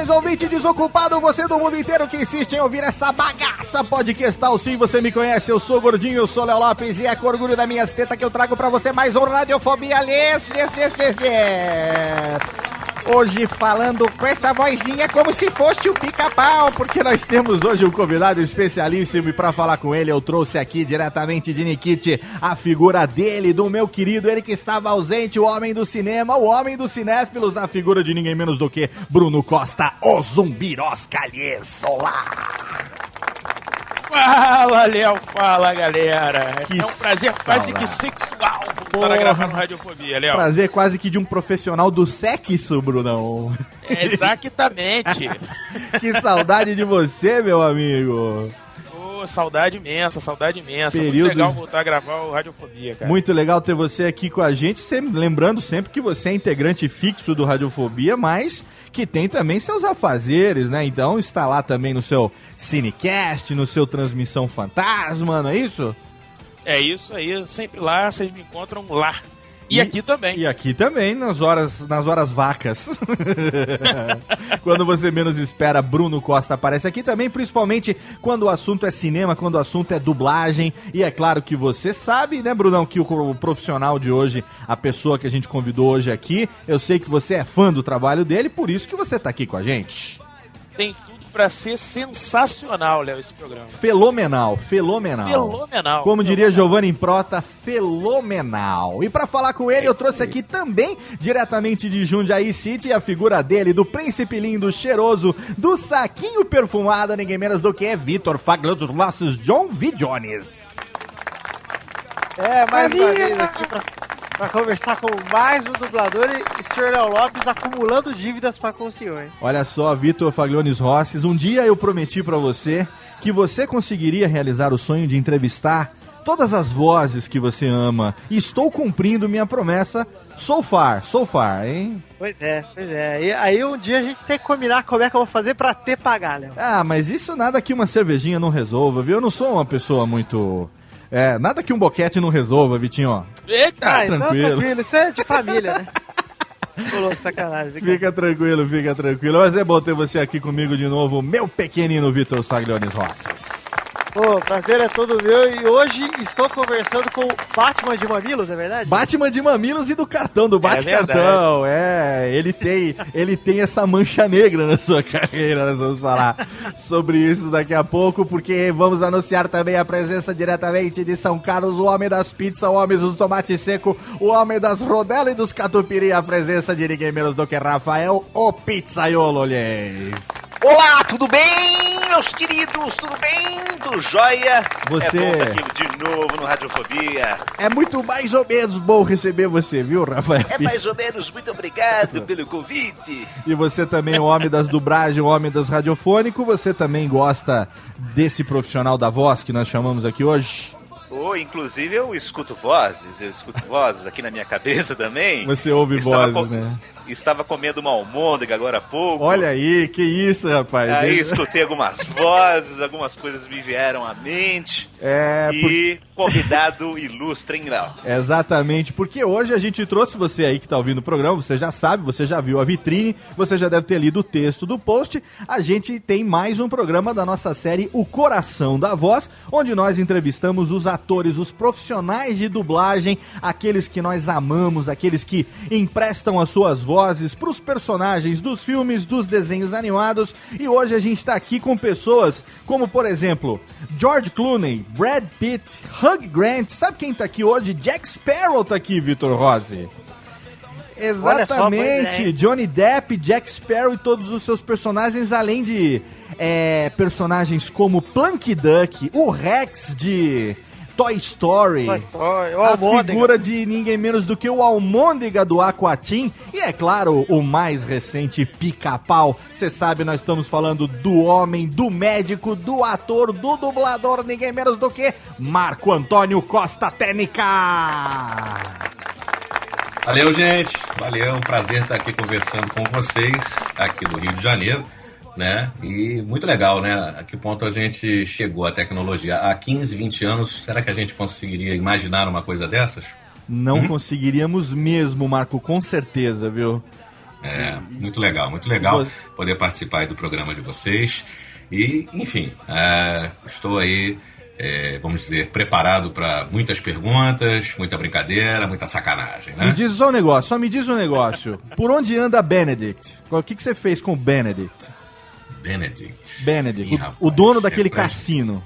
Saudações, ouvinte desocupado, você do mundo inteiro que insiste em ouvir essa bagaça podcastal. Sim, você me conhece, eu sou Gordinho, eu sou Léo Lopes e é com orgulho da minhas tetas que eu trago pra você mais um Radiofobia Les, Les, Les, Les, Les. Hoje falando com essa vozinha como se fosse o pica-pau, porque nós temos hoje um convidado especialíssimo e pra falar com ele eu trouxe aqui diretamente de Nikit a figura dele, do meu querido, ele que estava ausente, o homem do cinema, o homem dos cinéfilos, a figura de ninguém menos do que Bruno Costa, o Zumbirós Calhes. Olá! Fala, Léo, fala, galera. Que é um prazer quase que sexual voltar a gravar no Radiofobia, Léo. Prazer quase que de um profissional do sexo, Brunão. É, exatamente. que saudade de você, meu amigo. Saudade imensa, saudade imensa. Período- Muito legal voltar a gravar o Radiofobia, cara. Muito legal ter você aqui com a gente, sempre- lembrando sempre que você é integrante fixo do Radiofobia, mas que tem também seus afazeres, né? Então está lá também no seu Cinecast, no seu Transmissão Fantasma, não é isso? É isso aí, sempre lá, vocês me encontram lá. E, E- aqui também. E aqui também, nas horas, nas horas vacas. quando você menos espera, Bruno Costa aparece aqui também, principalmente quando o assunto é cinema, quando o assunto é dublagem. E é claro que você sabe, né, Brunão, que o, profissional de hoje, a pessoa que a gente convidou hoje aqui, eu sei que você é fã do trabalho dele, por isso que você tá aqui com a gente. Tem pra ser sensacional, Léo, esse programa. Fenomenal, fenomenal. Fenomenal. Como diria. Giovanni Prota, fenomenal. E pra falar com ele, eu trouxe aqui também, diretamente de Jundiaí City, a figura dele, do príncipe lindo, cheiroso, do saquinho perfumado, ninguém menos do que é Vitor Faglan dos nossos John V. Jones. É, mais uma vez aqui pra, pra conversar com mais um dublador e o senhor Léo Lopes acumulando dívidas pra com o senhor. Olha só, Vitor Fagliones Rosses, um dia eu prometi pra você que você conseguiria realizar o sonho de entrevistar todas as vozes que você ama. E estou cumprindo minha promessa so far, so far, hein? Pois é, pois é. E aí um dia a gente tem que combinar como é que eu vou fazer pra ter pagar, Léo. Ah, mas isso nada que uma cervejinha não resolva, viu? Eu não sou uma pessoa muito. É, nada que um boquete não resolva, Vitinho, ó. Eita! Ah, então tranquilo. tranquilo, isso é de família, né? Pulou sacanagem. cara? Fica tranquilo, fica tranquilo. Mas é bom ter você aqui comigo de novo, meu pequenino Vitor Sagliones Rossas. Ô, prazer é todo meu e hoje estou conversando com o Batman de Mamilos, é verdade? Batman de mamilos e do cartão, do Bate-Cartão. É, ele tem, ele tem essa mancha negra na sua carreira. Nós vamos falar sobre isso daqui a pouco, porque vamos anunciar também a presença diretamente de São Carlos, o homem das pizzas, o homem dos tomate seco, o homem das rodelas e dos catupiry, a presença de ninguém menos do que Rafael, o pizzaiolo, lhes. Olá, tudo bem, meus queridos? Tudo bem? Tudo jóia? Você- É bom aqui de novo no Radiofobia. É muito mais ou menos bom receber você, viu, Rafael? É mais ou menos, muito obrigado pelo convite. E você também, o homem das dublagens, o homem das radiofônicos, você também gosta desse profissional da voz que nós chamamos aqui hoje? Ou, inclusive, eu escuto vozes, eu escuto vozes aqui na minha cabeça também. Você ouve Estava vozes, co- né? Estava comendo uma almôndega agora há pouco. Olha aí, que isso, rapaz. Aí escutei algumas vozes, algumas coisas me vieram à mente. É, por- E convidado ilustre, hein, Léo? Exatamente, porque hoje a gente trouxe você aí que tá ouvindo o programa, você já sabe, você já viu a vitrine, você já deve ter lido o texto do post. A gente tem mais um programa da nossa série O Coração da Voz, onde nós entrevistamos os atores, os profissionais de dublagem, aqueles que nós amamos, aqueles que emprestam as suas vozes para os personagens dos filmes, dos desenhos animados. E hoje a gente tá aqui com pessoas como, por exemplo, George Clooney, Brad Pitt, Hugh Grant. Sabe quem tá aqui hoje? Jack Sparrow tá aqui, Vitor Rossi. Olha só, Exatamente, é. Johnny Depp, Jack Sparrow e todos os seus personagens, além de é, personagens como Plunk Duck, o Rex de Toy Story, Toy Story, a Almôndega. figura de ninguém menos do que o Almôndega do Aquatim e, é claro, o mais recente Pica-Pau. Você sabe, nós estamos falando do homem, do médico, do ator, do dublador, ninguém menos do que Marco Antônio Costa Técnica. Valeu, gente. Valeu, um prazer estar aqui conversando com vocês, aqui do Rio de Janeiro, né? E muito legal, né? A que ponto a gente chegou à tecnologia? Há 15, 20 anos, será que a gente conseguiria imaginar uma coisa dessas? Não conseguiríamos mesmo, Marco, com certeza, viu? É, muito legal, muito legal poder participar do programa de vocês. E, enfim, é, estou aí, é, vamos dizer, preparado para muitas perguntas, muita brincadeira, muita sacanagem, né? Me diz só um negócio, só me diz um negócio. Por onde anda Benedict? O que, que você fez com o Benedict? Benedict. Benedict, Ih, o, rapaz, o dono daquele é cassino.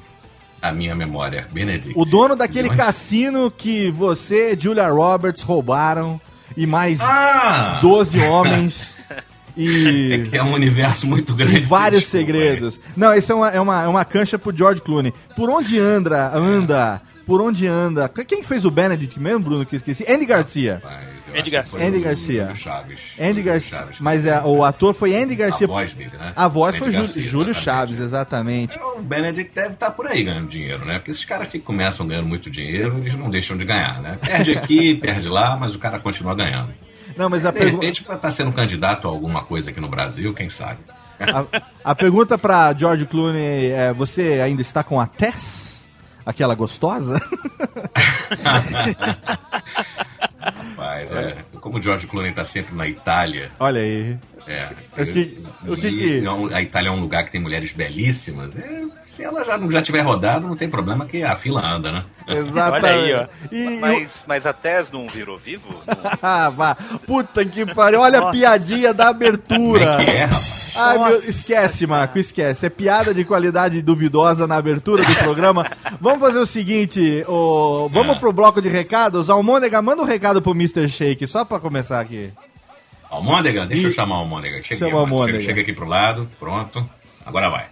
A minha memória, Benedict. O dono daquele cassino que você, Julia Roberts, roubaram e mais Ah! 12 homens e, É que é um universo muito e grande. vários segredos. Não, isso é uma, é, uma, é uma cancha pro George Clooney. Por onde anda, anda, por onde anda... Quem fez o Benedict mesmo, Bruno, que eu esqueci? Andy Garcia. Eu Andy Garcia. Andy Garcia. Júlio Chaves. Andy Garcia, Chaves. mas é, o ator foi Andy Garcia. A voz dele, né? A voz Andy foi Garcia, Júlio exatamente. Chaves, exatamente. O Benedict deve estar por aí ganhando dinheiro, né? Porque esses caras que começam ganhando muito dinheiro, eles não deixam de ganhar, né? Perde aqui, perde lá, mas o cara continua ganhando. Não, mas a De pergunta. repente vai estar sendo candidato a alguma coisa aqui no Brasil, quem sabe? A, a pergunta pra George Clooney é: você ainda está com a Tess? Aquela gostosa? Rapaz, olha, como o George Clooney está sempre na Itália, Olha aí. É. O que- o que e que- é A Itália é um lugar que tem mulheres belíssimas. é, se ela já não já tiver rodado, não tem problema que a fila anda, né? Exatamente. Olha aí, ó. E, Mas, mas a Tess não virou vivo? Não- Ah, vá. Puta que pariu. Olha a Nossa. piadinha da Como abertura. é que é, rapaz? Ai, meu, esquece, Marco, esquece. É piada de qualidade duvidosa na abertura do programa. Vamos fazer o seguinte, vamos Ah. pro bloco de recados. Almôndega, manda um recado pro Mr. Shake, só pra começar aqui. Almôndega? Deixa E- eu chamar a Almôndega. Chega, Chama Almôndega. Chega, chega aqui pro lado, pronto. Agora vai.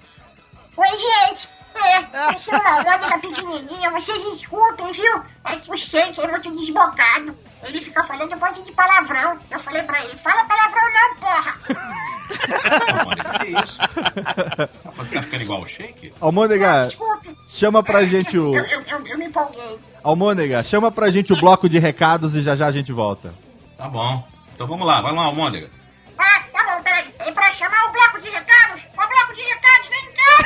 Oi, gente. É, eu sou uma Mônica pequenininha, vocês desculpem, viu? É que o shake é muito desbocado. Ele fica falando um monte de palavrão. Eu falei pra ele, fala palavrão não, porra. Almôndega, que isso? Tá ficando igual o shake? Almôndega, Desculpe. chama pra gente o... Eu, eu, eu, eu me empolguei. Almôndega, chama pra gente o bloco de recados e já já a gente volta. Tá bom. Então vamos lá, vai lá, Almôndega. Ah, tá bom, peraí. E pra chamar o bloco de recados, o bloco de recados, vem cá,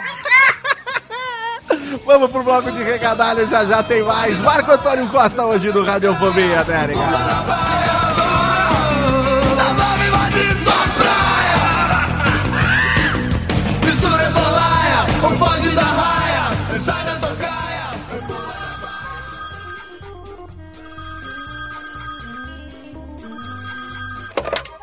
vem cá. Vamos pro bloco de recadalho, já já tem mais. Marco Antônio Costa hoje no Radiofobia, América.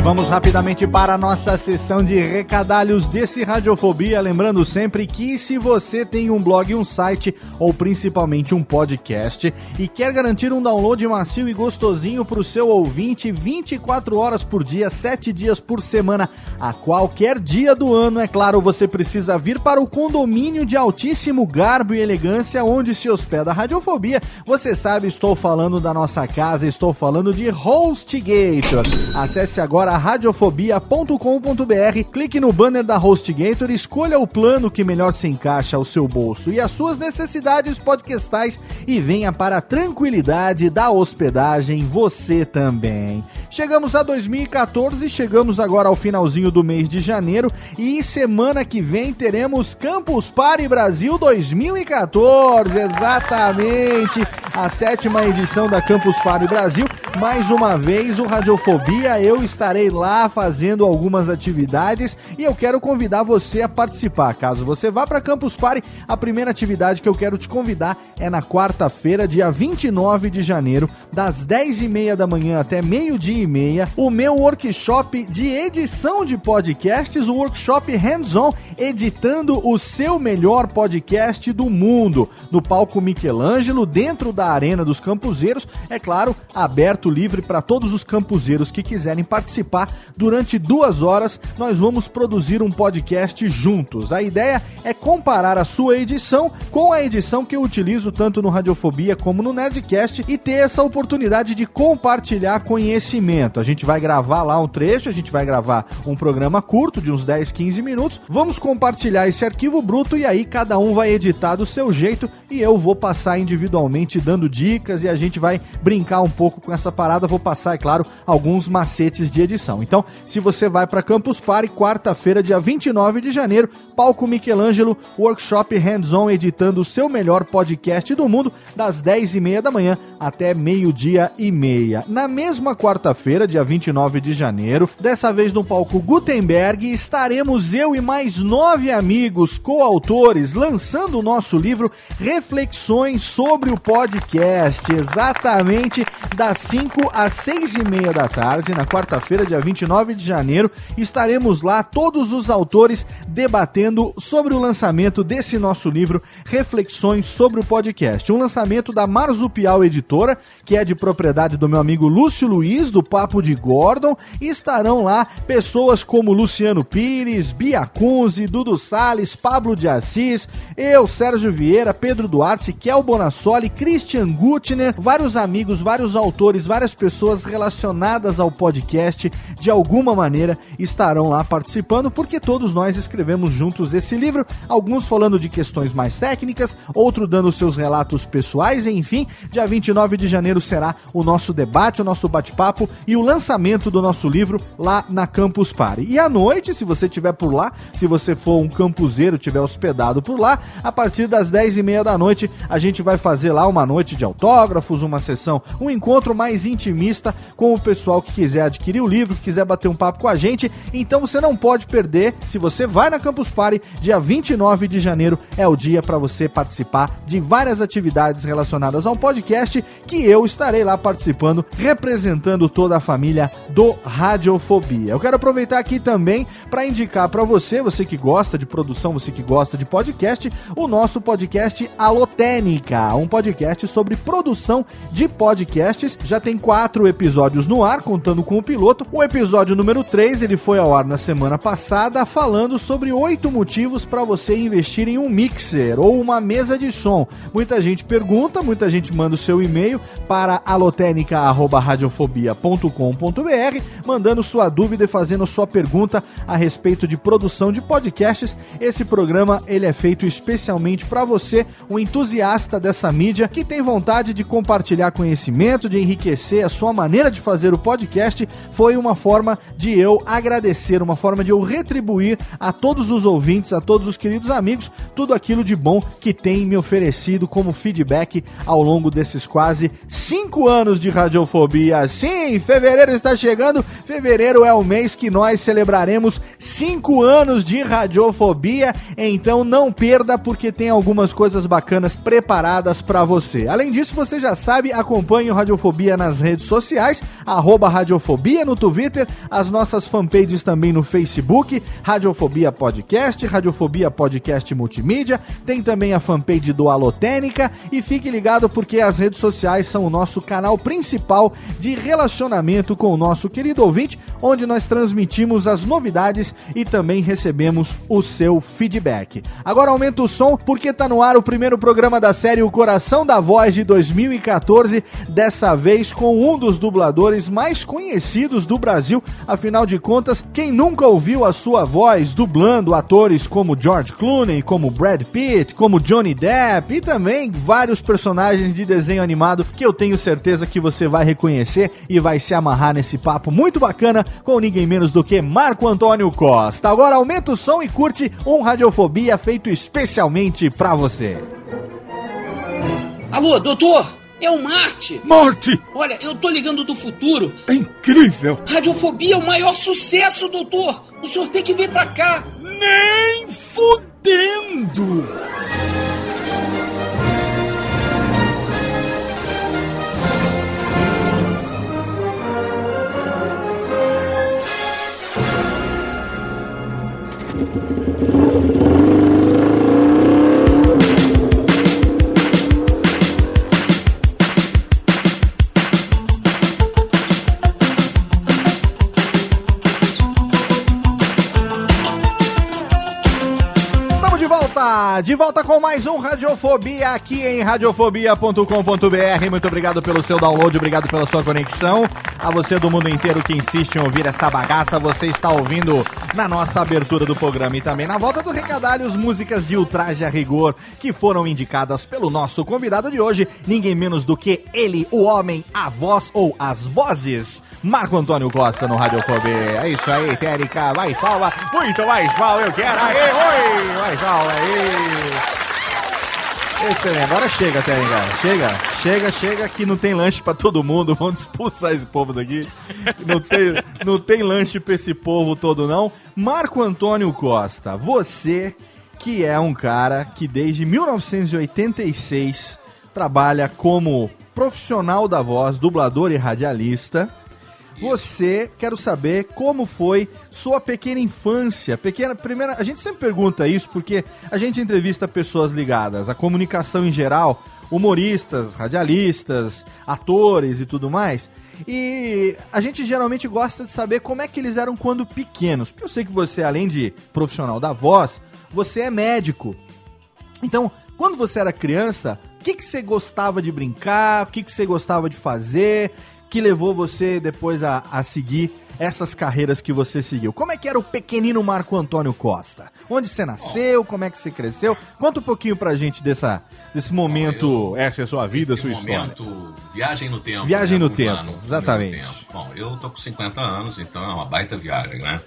E vamos rapidamente para a nossa sessão de recadalhos desse Radiofobia. Lembrando sempre que se você tem um blog, um site ou principalmente um podcast e quer garantir um download macio e gostosinho para o seu ouvinte 24 horas por dia, 7 dias por semana, a qualquer dia do ano, é claro, você precisa vir para o condomínio de altíssimo garbo e elegância onde se hospeda a Radiofobia. Você sabe, estou falando da nossa casa, estou falando de HostGator. Acesse agora radiofobia.com.br, clique no banner da HostGator, escolha o plano que melhor se encaixa ao seu bolso e às suas necessidades podcastais e venha para a tranquilidade da hospedagem você também. Chegamos a 2014, chegamos agora ao finalzinho do mês de janeiro e semana que vem teremos Campus Party Brasil 2014, exatamente, a sétima edição da Campus Party Brasil. Mais uma vez o Radiofobia, eu estarei lá fazendo algumas atividades e eu quero convidar você a participar. Caso você vá para Campus Party, a primeira atividade que eu quero te convidar é na quarta-feira, dia 29 de janeiro, das 10 e meia da manhã até meio-dia e meia, o meu workshop de edição de podcasts, o workshop hands-on, editando o seu melhor podcast do mundo, no palco Michelangelo, dentro da Arena dos Campuseiros, é claro, aberto livre para todos os campuseiros que quiserem participar. Durante duas horas, nós vamos produzir um podcast juntos. A ideia é comparar a sua edição com a edição que eu utilizo tanto no Radiofobia como no Nerdcast e ter essa oportunidade de compartilhar conhecimento. A gente vai gravar lá um trecho, a gente vai gravar um programa curto de uns 10, 15 minutos. Vamos compartilhar esse arquivo bruto e aí cada um vai editar do seu jeito e eu vou passar individualmente dando dicas e a gente vai brincar um pouco com essa parada. Vou passar, é claro, alguns macetes de edição. Então, se você vai para Campus Party, quarta-feira, dia 29 de janeiro, palco Michelangelo, workshop hands-on editando o seu melhor podcast do mundo, das 10 e meia da manhã até meio-dia e meia. Na mesma quarta-feira, dia 29 de janeiro, dessa vez no palco Gutenberg, estaremos eu e mais nove amigos coautores lançando o nosso livro Reflexões sobre o Podcast, exatamente das 5 às 6 e meia da tarde, na quarta-feira, dia 29 de janeiro. Estaremos lá, todos os autores, debatendo sobre o lançamento desse nosso livro Reflexões sobre o Podcast. Um lançamento da Marzupial Editora, que é de propriedade do meu amigo Lúcio Luiz, do Papo de Gordon. E estarão lá pessoas como Luciano Pires, Bia Kunze, Dudu Salles, Pablo de Assis, eu, Sérgio Vieira, Pedro Duarte, Kel Bonassoli, Christian Gutner, vários amigos, vários autores, várias pessoas relacionadas ao podcast de alguma maneira estarão lá participando, porque todos nós escrevemos juntos esse livro, alguns falando de questões mais técnicas, outro dando seus relatos pessoais, enfim, dia 29 de janeiro será o nosso debate, o nosso bate-papo e o lançamento do nosso livro lá na Campus Party. E à noite, se você estiver por lá, se você for um campuseiro, estiver hospedado por lá, a partir das 10 e meia da noite, a gente vai fazer lá uma noite de autógrafos, uma sessão, um encontro mais intimista com o pessoal que quiser adquirir o livro, que quiser bater um papo com a gente. Então você não pode perder. Se você vai na Campus Party, dia 29 de janeiro é o dia para você participar de várias atividades relacionadas ao podcast que eu estarei lá participando, representando toda a família do Radiofobia. Eu quero aproveitar aqui também para indicar para você, você que gosta de produção, você que gosta de podcast, o nosso podcast Alotênica, um podcast sobre produção de podcasts. Já tem quatro episódios no ar, contando com o piloto. O O episódio número 3, ele foi ao ar na semana passada, falando sobre oito motivos para você investir em um mixer ou uma mesa de som. Muita gente pergunta, muita gente manda o seu e-mail para alotenica@radiofobia.com.br, mandando sua dúvida e fazendo sua pergunta a respeito de produção de podcasts. Esse programa ele é feito especialmente para você, um entusiasta dessa mídia que tem vontade de compartilhar conhecimento, de enriquecer a sua maneira de fazer o podcast. Foi uma forma de eu agradecer, uma forma de eu retribuir a todos os ouvintes, a todos os queridos amigos, tudo aquilo de bom que tem me oferecido como feedback ao longo desses quase cinco anos de radiofobia. Sim, fevereiro está chegando. Fevereiro é o mês que nós celebraremos cinco anos de radiofobia. Então não perda, porque tem algumas coisas bacanas preparadas para você. Além disso, você já sabe, acompanhe o Radiofobia nas redes sociais, arroba Radiofobia no Twitter, as nossas fanpages também no Facebook, Radiofobia Podcast, Radiofobia Podcast Multimídia, tem também a fanpage do Alotênica e fique ligado porque as redes sociais são o nosso canal principal de relacionamento com o nosso querido ouvinte, onde nós transmitimos as novidades e também recebemos o seu feedback. Agora aumenta o som porque tá no ar o primeiro programa da série O Coração da Voz de 2014, dessa vez com um dos dubladores mais conhecidos do Brasil. Afinal de contas, quem nunca ouviu a sua voz dublando atores como George Clooney, como Brad Pitt, como Johnny Depp e também vários personagens de desenho animado que eu tenho certeza que você vai reconhecer e vai se amarrar nesse papo muito bacana com ninguém menos do que Marco Antônio Costa. Agora aumenta o som e curte um Radiofobia feito especialmente pra você. Alô, doutor? É o Marte. Marte! Olha, eu tô ligando do futuro. É incrível! Radiofobia é o maior sucesso, doutor. O senhor tem que vir pra cá. Nem fudendo! De volta, com mais um Radiofobia aqui em radiofobia.com.br. Muito obrigado pelo seu download, obrigado pela sua conexão. A você do mundo inteiro que insiste em ouvir essa bagaça, você está ouvindo na nossa abertura do programa e também na volta do Recadalhos, músicas de ultraje a rigor que foram indicadas pelo nosso convidado de hoje, ninguém menos do que ele, o homem, a voz ou as vozes, Marco Antônio Costa no Radiofobia. É isso aí, Térica, mais palma, muito mais palma, eu quero, aí, oi, mais palma, aí. Excelente, agora chega, Térica, chega, chega, chega, que não tem lanche pra todo mundo, vamos expulsar esse povo daqui, não tem, não tem lanche pra esse povo todo não. Marco Antônio Costa, você que é um cara que desde 1986 trabalha como profissional da voz, dublador e radialista. Você, quero saber como foi sua pequena infância. Pequena, primeira, a gente sempre pergunta isso porque a gente entrevista pessoas ligadas à comunicação em geral, humoristas, radialistas, atores e tudo mais. E a gente geralmente gosta de saber como é que eles eram quando pequenos. Porque eu sei que você, além de profissional da voz, você é médico. Então, quando você era criança, o que, que você gostava de brincar? O que, que você gostava de fazer? Que levou você depois a, a seguir essas carreiras que você seguiu? Como é que era o pequenino Marco Antônio Costa? Onde você nasceu? Como é que você cresceu? Conta um pouquinho pra gente dessa, desse momento. essa é a sua vida, sua momento, história. viagem no tempo. Viagem né? no tempo, lá, no- no exatamente. meu tempo. Bom, eu tô com 50 anos, então é uma baita viagem, né?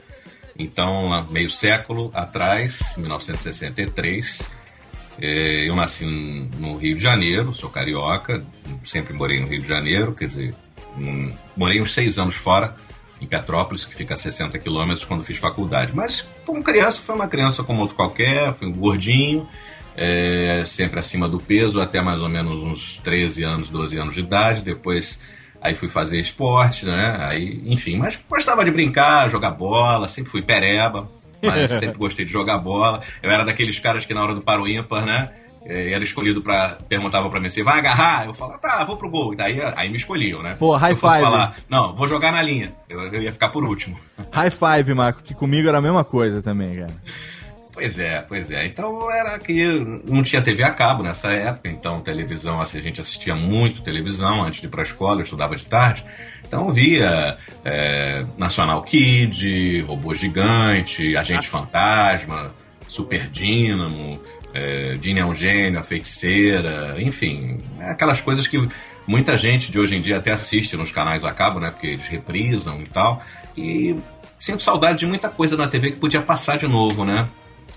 Então, meio século atrás, 1963, eh, eu nasci no Rio de Janeiro, sou carioca, sempre morei no Rio de Janeiro, quer dizer, hum, morei uns seis anos fora, em Petrópolis, que fica a 60 quilômetros, quando fiz faculdade. Mas, como criança, foi uma criança como outro qualquer, fui um gordinho, é, sempre acima do peso, até mais ou menos uns 13 anos, 12 anos de idade. Depois, aí fui fazer esporte, né? Aí, enfim, mas gostava de brincar, jogar bola, sempre fui pereba, mas sempre gostei de jogar bola. Eu era daqueles caras que na hora do paro ímpar, né? Eh, era escolhido para perguntava para mim assim, vai agarrar? Eu falava, tá, vou pro gol. E daí aí me escolhiam, né? Pô, high Se eu fosse five. falar, não, vou jogar na linha. Eu, eu ia ficar por último. High five, Marco, que comigo era a mesma coisa também, cara. Pois é, pois é. Então era que não tinha TV a cabo nessa época, então televisão, assim, a gente assistia muito televisão antes de ir pra escola, eu estudava de tarde. Então via é, Nacional Kid, Robô Gigante, Agente Fantasma, Super Dínamo, é, Dini é um gênio, a feiticeira, enfim, é aquelas coisas que muita gente de hoje em dia até assiste nos canais a cabo, né? Porque eles reprisam e tal. E sinto saudade de muita coisa na TV que podia passar de novo, né?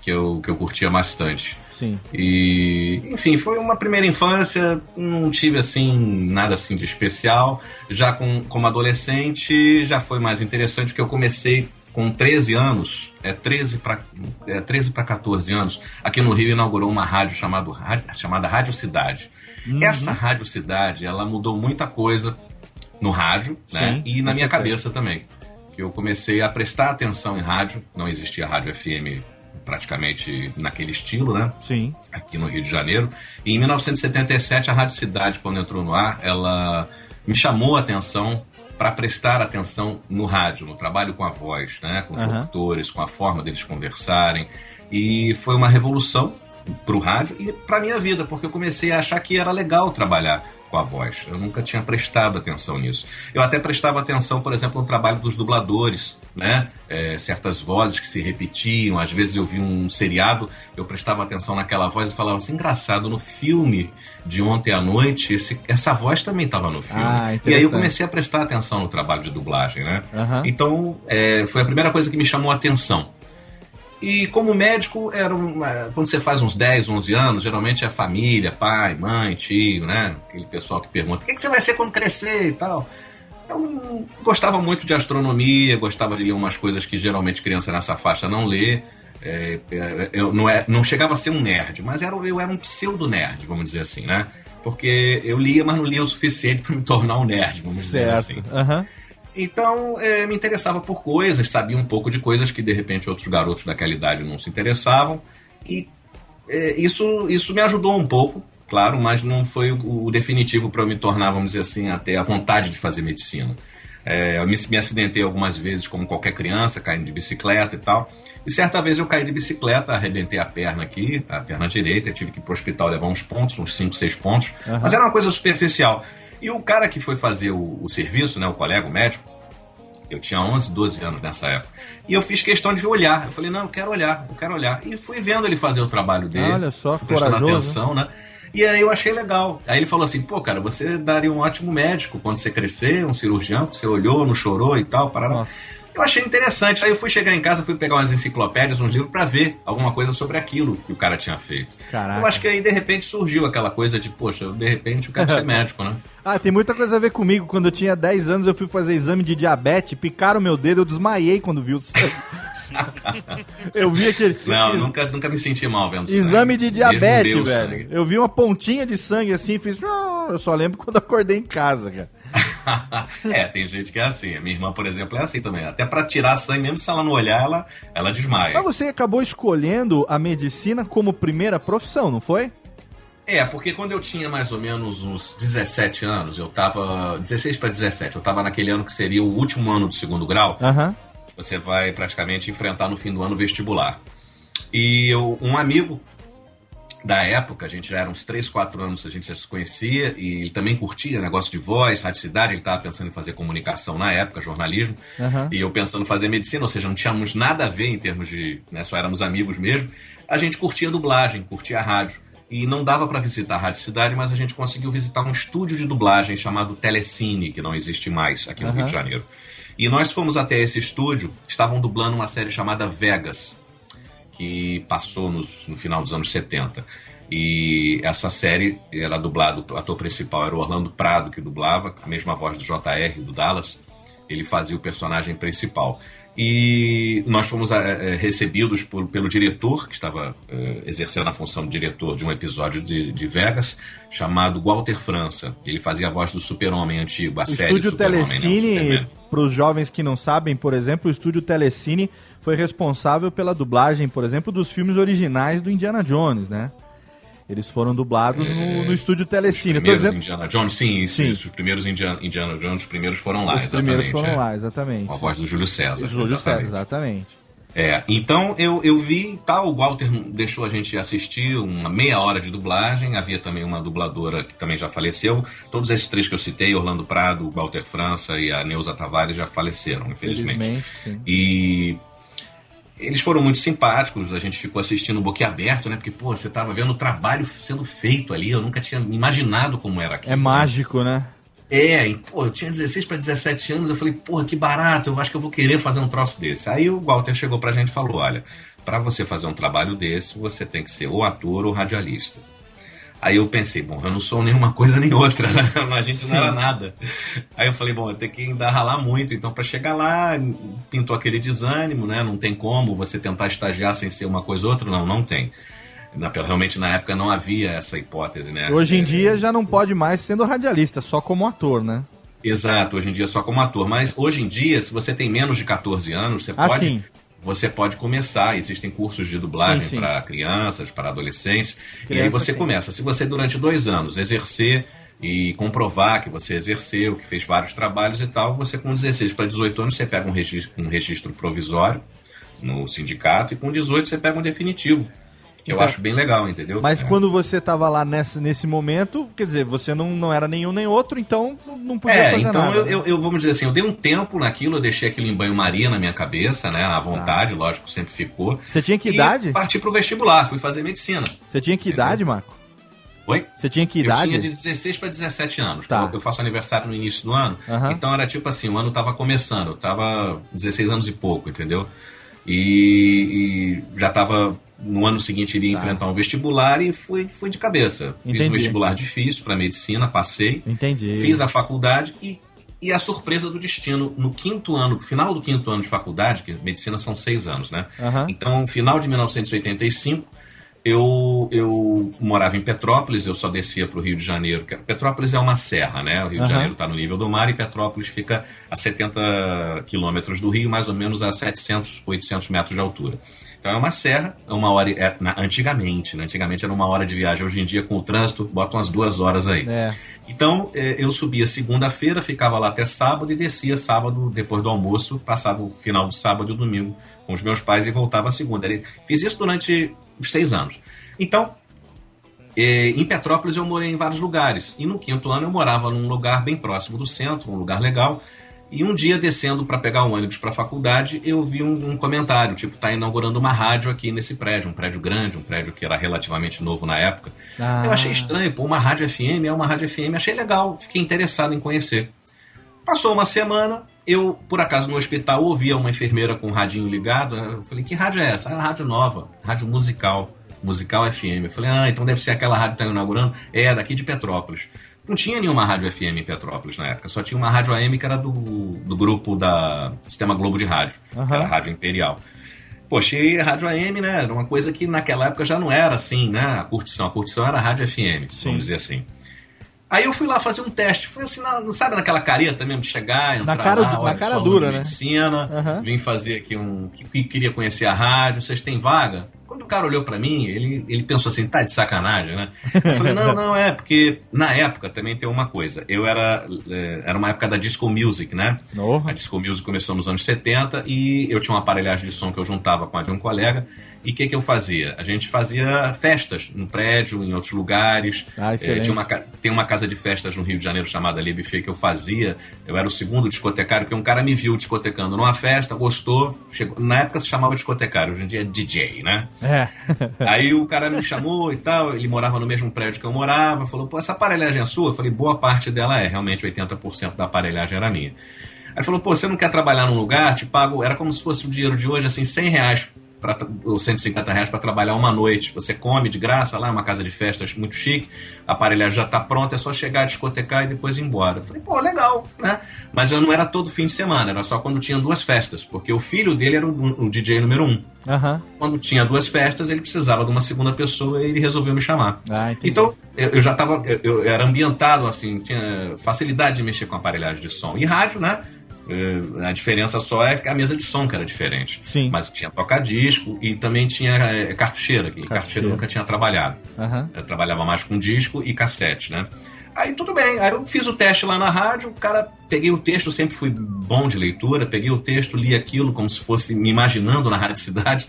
Que eu, que eu curtia bastante. Sim. E, enfim, foi uma primeira infância, não tive assim nada assim de especial. Já com, como adolescente já foi mais interessante porque eu comecei com 13 anos, é 13 para é 13 para 14 anos, aqui no Rio inaugurou uma rádio chamado, chamada Rádio Cidade. Uhum. Essa Rádio Cidade, ela mudou muita coisa no rádio, né? Sim, E na minha cabeça também. Que eu comecei a prestar atenção em rádio, não existia rádio FM praticamente naquele estilo, né? Sim. Aqui no Rio de Janeiro. E em 1977, a Rádio Cidade, quando entrou no ar, ela me chamou a atenção para prestar atenção no rádio, no trabalho com a voz, né? com os Aham. locutores, com a forma deles conversarem. E foi uma revolução para o rádio e para minha vida, porque eu comecei a achar que era legal trabalhar com a voz. Eu nunca tinha prestado atenção nisso. Eu até prestava atenção, por exemplo, no trabalho dos dubladores, né? É, certas vozes que se repetiam. Às vezes eu vi um seriado, eu prestava atenção naquela voz e falava assim, engraçado, no filme de ontem à noite, esse- essa voz também estava no filme. Ah, e aí eu comecei a prestar atenção no trabalho de dublagem, né? Aham. Então, é, foi a primeira coisa que me chamou a atenção. E como médico, era um, é, quando você faz uns 10, 11 anos, geralmente é família, pai, mãe, tio, né? Aquele pessoal que pergunta: o que, que você vai ser quando crescer e tal. Eu gostava muito de astronomia, gostava de ler umas coisas que geralmente criança nessa faixa não lê. É, é, eu não, é, não chegava a ser um nerd, mas era, eu era um pseudo-nerd, vamos dizer assim, né? Porque eu lia, mas não lia o suficiente para me tornar um nerd, vamos dizer assim. Certo. Então, é, me interessava por coisas, sabia um pouco de coisas que de repente outros garotos daquela idade não se interessavam. E é, isso, isso me ajudou um pouco, claro, mas não foi o, o definitivo para eu me tornar, vamos dizer assim, até a vontade de fazer medicina. É, eu me, me acidentei algumas vezes, como qualquer criança, caindo de bicicleta e tal. E certa vez eu caí de bicicleta, arrebentei a perna aqui, a perna direita, tive que ir pro hospital levar uns pontos, uns 5, 6 pontos. Aham. Mas era uma coisa superficial. E o cara que foi fazer o, o serviço, né, o colega, o médico, eu tinha 11, 12 anos nessa época. E eu fiz questão de olhar. Eu falei, não, eu quero olhar, eu quero olhar. E fui vendo ele fazer o trabalho dele. Olha só, fui prestando corajoso, atenção, né? E aí eu achei legal. Aí ele falou assim, pô, cara, você daria um ótimo médico quando você crescer, um cirurgião, que você olhou, não chorou e tal, parará. Eu achei interessante. Aí eu fui chegar em casa, fui pegar umas enciclopédias, uns livros pra ver alguma coisa sobre aquilo que o cara tinha feito. Caraca. Eu acho que aí de repente surgiu aquela coisa de, poxa, de repente eu quero ser médico, né? Ah, tem muita coisa a ver comigo. Quando eu tinha 10 anos, eu fui fazer exame de diabetes, picaram meu dedo, eu desmaiei quando vi o sangue. eu vi aquele. Não, ex- nunca, nunca me senti mal vendo Exame sangue. de diabetes, velho. sangue. Eu vi uma pontinha de sangue assim e fiz. "Ah", Eu só lembro quando acordei em casa, cara. é, tem gente que é assim. A minha irmã, por exemplo, é assim também. Até pra tirar sangue, mesmo se ela não olhar, ela, ela desmaia. Mas você acabou escolhendo a medicina como primeira profissão, não foi? É, porque quando eu tinha mais ou menos uns 17 anos, eu tava. 16 para 17, eu tava naquele ano que seria o último ano do segundo grau. Aham. Você vai praticamente enfrentar no fim do ano o vestibular. E eu, um amigo da época, a gente já era uns 3, 4 anos, a gente já se conhecia, e ele também curtia negócio de voz, rádio cidade, ele estava pensando em fazer comunicação na época, jornalismo, Aham. e eu pensando em fazer medicina, ou seja, não tínhamos nada a ver em termos de, né, só éramos amigos mesmo, a gente curtia dublagem, curtia rádio. E não dava para visitar a Rádio Cidade, mas a gente conseguiu visitar um estúdio de dublagem chamado Telecine, que não existe mais aqui no Aham. Rio de Janeiro. E nós fomos até esse estúdio, estavam dublando uma série chamada Vegas, que passou nos- no final dos anos 70. E essa série era dublado, o ator principal era o Orlando Prado, que dublava, a mesma voz do JR, do Dallas. Ele fazia o personagem principal. E nós fomos eh, recebidos por- pelo diretor, que estava eh, exercendo a função de diretor de um episódio de, de Vegas, chamado Walter França. Ele fazia a voz do Super-Homem antigo, a O série estúdio né, o Telecine, para os jovens que não sabem, por exemplo, o estúdio Telecine foi responsável pela dublagem, por exemplo, dos filmes originais do Indiana Jones, né? Eles foram dublados no, no estúdio Telecine. Tô Primeiros dizendo... Indiana Jones, sim, isso, Sim. isso. Os primeiros Indiana, Indiana Jones, os primeiros foram lá, Os primeiros exatamente, foram é. lá, exatamente. Com a voz do Júlio César. Júlio César, exatamente. É, então eu, eu vi, tal, o Walter deixou a gente assistir uma meia hora de dublagem, havia também uma dubladora que também já faleceu. Todos esses três que eu citei, Orlando Prado, Walter França e a Neuza Tavares já faleceram, infelizmente. Felizmente, sim. E eles foram muito simpáticos, a gente ficou assistindo boquiaberto, né? Porque, pô, você tava vendo o trabalho sendo feito ali, eu nunca tinha imaginado como era aquilo. É mágico, né? É, e, pô, eu tinha 16 para 17 anos, eu falei, porra, que barato, eu acho que eu vou querer fazer um troço desse. Aí o Walter chegou pra gente e falou: olha, para você fazer um trabalho desse, você tem que ser ou ator ou radialista. Aí eu pensei, bom, eu não sou nenhuma coisa nem outra, né? a gente Sim. não era nada. Aí eu falei, bom, eu tenho que ainda ralar muito, então para chegar lá, pintou aquele desânimo, né? Não tem como você tentar estagiar sem ser uma coisa ou outra, não, não tem. Na- realmente na época não havia essa hipótese, né? Hoje em dia já não pode mais sendo radialista, só como ator, né? Exato, hoje em dia só como ator. Mas hoje em dia, se você tem menos de 14 anos, você Ah, pode. sim. Você pode começar, existem cursos de dublagem para crianças, para adolescentes, e aí Criança, você sim. começa. Se você durante dois anos exercer e comprovar que você exerceu, que fez vários trabalhos e tal, você com 16 para 18 anos você pega um registro, um registro provisório no sindicato e com 18 você pega um definitivo, que eu Então- acho bem legal, entendeu? Mas É. quando você tava lá nesse, nesse momento, quer dizer, você não, não era nenhum nem outro, então não- podia É, fazer então nada. eu, né? eu, eu, vamos dizer assim, eu dei um tempo naquilo, eu deixei aquilo em banho-maria na minha cabeça, né? À vontade, lógico, sempre ficou. Você tinha que idade? Parti pro vestibular, fui fazer medicina. Você tinha que idade, Marco? Oi? Você tinha que Eu idade? tinha de 16 para 17 anos. Tá. Eu, eu faço aniversário no início do ano. Aham. Então era tipo assim, o ano tava começando. Eu tava 16 anos e pouco, entendeu? E, e já tava no ano seguinte iria Tá. enfrentar um vestibular e fui, fui de cabeça. Fiz Entendi. um vestibular difícil para medicina, passei. Entendi. Fiz a faculdade e, e a surpresa do destino, no quinto ano, final do quinto ano de faculdade, que medicina são seis anos, né? Aham. Então, final de 1985, eu, eu morava em Petrópolis, eu só descia para o Rio de Janeiro. que Petrópolis é uma serra, né? O Rio Aham. de Janeiro está no nível do mar e Petrópolis fica a 70 quilômetros do Rio, mais ou menos a 700, 800 metros de altura. Então é uma serra, é uma hora. É, na- antigamente, né? Antigamente era uma hora de viagem. Hoje em dia, com o trânsito, botam umas duas horas aí. É. Então, eh, eu subia segunda-feira, ficava lá até sábado e descia sábado, depois do almoço, passava o final do sábado e o domingo com os meus pais e voltava segunda. Fiz isso durante uns seis anos. Então, eh, em Petrópolis eu morei em vários lugares. E no quinto ano eu morava num lugar bem próximo do centro, um lugar legal. E um dia, descendo para pegar um ônibus para a faculdade, eu vi um, um comentário, tipo, tá inaugurando uma rádio aqui nesse prédio, um prédio grande, um prédio que era relativamente novo na época. Ah. Eu achei estranho, pô, uma rádio FM é uma rádio FM, achei legal, fiquei interessado em conhecer. Passou uma semana, eu, por acaso, no hospital ouvia uma enfermeira com o radinho ligado. Eu falei, que rádio é essa? Ah, rádio nova, rádio musical, musical FM. Eu falei, ah, então deve ser aquela rádio que está inaugurando. É, daqui de Petrópolis. Não tinha nenhuma rádio FM em Petrópolis na época, só tinha uma rádio AM que era do, do grupo da Sistema Globo de Rádio, que Aham. era a Rádio Imperial. Poxa, e a rádio AM, né? Era uma coisa que naquela época já não era assim, né? A curtição. A curtição era a rádio FM, vamos dizer assim. Aí eu fui lá fazer um teste. Foi assim, na, sabe naquela careta mesmo de chegar, entrar cara- lá, na olha, cara sou dura, de né? Medicina, Aham. vim fazer aqui um... Que, que queria conhecer a rádio, vocês têm vaga? Quando o cara olhou pra mim, ele, ele pensou assim, tá de sacanagem, né? Eu falei, não, não, é, porque na época também tem uma coisa. Eu era... eh, Era uma época da disco music, né? A disco music começou nos anos 70 e eu tinha uma aparelhagem de som que eu juntava com a de um colega. E o que, que eu fazia? A gente fazia festas no prédio, em outros lugares. Ah, excelente. tinha uma, tem uma casa de festas no Rio de Janeiro chamada Lê Buffet que eu fazia. Eu era o segundo discotecário, porque um cara me viu discotecando numa festa, gostou. Chegou, na época se chamava discotecário, hoje em dia é DJ, né? É. Aí o cara me chamou e tal, ele morava no mesmo prédio que eu morava, falou, pô, essa aparelhagem é sua? Eu falei, boa parte dela é, realmente 80% da aparelhagem era minha. Aí ele falou, pô, você não quer trabalhar num lugar? Te pago, era como se fosse o dinheiro de hoje, assim, 100 reais pra, ou 150 reais para trabalhar uma noite. Você come de graça lá, é uma casa de festas muito chique, a aparelhagem já tá pronta, é só chegar, discotecar e depois ir embora. Eu falei, pô, legal, né? Mas eu não era todo fim de semana, era só quando tinha duas festas, porque o filho dele era o, o DJ número um. Aham. Quando tinha duas festas, ele precisava de uma segunda pessoa e ele resolveu me chamar. Ah. Então, eu, eu já estava, eu, eu era ambientado, assim, tinha facilidade de mexer com aparelhagem de som. E rádio, né? Eh, A diferença só é que a mesa de som que era diferente. Sim. Mas tinha toca-disco e também tinha eh, cartucheira, que cartucheira Cartucheira. eu nunca tinha trabalhado. Aham. Eu trabalhava mais com disco e cassete, né? Aí tudo bem, aí eu fiz o teste lá na rádio, o cara, peguei o texto, sempre fui bom de leitura, peguei o texto, li aquilo como se fosse me imaginando na rádio cidade,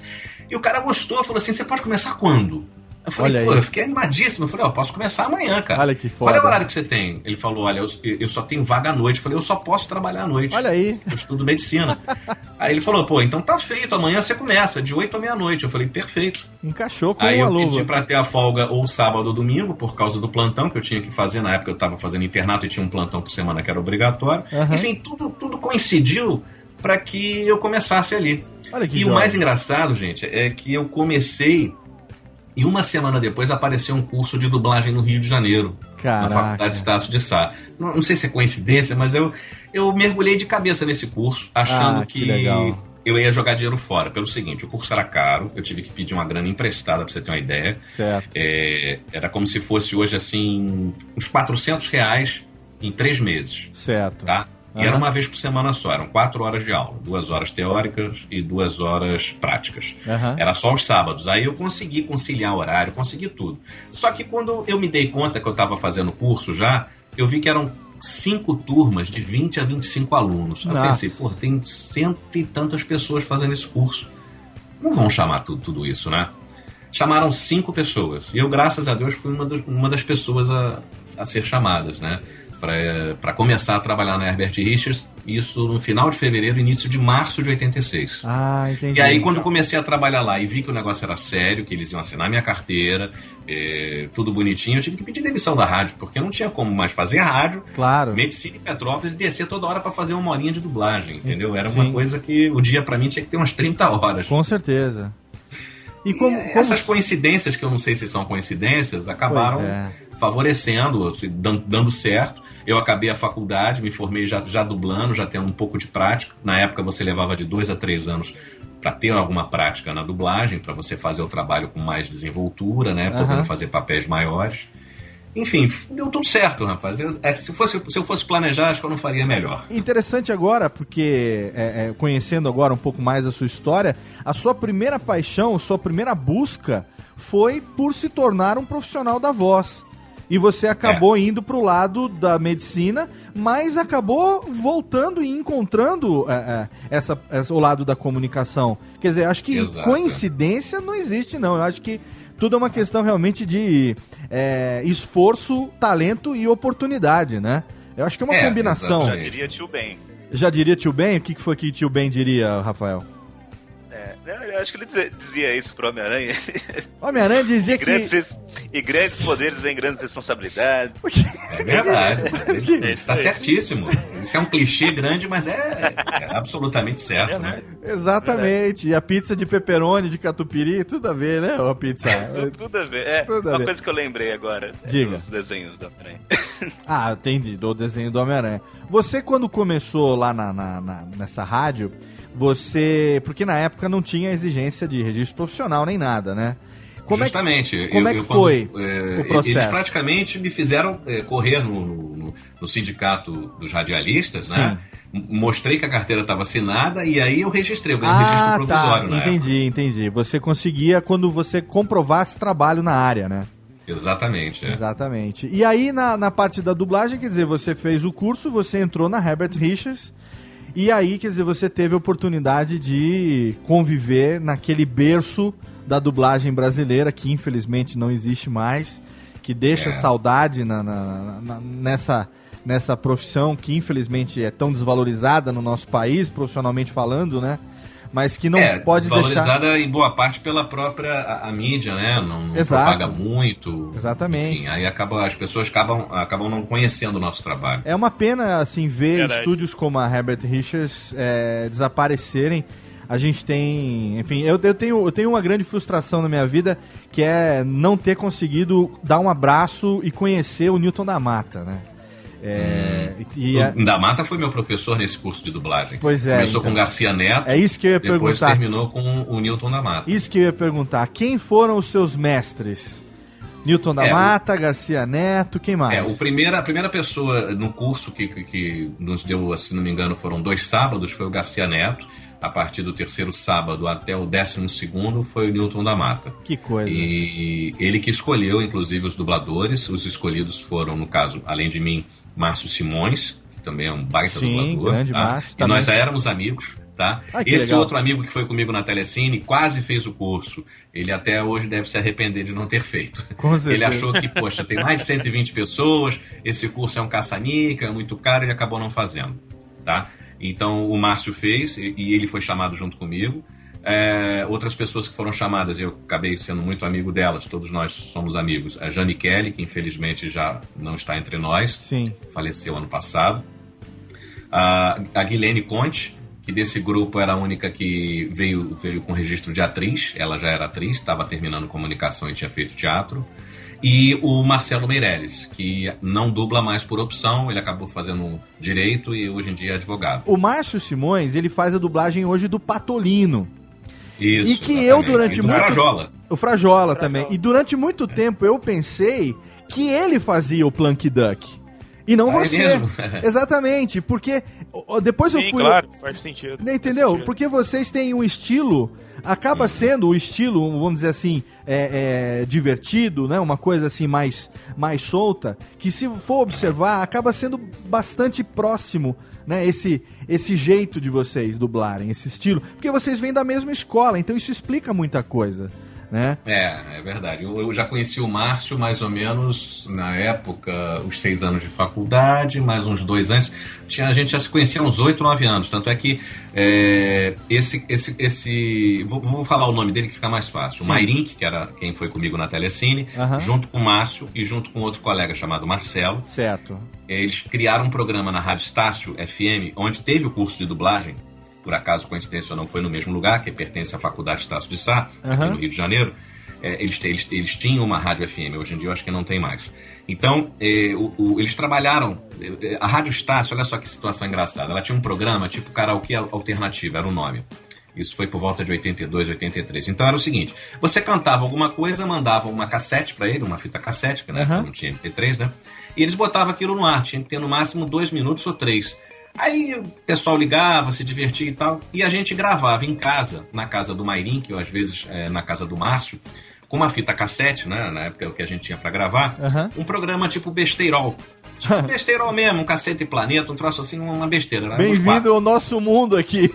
e o cara gostou, falou assim, você pode começar quando? Eu falei, Olha pô, aí. eu fiquei animadíssimo, eu falei, ó, posso começar amanhã, cara. Olha que Qual é o foda. horário que você tem? Ele falou, olha, eu, eu só tenho vaga à noite. Eu falei, eu só posso trabalhar à noite. Olha aí. Eu estudo medicina. aí ele falou, pô, então tá feito, amanhã você começa, de 8 à meia-noite. Eu falei, perfeito. Encaixou com Aí eu luva. pedi pra ter a folga ou sábado ou domingo, por causa do plantão que eu tinha que fazer. Na época eu tava fazendo internato e tinha um plantão por semana que era obrigatório. Aham. Enfim, tudo, tudo coincidiu para que eu começasse ali. Olha que e o joia. mais engraçado, gente, é que eu comecei e uma semana depois apareceu um curso de dublagem no Rio de Janeiro. Caraca. Na Faculdade de Estácio de Sá. Não, não sei se é coincidência, mas eu, eu mergulhei de cabeça nesse curso, achando Ah, que que, eu ia jogar dinheiro fora. Pelo seguinte, o curso era caro, eu tive que pedir uma grana emprestada pra você ter uma ideia. Certo. É, era como se fosse hoje, assim, uns 400 reais em três meses. Certo. Tá? E era uma vez por semana só, eram quatro horas de aula, duas horas teóricas e duas horas práticas. Aham. Era só os sábados. Aí eu consegui conciliar horário, consegui tudo. Só que quando eu me dei conta que eu estava fazendo o curso já, eu vi que eram cinco turmas de 20 a 25 alunos. Eu pensei, pô, tem cento e tantas pessoas fazendo esse curso. Não vão chamar tudo, tudo isso, né? Chamaram cinco pessoas. E eu, graças a Deus, fui uma, das- uma das pessoas a, a ser chamadas, né? Para começar a trabalhar na Herbert Richards, isso no final de fevereiro, início de março de 86. Ah, entendi. E aí, quando comecei a trabalhar lá e vi que o negócio era sério, que eles iam assinar minha carteira, eh, tudo bonitinho, eu tive que pedir demissão da rádio, porque eu não tinha como mais fazer rádio, Claro. medicina em Petrópolis e descer toda hora pra fazer uma horinha de dublagem, entendeu? Era Sim. uma coisa que o dia pra mim tinha que ter umas 30 horas. Com certeza. E como, como- Essas coincidências, que eu não sei se são coincidências, acabaram é. favorecendo, dan- dando certo. Eu acabei a faculdade, me formei já, já dublando, já tendo um pouco de prática. Na época você levava de dois a três anos para ter alguma prática na dublagem, para você fazer o trabalho com mais desenvoltura, né? Podendo Aham. fazer papéis maiores. Enfim, deu tudo certo, rapaz. Eu- é, se, fosse, se eu fosse planejar, acho que eu não faria melhor. Interessante agora, porque é, é, conhecendo agora um pouco mais a sua história, a sua primeira paixão, sua primeira busca foi por se tornar um profissional da voz. E você acabou É. indo pro lado da medicina, mas acabou voltando e encontrando é, é, essa, essa- o lado da comunicação. Quer dizer, acho que Exato. coincidência não existe, não. Eu acho que tudo é uma questão realmente de é, esforço, talento e oportunidade, né? Eu acho que é uma É, combinação. Já diria tio Ben. Já diria tio Ben? O que, que foi que tio Ben diria, Rafael? Né, eu acho que ele dizia, dizia isso pro Homem-Aranha. Homem-Aranha dizia E que. grandes, e grandes poderes vêm grandes responsabilidades. É verdade. Ele está certíssimo. Isso é um clichê grande, mas é, é absolutamente certo, né? Exatamente. E a pizza de pepperoni, de catupiry, tudo a ver, né? Ou a pizza. Tudo, tudo a ver. É, Tudo a uma ver. coisa que eu lembrei agora. é Diga. Os desenhos do Homem-Aranha. Ah, entendi, do desenho do Homem-Aranha. Você, quando começou lá na, na- na- nessa rádio, você. Porque na época não tinha exigência de registro profissional nem nada, né? Como Justamente. É que, como Eu- é que eu quando, foi é, o processo? Eles praticamente me fizeram é, correr no, no- no sindicato dos radialistas, né? M- Mostrei que a carteira estava assinada e aí eu registrei, eu ganhei um registro Ah, tá. provisório época. Entendi, entendi. Você conseguia quando você comprovasse trabalho na área, né? Exatamente. é. Exatamente. E aí, na, na parte da dublagem, quer dizer, você fez o curso, você entrou na Herbert Richards, e aí, quer dizer, você teve a oportunidade de conviver naquele berço da dublagem brasileira, que infelizmente não existe mais, que deixa É. saudade na, na- na- nessa, nessa profissão que infelizmente é tão desvalorizada no nosso país, profissionalmente falando, né? Mas que não é, pode deixar. desvalorizada em boa parte pela própria a, a mídia, né? Não, não Exato. propaga muito. Exatamente. Enfim, aí acaba, as pessoas acabam, acabam não conhecendo o nosso trabalho. É uma pena, assim, ver Verdade. estúdios como a Herbert Richards é, desaparecerem. A gente tem. Enfim, eu, eu, tenho, eu tenho uma grande frustração na minha vida que é não ter conseguido dar um abraço e conhecer o Newton da Mata, né? É, e a- O da Mata foi meu professor nesse curso de dublagem. Pois é, Começou então. com Garcia Neto. É isso que eu ia depois perguntar. terminou com o Newton da Mata. Isso que eu ia perguntar. Quem foram os seus mestres? Newton da É, o- Mata, Garcia Neto, quem mais? É, o primeira, a primeira pessoa no curso que, que, que nos deu, se não me engano, foram dois sábados, foi o Garcia Neto. A partir do terceiro sábado até o décimo segundo foi o Newton da Mata. Que coisa. E ele que escolheu, inclusive, os dubladores. Os escolhidos foram, no caso, além de mim, Márcio Simões, que também é um baita Sim, dublador. grande tá? Márcio, E nós já éramos amigos, tá? Que Esse legal. outro amigo que foi comigo na Telecine quase fez o curso. Ele até hoje deve se arrepender de não ter feito. Com certeza. Ele achou que, poxa, tem mais de 120 pessoas, esse curso é um caçanica, é muito caro, ele acabou não fazendo, tá? Então o Márcio fez e ele foi chamado junto comigo. É, outras pessoas que foram chamadas, eu acabei sendo muito amigo delas, todos nós somos amigos. A Jane Kelly, que infelizmente já não está entre nós, Sim. faleceu ano passado. A, a Guilene Conte, que desse grupo era a única que veio, veio com registro de atriz, ela já era atriz, estava terminando comunicação e tinha feito teatro. E o Marcelo Meirelles, que não dubla mais por opção, ele acabou fazendo direito e hoje em dia é advogado. O Márcio Simões, ele faz a dublagem hoje do Patolino. Isso, e que eu, exatamente. durante E do muito Frajola. O Frajola também. E durante muito tempo eu pensei que ele fazia o Plunk Duck. E não Ah, é você. mesmo? Exatamente, porque depois eu Sim, fui. claro, faz sentido. Entendeu? Faz sentido. Porque vocês têm um estilo, acaba sendo o estilo, vamos dizer assim, é, é, divertido, né? Uma coisa assim mais, mais solta, que se for observar, acaba sendo bastante próximo, né? Esse, esse jeito de vocês dublarem, esse estilo. Porque vocês vêm da mesma escola, então isso explica muita coisa, né? É, é verdade. Eu, eu já conheci o Márcio mais ou menos na época, os seis anos de faculdade, mais uns dois antes. Tinha, a gente já se conhecia há uns oito, nove anos. Tanto é que é, esse, esse, esse. Vou, vou falar o nome dele que fica mais fácil. Sim. O Mairink, que era quem foi comigo na Telecine, junto com o Márcio e junto com outro colega chamado Marcelo. Certo. Eles criaram um programa na Rádio Estácio FM, onde teve o curso de dublagem. Por acaso, coincidência ou não, foi no mesmo lugar, que pertence à Faculdade Estácio de Sá, aqui Aham. no Rio de Janeiro. É, eles, eles, eles tinham uma rádio FM, hoje em dia eu acho que não tem mais. Então, é, o- o- eles trabalharam. é, a Rádio Estácio, olha só que situação engraçada. Ela tinha um programa tipo karaokê alternativo, era o nome. Isso foi por volta de 82, 83. Então era o seguinte: você cantava alguma coisa, mandava uma cassete pra ele, uma fita cassete, na época Aham. não tinha MP3, né? E eles botavam aquilo no ar, tinha que ter no máximo dois minutos ou três. Aí o pessoal ligava, se divertia e tal, e a gente gravava em casa, na casa do Mairink, ou às vezes é, na casa do Márcio, com uma fita cassete, né? Na época que a gente tinha pra gravar, Aham. um programa tipo besteirol. Tipo besteirol mesmo, um cacete planeta, um troço assim, uma besteira. né? Bem-vindo ao nosso mundo aqui.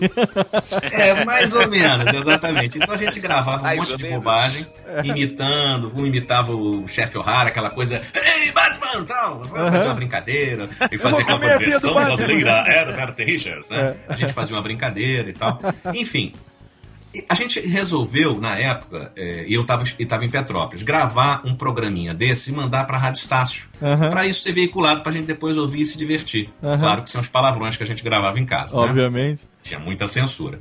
é, mais ou menos, exatamente. Então a gente gravava um Mais monte de menos. bobagem, imitando, um imitava o chefe O'Hara, aquela coisa, ei, Batman, tal, vamos fazer uma brincadeira, e fazer comer a tia do versão brasileira era o Bert Richards, né? A gente fazia uma brincadeira e tal. Enfim, a gente resolveu, na época, é, e eu estava tava em Petrópolis, gravar um programinha desse e mandar para a Rádio Estácio. Aham. Para isso ser veiculado, para a gente depois ouvir e se divertir. Aham. Claro que são os palavrões que a gente gravava em casa. né? Obviamente. Tinha muita censura.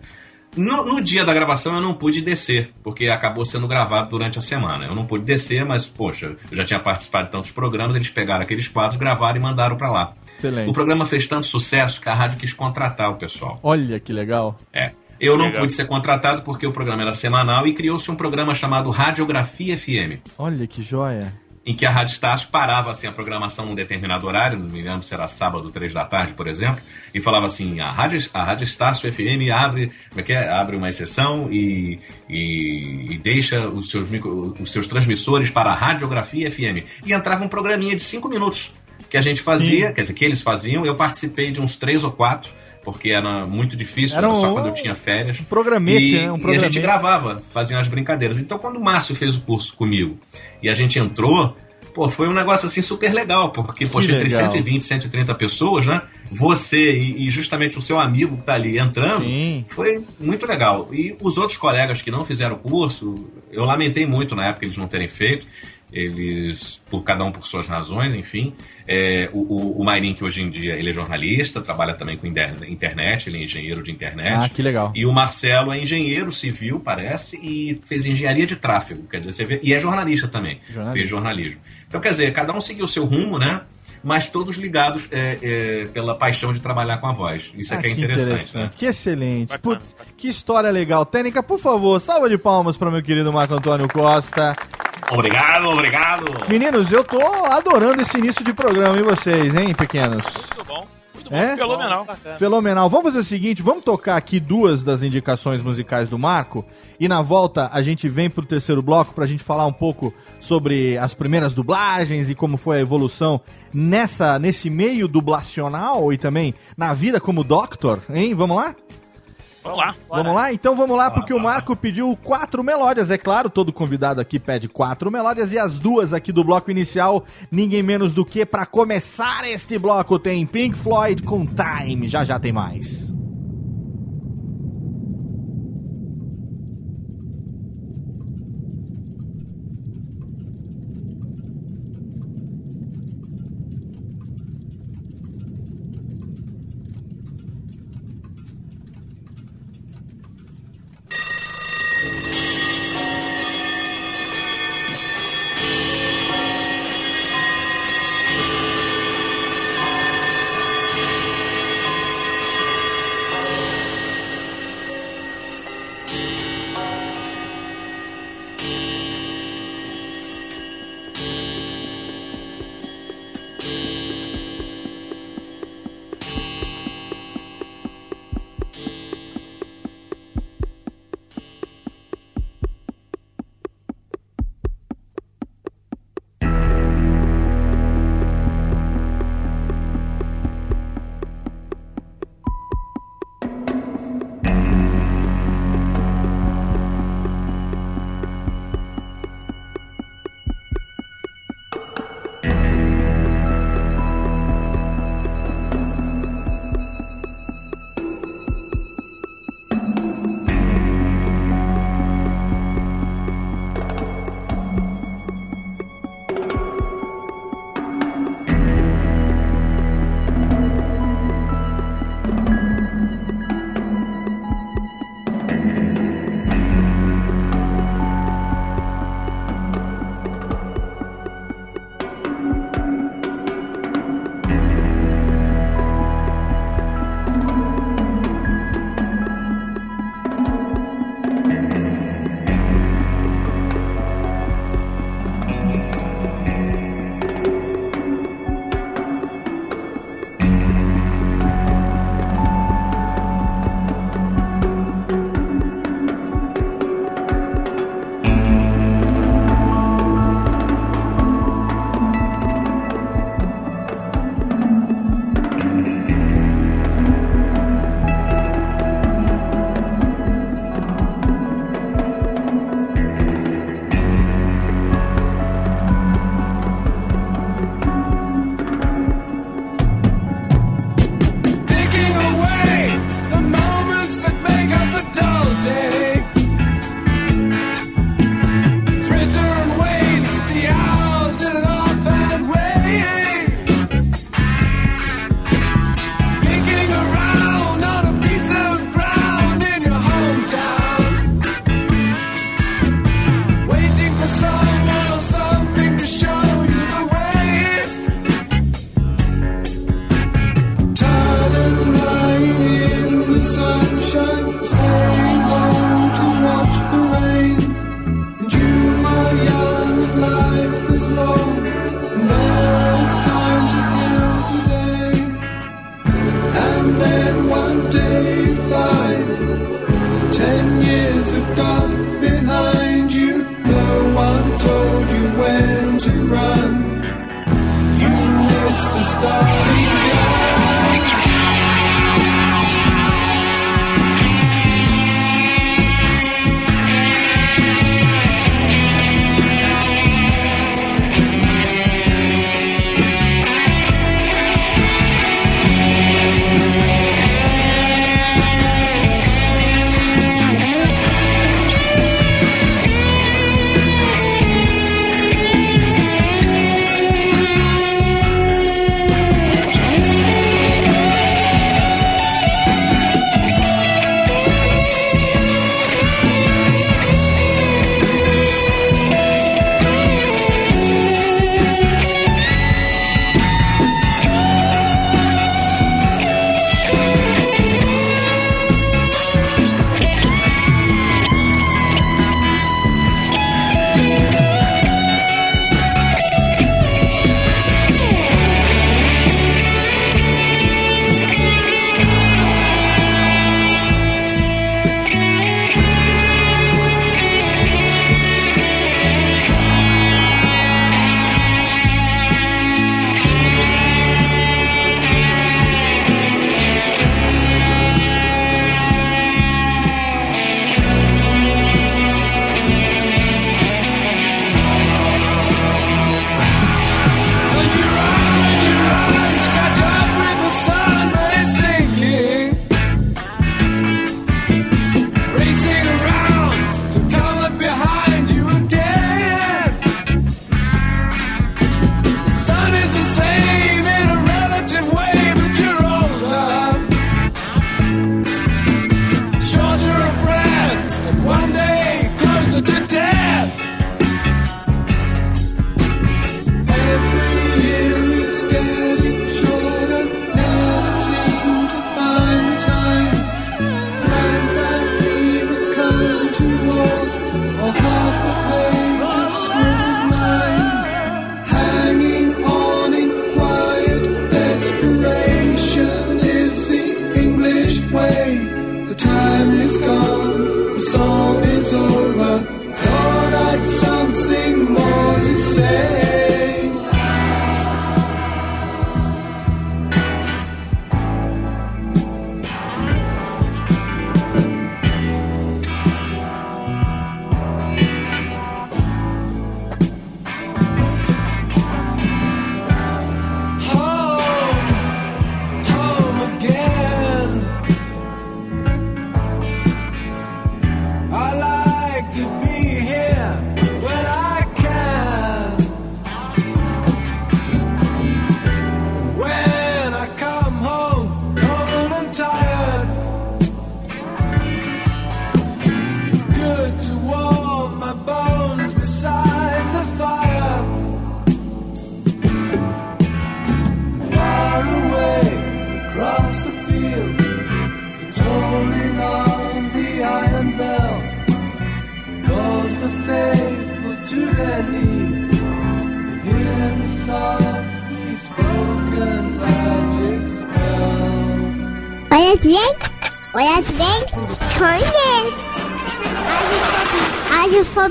No, no dia da gravação eu não pude descer, porque acabou sendo gravado durante a semana. Eu não pude descer, mas, poxa, eu já tinha participado de tantos programas, eles pegaram aqueles quadros, gravaram e mandaram para lá. Excelente. O programa fez tanto sucesso que a rádio quis contratar o pessoal. Olha que legal. É. Eu não Legal. pude ser contratado porque o programa era semanal e criou-se um programa chamado Radiografia FM, Olha que joia. em que a Rádio Estácio parava assim, a programação num determinado horário, não me lembro se era sábado, três da tarde, por exemplo, e falava assim, a Rádio, a Rádio Estácio FM abre, como é que é? abre uma exceção e, e, e deixa os seus, micro- os seus transmissores para a Radiografia FM. E entrava um programinha de cinco minutos que a gente fazia, Sim. quer dizer, que eles faziam, eu participei de uns três ou quatro, porque era muito difícil, Era era só um- quando eu tinha férias. Um programete, E, né? Um e a programete. gente gravava, fazia umas brincadeiras. Então, quando o Márcio fez o curso comigo e a gente entrou, pô, foi um negócio assim super legal, porque, poxa, entre legal. 120 e 130 pessoas, né? Você e, e justamente o seu amigo que tá ali entrando, Sim. foi muito legal. E os outros colegas que não fizeram o curso, eu lamentei muito na época eles não terem feito. Eles, por cada um por suas razões, enfim. É, o, o, o que hoje em dia ele é jornalista, trabalha também com inter- internet, ele é engenheiro de internet. Ah, que legal. E o Marcelo é engenheiro civil, parece, e fez engenharia de tráfego, quer dizer, você vê, e é jornalista também, Jornalista. fez jornalismo. Então, quer dizer, cada um seguiu o seu rumo, né? Mas todos ligados é, é, pela paixão de trabalhar com a voz. Isso Ah, é que é interessante, né? Que excelente. Putz, que história legal. Técnica, por favor, salva de palmas para meu querido Marco Antônio Costa. Obrigado, obrigado. Meninos, eu tô adorando esse início de programa, e vocês, hein, pequenos? Muito bom. É? Fenomenal. Fenomenal. Vamos fazer o seguinte, vamos tocar aqui duas das indicações musicais do Marco e na volta a gente vem pro terceiro bloco pra gente falar um pouco sobre as primeiras dublagens e como foi a evolução nessa nesse meio dublacional e também na vida como Doctor, hein? Vamos lá? Vamos lá. Vamos lá? Então vamos lá, porque o Marco pediu quatro melódias. É claro, todo convidado aqui pede quatro melódias e as duas aqui do bloco inicial, ninguém menos do que para começar este bloco tem Pink Floyd com Time. Já já tem mais.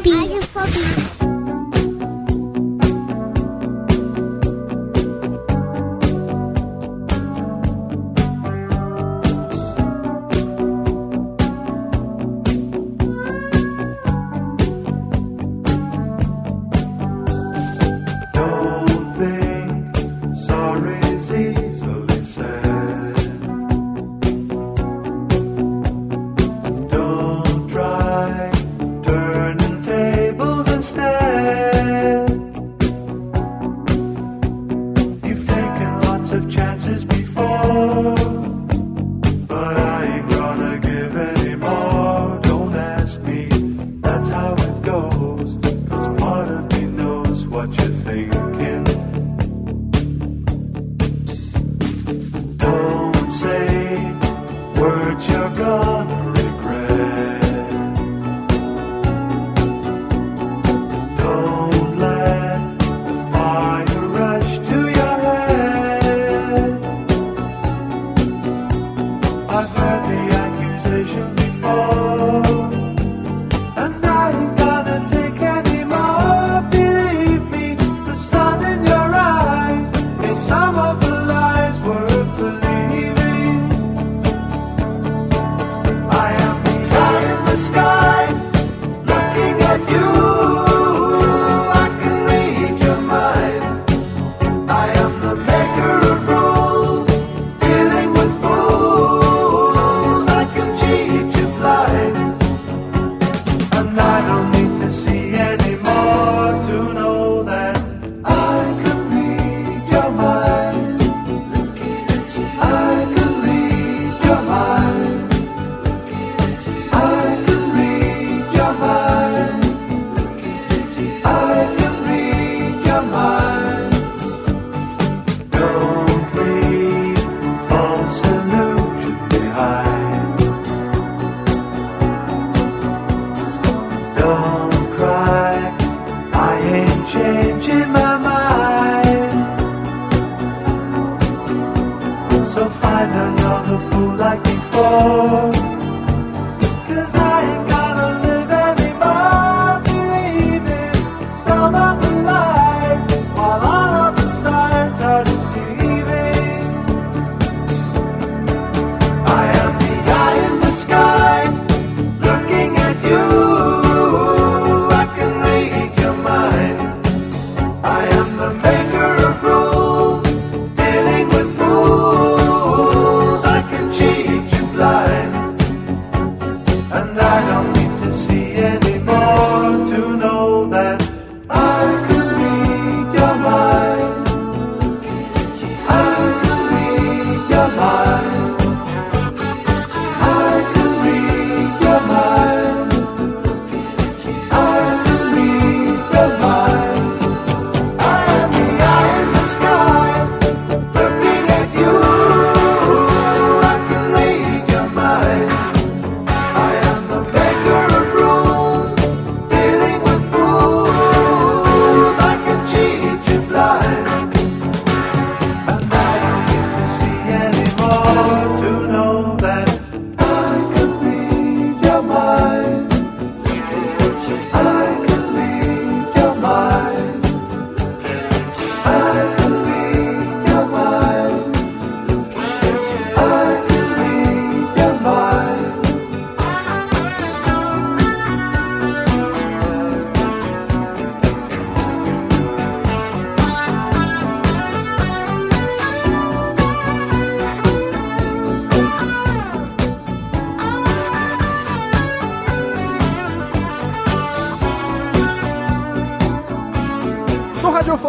Bobby.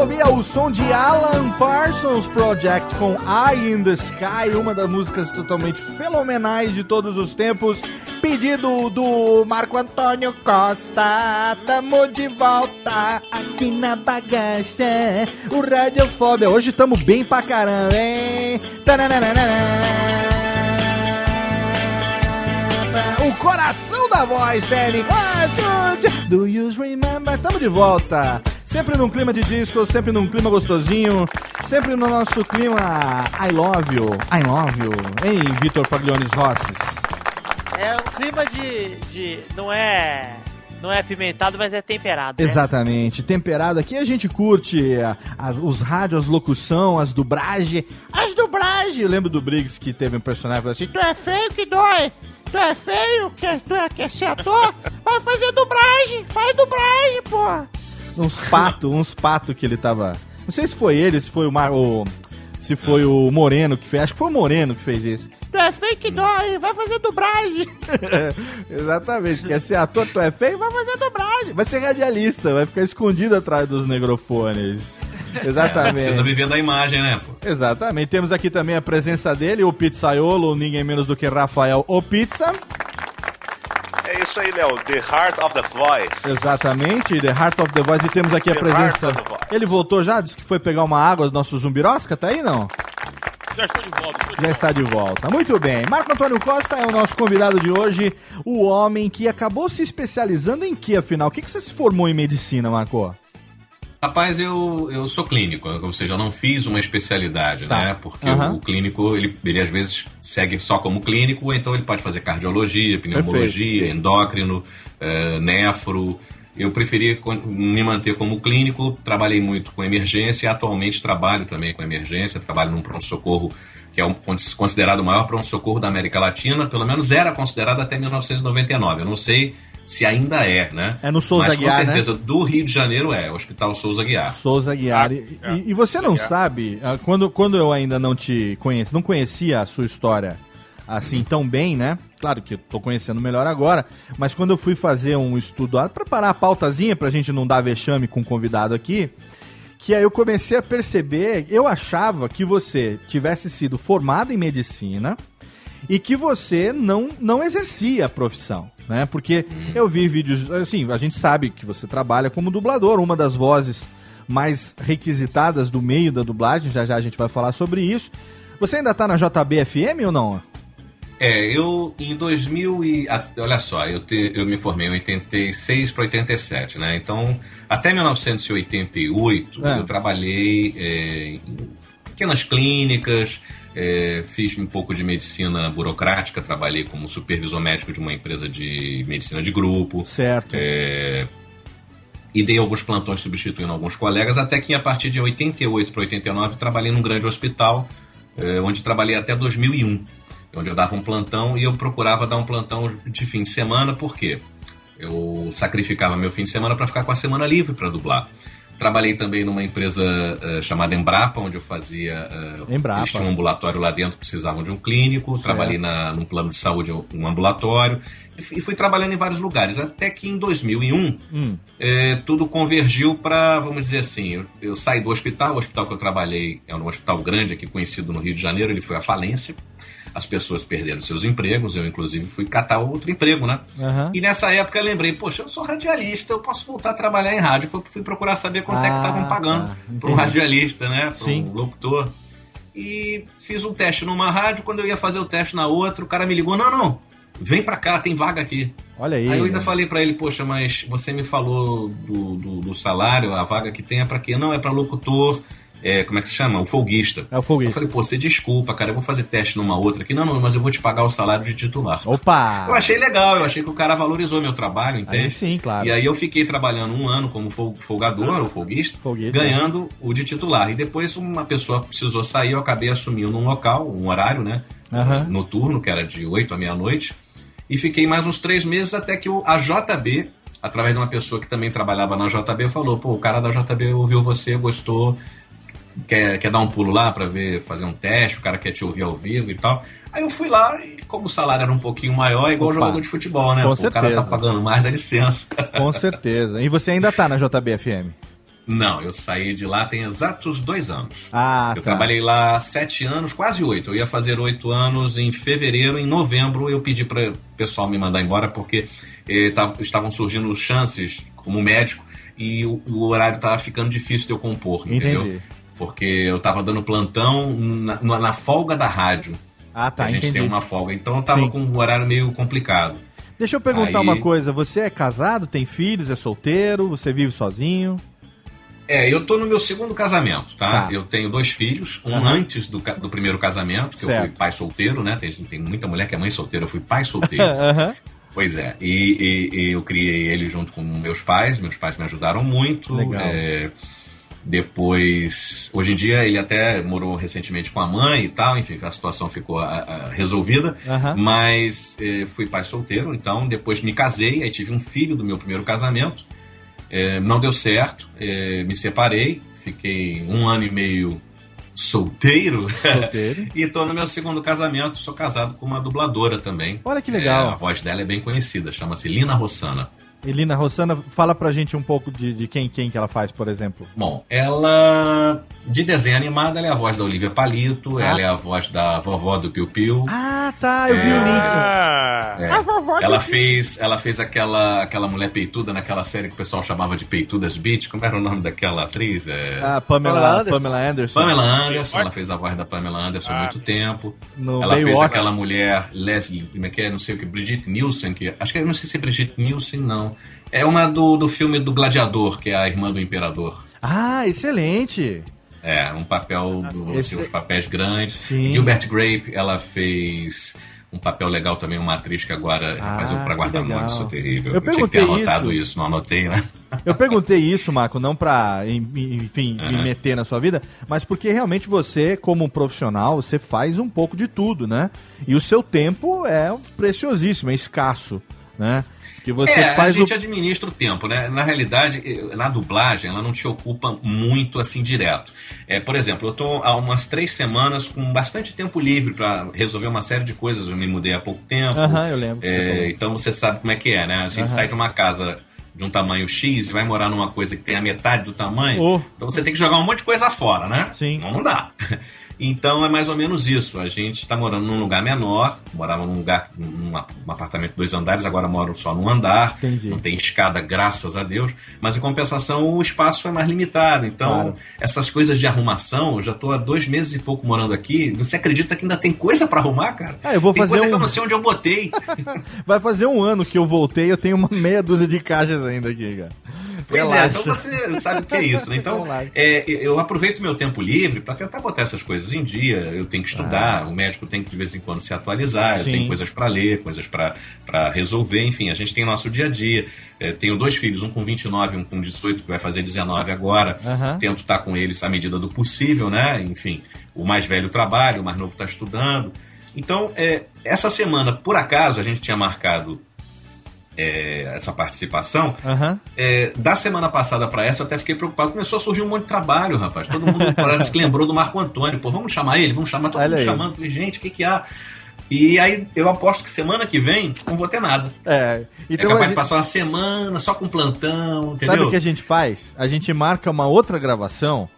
ouvir é o som de Alan Parsons Project com Eye in the Sky, uma das músicas totalmente fenomenais de todos os tempos. Pedido do Marco Antônio Costa, tamo de volta aqui na bagaça. O Radiofobia, hoje tamo bem pra caramba, hein? O coração da voz, Danny. One. Do you remember? Tamo de volta. Sempre num clima de disco, sempre num clima gostosinho, sempre no nosso clima I love you, I love you. Hein, Vitor Fagliones Rosses? É um clima de, de. Não é. Não é apimentado, mas é temperado. né? Exatamente. Temperado aqui a gente curte as- os rádios, as locução, as dublagem. As dublagem! Eu lembro do Briggs que teve um personagem que falou assim: Tu é feio que dói. Tu é feio, quer, tu é, quer ser ator? Vai fazer dublagem, faz dublagem, pô. Uns patos, uns patos que ele tava. Não sei se foi ele, se foi o, Mar... o- se foi o Moreno que fez. Acho que foi o Moreno que fez isso. Tu é feio que dói, vai fazer dublagem. Exatamente. Quer ser ator, tu é feio, vai fazer dublagem. Vai ser radialista, vai ficar escondido atrás dos negrofones. Exatamente. É, precisa viver da imagem, né, pô? Exatamente. Temos aqui também a presença dele, o pizzaiolo, ninguém menos do que Rafael O Pizza. Isso aí, Léo. The Heart of the Voice. Exatamente, The Heart of the Voice. E temos aqui a The presença. Heart of the Voice. Ele voltou já? Disse que foi pegar uma água do nosso zumbirosca? Tá aí não? Já estou de volta. Estou de Já está de volta. Muito bem. Marco Antônio Costa é o nosso convidado de hoje, o homem que acabou se especializando em que, afinal? O que, que você se formou em medicina, Marco? Rapaz, eu, eu sou clínico, ou seja, eu não fiz uma especialidade, Tá. né? Porque Aham. o, clínico, ele, ele às vezes segue só como clínico, ou então ele pode fazer cardiologia, pneumologia, endócrino, eh, nefro. Eu preferi me manter como clínico, trabalhei muito com emergência e atualmente trabalho também com emergência, trabalho num pronto-socorro que é um, considerado o maior pronto-socorro da América Latina, pelo menos era considerado até 1999. Eu não sei se ainda é, né? É no Souza Mas, Aguiar, com né? certeza, do Rio de Janeiro é, o Hospital Souza Aguiar. Souza Aguiar. E, e- e você não sabe, ah, quando, quando eu ainda não te conheço, não conhecia a sua história assim tão bem, né? Claro que eu tô conhecendo melhor agora, mas quando eu fui fazer um estudo, ah, preparar a pautazinha pra gente não dar vexame com o convidado aqui, que aí eu comecei a perceber, eu achava que você tivesse sido formado em medicina e que você não, não exercia a profissão, né? Porque eu vi vídeos, assim, a gente sabe que você trabalha como dublador, uma das vozes mais requisitadas do meio da dublagem, já já a gente vai falar sobre isso. Você ainda tá na JBFM ou não? É, eu em 2000 e olha só, eu, te- eu me formei em 86 para 87, né? Então, até 1988 É. eu trabalhei é, em pequenas clínicas, é, fiz um pouco de medicina burocrática, trabalhei como supervisor médico de uma empresa de medicina de grupo. Certo. É, e dei alguns plantões substituindo alguns colegas, até que a partir de 88 para 89 trabalhei num grande hospital, eh, onde trabalhei até 2001, onde eu dava um plantão e eu procurava dar um plantão de fim de semana, por quê? Eu sacrificava meu fim de semana para ficar com a semana livre para dublar. Trabalhei também numa empresa eh, chamada Embrapa, onde eu fazia. eh, Embrapa. Eles tinham um ambulatório lá dentro, precisavam de um clínico. Certo. Trabalhei na, num plano de saúde, um ambulatório. E fui- e fui trabalhando em vários lugares. Até que em 2001, Hum. é, tudo convergiu para, vamos dizer assim, eu, eu saí do hospital, o hospital que eu trabalhei é um hospital grande aqui, conhecido no Rio de Janeiro, ele foi à falência, as pessoas perderam seus empregos, eu inclusive fui catar outro emprego, né? Aham. E nessa época eu lembrei, poxa, eu sou radialista, eu posso voltar a trabalhar em rádio. Fui, fui procurar saber quanto é que Ah, estavam pagando tá. para um radialista, né? Para um locutor. E fiz um teste numa rádio, quando eu ia fazer o teste na outra, o cara me ligou, não, não, vem pra cá, tem vaga aqui. Olha aí. Aí eu ainda né? falei pra ele, poxa, mas você me falou do, do, do salário, a vaga que tem é pra quê? Não, é pra locutor, é, como é que se chama? O folguista. É o folguista. Eu falei, pô, você desculpa, cara, eu vou fazer teste numa outra aqui. Não, não, mas eu vou te pagar o salário de titular. Opa! Eu achei legal, eu achei que o cara valorizou meu trabalho, entende? Aí sim, claro. E aí eu fiquei trabalhando um ano como fol- folgador, ou folguista, Folguista. ganhando o de titular. E depois uma pessoa precisou sair, eu acabei assumindo um local, um horário, né? Aham. Noturno, que era de 8 à meia-noite. E fiquei mais uns três meses até que a JB, através de uma pessoa que também trabalhava na JB, falou: pô, o cara da JB ouviu você, gostou, quer, quer dar um pulo lá pra ver, fazer um teste, o cara quer te ouvir ao vivo e tal. Aí eu fui lá e, como o salário era um pouquinho maior, é igual Opa. jogador de futebol, né? Com o cara certeza. tá pagando mais, dá licença. Com certeza. E você ainda tá na JBFM? Não, eu saí de lá tem exatos dois anos. Ah, eu tá. trabalhei lá sete anos, quase oito. Eu ia fazer oito anos em fevereiro, em novembro eu pedi para o pessoal me mandar embora porque eh, tav- estavam surgindo chances como médico e o, o horário estava ficando difícil de eu compor, entendeu? Entendi. Porque eu estava dando plantão na, na- folga da rádio. Ah, tá, a gente entendi. tem uma folga, então eu tava Sim. com um horário meio complicado. Deixa eu perguntar Aí- uma coisa. Você é casado, tem filhos, é solteiro, você vive sozinho? É, eu tô no meu segundo casamento, tá? Tá. Eu tenho dois filhos, um Aham. antes do, do primeiro casamento, que eu fui Certo. pai solteiro, né? Tem, tem muita mulher que é mãe solteira, eu fui pai solteiro. Aham. Pois é, e, e- e eu criei ele junto com meus pais, meus pais me ajudaram muito. Legal. é, depois, hoje em dia, ele até morou recentemente com a mãe e tal, enfim, a situação ficou a- a- resolvida. Aham. Mas eh, fui pai solteiro, então depois me casei, aí tive um filho do meu primeiro casamento. Eh, não deu certo, eh, me separei, fiquei um ano e meio solteiro. Solteiro. e tô no meu segundo casamento, sou casado com uma dubladora também. Olha que legal. É, a voz dela é bem conhecida, chama-se Lina Rossana. Elina Rossana, fala pra gente um pouco de, de quem, quem que ela faz, por exemplo. Bom, ela de desenho animado, ela é a voz da Olivia Palito, Ah. ela é a voz da vovó do Piu Piu. Ah, tá, eu vi É. o link. É. A vovó Ela do- fez, ela fez aquela, aquela mulher peituda naquela série que o pessoal chamava de Peitudas Beach. Como era o nome daquela atriz? É... Ah, Pamela, Pamela Anderson. Pamela Anderson. Pamela Anderson, ela fez a voz da Pamela Anderson há muito tempo. No ela fez aquela mulher, Leslie, como é que é? Não sei o que, Brigitte Nielsen, que. Acho que eu não sei se é Brigitte Nielsen, não. É uma do, do filme do Gladiador, que é a irmã do imperador. Ah, excelente. É, um papel, do, Esse- assim, uns papéis grandes. Sim. Gilbert Grape, ela fez um papel legal também, uma atriz que agora Ah, faz um pra guardar muito, sou terrível. Eu tinha que ter anotado isso. isso. não anotei, né? Eu perguntei isso, Marco, não pra, enfim, me Aham. meter na sua vida, mas porque realmente você, como um profissional, você faz um pouco de tudo, né? E o seu tempo é preciosíssimo, é escasso, né? Que você é, faz a gente o... administra o tempo, né? Na realidade, eh, na dublagem, ela não te ocupa muito assim direto. É, por exemplo, eu tô há umas três semanas com bastante tempo livre para resolver uma série de coisas. Eu me mudei há pouco tempo. Aham, eu lembro você É, falou. então você sabe como é que é, né? A gente Aham. sai de uma casa de um tamanho X e vai morar numa coisa que tem a metade do tamanho. Oh. Então você tem que jogar um monte de coisa fora, né? Sim. Não dá. Então é mais ou menos isso. A gente está morando num lugar menor, morava num lugar, num um apartamento de dois andares, agora moro só num andar. Entendi. Não tem escada, graças a Deus. Mas em compensação o espaço é mais limitado. Então, Claro. essas coisas de arrumação, eu já estou há dois meses e pouco morando aqui. Você acredita que ainda tem coisa para arrumar, cara? Ah, eu vou tem fazer coisa que um- eu não sei onde eu botei. Vai fazer um ano que eu voltei, eu tenho uma meia dúzia de caixas ainda aqui, cara. Pois é, Relaxa. então você sabe o que é isso, né? Então, Relaxa. é, eu aproveito meu tempo livre para tentar botar essas coisas em dia. Eu tenho que estudar, o médico tem que de vez em quando se atualizar, eu Ah. Sim. tenho coisas para ler, coisas para resolver, enfim, a gente tem nosso dia a dia. É, tenho dois filhos, um com 29 um com 18, que vai fazer 19 agora. Aham. Tento estar com eles à medida do possível, né? Enfim, o mais velho trabalha, o mais novo está estudando. Então, é, essa semana, por acaso, a gente tinha marcado é, essa participação. Aham. É, da semana passada para essa, eu até fiquei preocupado. Começou a surgir um monte de trabalho, rapaz. Todo mundo parece que lembrou do Marco Antônio. Pô, vamos chamar ele, vamos chamar todo Olha mundo aí. chamando. Falei, gente, o que, que há? E aí eu aposto que semana que vem não vou ter nada. É, é então capaz a de gente- passar uma semana só com plantão, entendeu? Sabe o que a gente faz? A gente marca uma outra gravação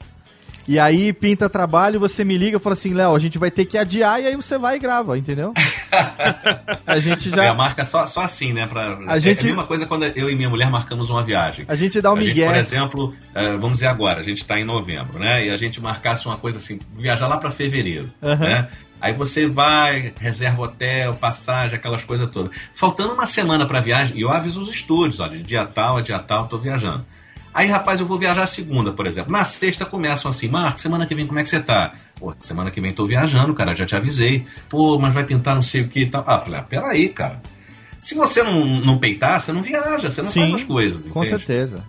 e aí pinta trabalho, você me liga e fala assim, Léo, a gente vai ter que adiar e aí você vai e grava, entendeu? a gente É, a já marca só, só assim, né? Pra, A é gente- a mesma coisa quando eu e minha mulher marcamos uma viagem. a gente dá a gente, migué. por exemplo, eh, vamos dizer agora, a gente está em novembro, né? E a gente marcasse uma coisa assim, viajar lá para fevereiro, Aham. né? Aí você vai, reserva hotel, passagem, aquelas coisas todas. Faltando uma semana para viagem, e eu aviso os estúdios, olha, de dia tal a dia tal, tô viajando. Aí, rapaz, eu vou viajar segunda, por exemplo. Na sexta começam assim, Marco, semana que vem como é que você tá? Pô, semana que vem tô viajando, cara, já te avisei. Pô, mas vai pintar não sei o que e tal. Ah, falei, ah, peraí, cara. Se você não, não peitar, você não viaja, você não faz as coisas. com entende? certeza.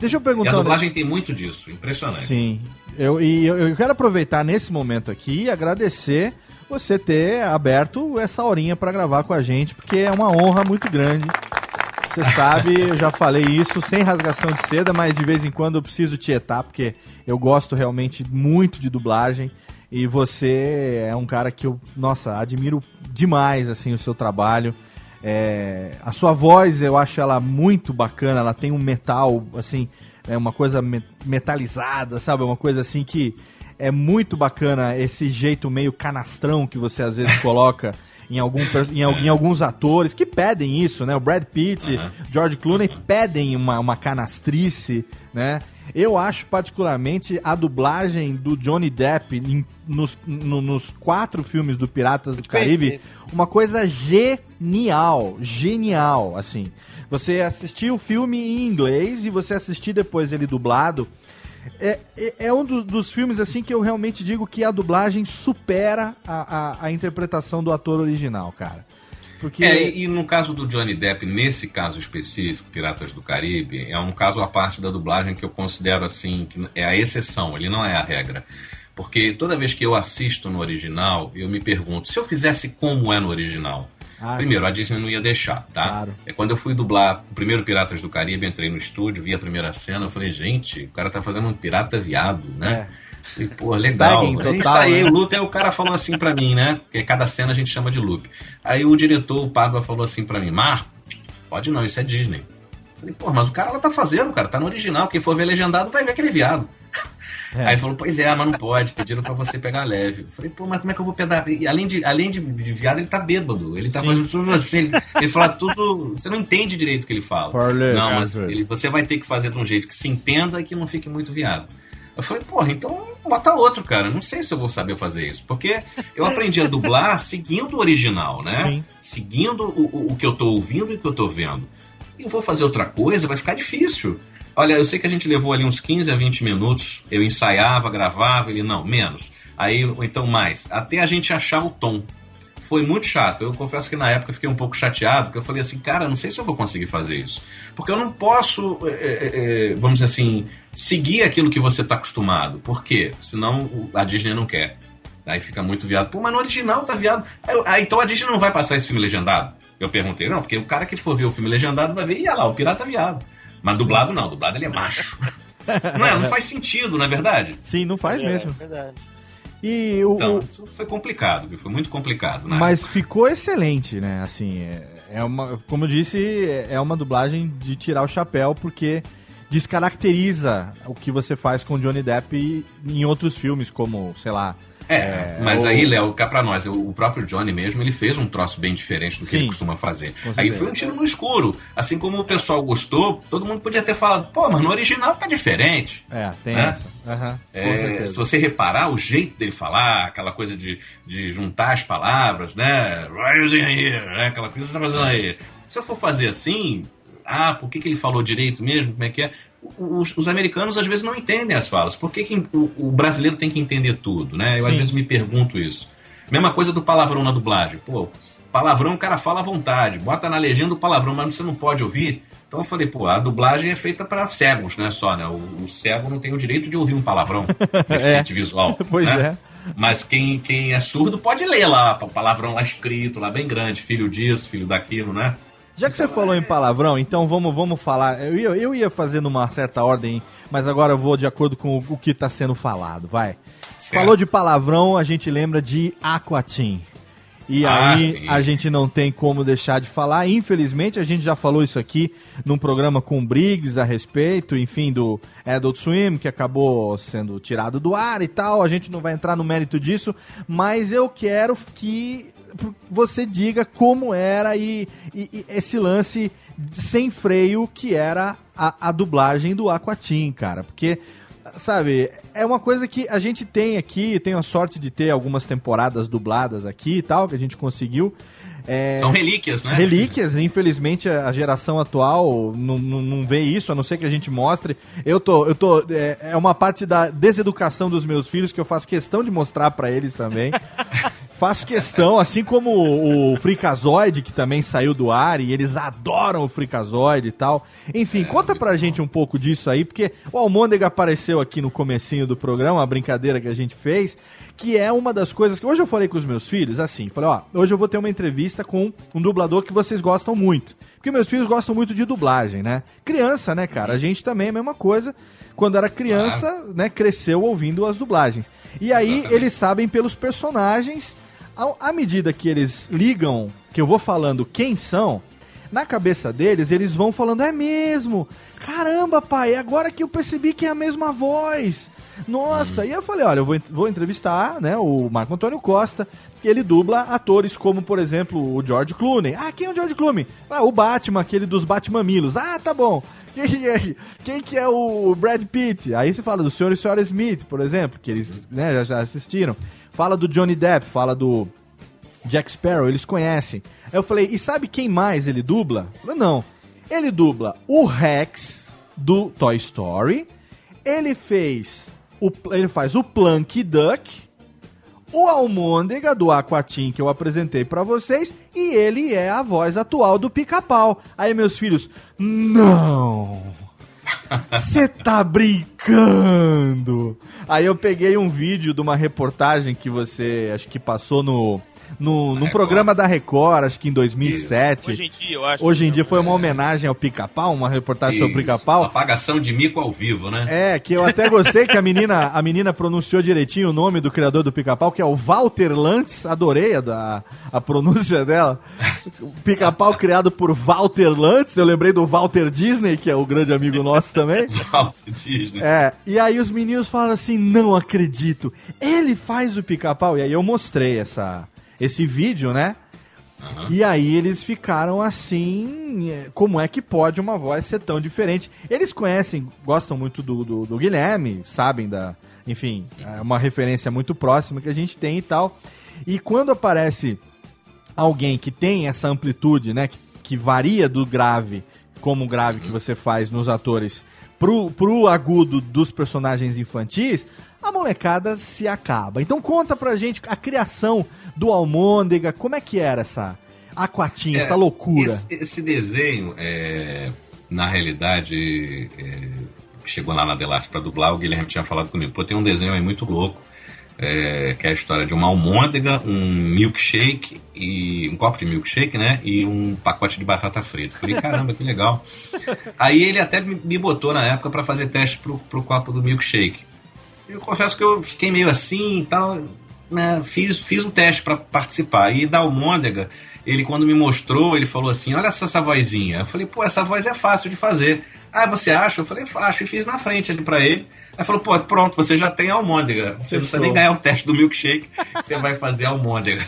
Deixa eu E perguntar. a um dublagem tem muito disso, impressionante. Sim. Eu, e eu, eu quero aproveitar nesse momento aqui e agradecer você ter aberto essa horinha para gravar com a gente, porque é uma honra muito grande. Você sabe, eu já falei isso sem rasgação de seda, mas de vez em quando eu preciso tietar, porque eu gosto realmente muito de dublagem. E você é um cara que eu, nossa, admiro demais assim o seu trabalho. É, a sua voz eu acho ela muito bacana, ela tem um metal, assim, é uma coisa me- metalizada, sabe? Uma coisa assim que é muito bacana esse jeito meio canastrão que você às vezes coloca em, algum, em, em alguns atores que pedem isso, né? O Brad Pitt, Aham. George Clooney pedem uma, uma canastrice, né? Eu acho particularmente a dublagem do Johnny Depp em- nos, no- nos quatro filmes do Piratas do Caribe uma coisa genial, genial, assim. Você assistir o filme em inglês e você assistir depois ele dublado, é, é, é um dos, dos filmes assim que eu realmente digo que a dublagem supera a, a, a interpretação do ator original, cara. Porque É, e, e no caso do Johnny Depp, nesse caso específico, Piratas do Caribe, é um caso à parte da dublagem que eu considero assim, que é a exceção, ele não é a regra. Porque toda vez que eu assisto no original, eu me pergunto, se eu fizesse como é no original? Ah, Primeiro, sim. a Disney não ia deixar, tá? É quando eu fui dublar o primeiro Piratas do Caribe, entrei no estúdio, vi a primeira cena, eu falei, gente, o cara tá fazendo um pirata viado, né? E, pô, legal. É total, isso aí, né? o loop, aí o cara falou assim pra mim, né? Porque cada cena a gente chama de loop. Aí o diretor, o Pádua, falou assim pra mim, Marco, pode não, isso é Disney. Eu Falei, pô, mas o cara lá tá fazendo, cara, tá no original. Quem for ver legendado vai ver aquele viado. É. Aí ele falou, pois é, mas não pode, pediram pra você pegar leve. Eu falei, pô, mas como é que eu vou pegar? E além de, além de, de viado, ele tá bêbado. Ele tá fazendo tudo assim. Ele, ele fala tudo. Você não entende direito o que ele fala. Não, mas ele, você vai ter que fazer de um jeito que se entenda e que não fique muito viado. Eu falei, porra, então bota outro, cara. Não sei se eu vou saber fazer isso. Porque eu aprendi a dublar seguindo o original, né? Sim. Seguindo o, o, o que eu tô ouvindo e o que eu tô vendo. E eu vou fazer outra coisa, vai ficar difícil. Olha, eu sei que a gente levou ali uns 15 a 20 minutos. Eu ensaiava, gravava, ele não, menos. Aí, ou então mais. Até a gente achar o tom. Foi muito chato. Eu confesso que na época fiquei um pouco chateado, porque eu falei assim, cara, não sei se eu vou conseguir fazer isso. Porque eu não posso, é, é, vamos dizer assim, seguir aquilo que você está acostumado. Por quê? Senão a Disney não quer. Aí fica muito viado. Pô, mas no original tá viado. Aí ah, então a Disney não vai passar esse filme legendado? Eu perguntei. Não, porque o cara que for ver o filme legendado vai ver, e olha lá, o pirata viado. Mas dublado não, dublado ele é macho. não é? Não faz sentido, não é verdade? Sim, não faz É, mesmo. verdade. E o, Então, o- isso foi complicado, viu? Foi muito complicado, né? Mas ficou excelente, né? Assim, é, é uma, como eu disse, é uma dublagem de tirar o chapéu, porque descaracteriza o que você faz com Johnny Depp em outros filmes, como, sei lá. É, mas ou- aí, Léo, cá pra nós, o próprio Johnny mesmo, ele fez um troço bem diferente do que Sim. ele costuma fazer. Aí foi um tiro no escuro. Assim como o pessoal gostou, todo mundo podia ter falado, pô, mas no original tá diferente. É, tem Né? essa. Com É, se você reparar, o jeito dele falar, aquela coisa de, de juntar as palavras, né? Rising here, né? Aquela coisa que você tá fazendo aí. Se eu for fazer assim, ah, por que, que ele falou direito mesmo? Como é que é? Os, os americanos às vezes não entendem as falas. Por que, que o, o brasileiro tem que entender tudo, né? Eu às Sim. vezes me pergunto isso. Mesma coisa do palavrão na dublagem. Pô, palavrão o cara fala à vontade, bota na legenda o palavrão, mas você não pode ouvir. Então eu falei, pô, a dublagem é feita para cegos, né? Só, né? O, o cego não tem o direito de ouvir um palavrão deficiente visual. Pois né? é. Mas quem, quem é surdo pode ler lá, o palavrão lá escrito, lá bem grande, filho disso, filho daquilo, né? Já que você falou em palavrão, então vamos, vamos falar. Eu ia, eu ia fazer numa certa ordem, mas agora eu vou de acordo com o, o que está sendo falado. Vai. Falou de palavrão, a gente lembra de Aquatim. E Ah, aí sim. a gente não tem como deixar de falar. Infelizmente, a gente já falou isso aqui num programa com o Briggs a respeito, enfim, do Adult Swim, que acabou sendo tirado do ar e tal. A gente não vai entrar no mérito disso, mas eu quero que você diga como era e, e- e esse lance sem freio que era a, a dublagem do Aquatim, cara. Porque sabe, é uma coisa que a gente tem aqui, tem a sorte de ter algumas temporadas dubladas aqui e tal, que a gente conseguiu. É, São relíquias, né? Relíquias, infelizmente a a geração atual não, não, não vê isso, a não ser que a gente mostre. Eu tô, eu tô, é, é uma parte da deseducação dos meus filhos que eu faço questão de mostrar pra eles também. faço questão, assim como o, Freakazoid, que também saiu do ar, e eles adoram o Freakazoid e tal. Enfim, conta pra gente um pouco disso aí, porque o Almôndega apareceu aqui no comecinho do programa, uma brincadeira que a gente fez, que é uma das coisas que hoje eu falei com os meus filhos, assim, falei, ó, hoje eu vou ter uma entrevista com um dublador que vocês gostam muito. Porque meus filhos gostam muito de dublagem, né? Criança, né, cara? A gente também é a mesma coisa. Quando era criança, né, cresceu ouvindo as dublagens. E aí eles sabem pelos personagens, à medida que eles ligam, que eu vou falando quem são, na cabeça deles, eles vão falando, é mesmo? Caramba, pai, é agora que eu percebi que é a mesma voz. Nossa, e eu falei, olha, eu vou, vou entrevistar, né, o Marco Antônio Costa, que ele dubla atores como, por exemplo, o George Clooney. Ah, quem é o George Clooney? Ah, o Batman, aquele dos Batmamilos. Ah, tá bom. Quem que, é, quem que é o Brad Pitt? Aí você fala do Sr. e Sra. Smith, por exemplo, que eles né, já, já assistiram. Fala do Johnny Depp, fala do Jack Sparrow, eles conhecem. Aí eu falei, e sabe quem mais ele dubla? Eu Não. Ele dubla o Rex do Toy Story. Ele fez. O, ele faz o Plunk Duck. O Almôndega do Aquatim que eu apresentei pra vocês. E ele é a voz atual do pica-pau. Aí, meus filhos, não! Você tá brincando? Aí eu peguei um vídeo de uma reportagem que você acho que passou no. No, num programa da Record, acho que em 2007. Hoje em dia, eu acho. Hoje em dia foi uma homenagem ao pica-pau, uma reportagem sobre o Isso, pica-pau. Apagação de mico ao vivo, né? É, que eu até gostei que a menina, a menina pronunciou direitinho o nome do criador do pica-pau, que é o Walter Lantz. Adorei a, a, pronúncia dela. O pica-pau criado por Walter Lantz. Eu lembrei do Walter Disney, que é o grande amigo nosso também. Walt Disney. É, e aí os meninos falaram assim: não acredito, ele faz o pica-pau. E aí eu mostrei essa, esse vídeo, né? E aí eles ficaram assim, é, como é que pode uma voz ser tão diferente? Eles conhecem, gostam muito do, do, do Guilherme, sabem da, enfim, é uma referência muito próxima que a gente tem e tal. E quando aparece alguém que tem essa amplitude, né, que, que varia do grave, como o grave que você faz nos atores, pro, pro agudo dos personagens infantis, a molecada se acaba. Então conta pra gente a criação do Almôndega, como é que era essa aquatinha, É, essa loucura? Esse, esse desenho, é, na realidade, é, chegou lá na Delarte pra dublar, o Guilherme tinha falado comigo, pô, tem um desenho aí muito louco, é, que é a história de uma almôndega, um milkshake, e um copo de milkshake, né, e um pacote de batata frita. Falei, caramba, que legal. Aí ele até me botou na época pra fazer teste pro, pro copo do milkshake. Eu confesso que eu fiquei meio assim e tal, né, fiz, fiz um teste para participar. E da Almôndega, ele quando me mostrou, ele falou assim, olha essa, essa vozinha. Eu falei, pô, essa voz é fácil de fazer. Ah, você acha? Eu falei, acho. E fiz na frente ali para ele. Aí falou, pô, pronto, você já tem a Almôndega. Você não precisa nem ganhar o teste do milkshake, você vai fazer a Almôndega.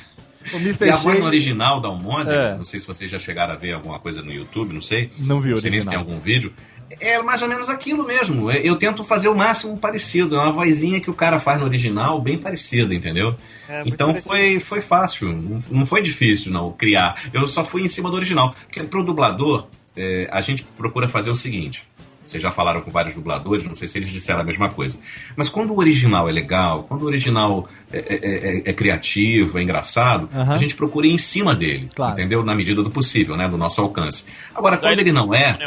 O Mr. E a voz original da Almôndega, É. não sei se vocês já chegaram a ver alguma coisa no YouTube, não sei. Não vi o Não sei nem se tem original. algum vídeo. É mais ou menos aquilo mesmo. É, Eu tento fazer o máximo parecido. É uma vozinha que o cara faz no original, bem parecida, entendeu? É, então parecido. foi, foi fácil. Não- foi difícil, não, criar. Eu só fui em cima do original. Porque pro dublador, é, a gente procura fazer o seguinte. Vocês já falaram com vários dubladores, não sei se eles disseram a mesma coisa. Mas quando o original é legal, quando o original é, é- é- é criativo, é engraçado, Aham. a gente procura ir em cima dele, Claro. entendeu? Na medida do possível, né? Do nosso alcance. Agora, quando ele não é.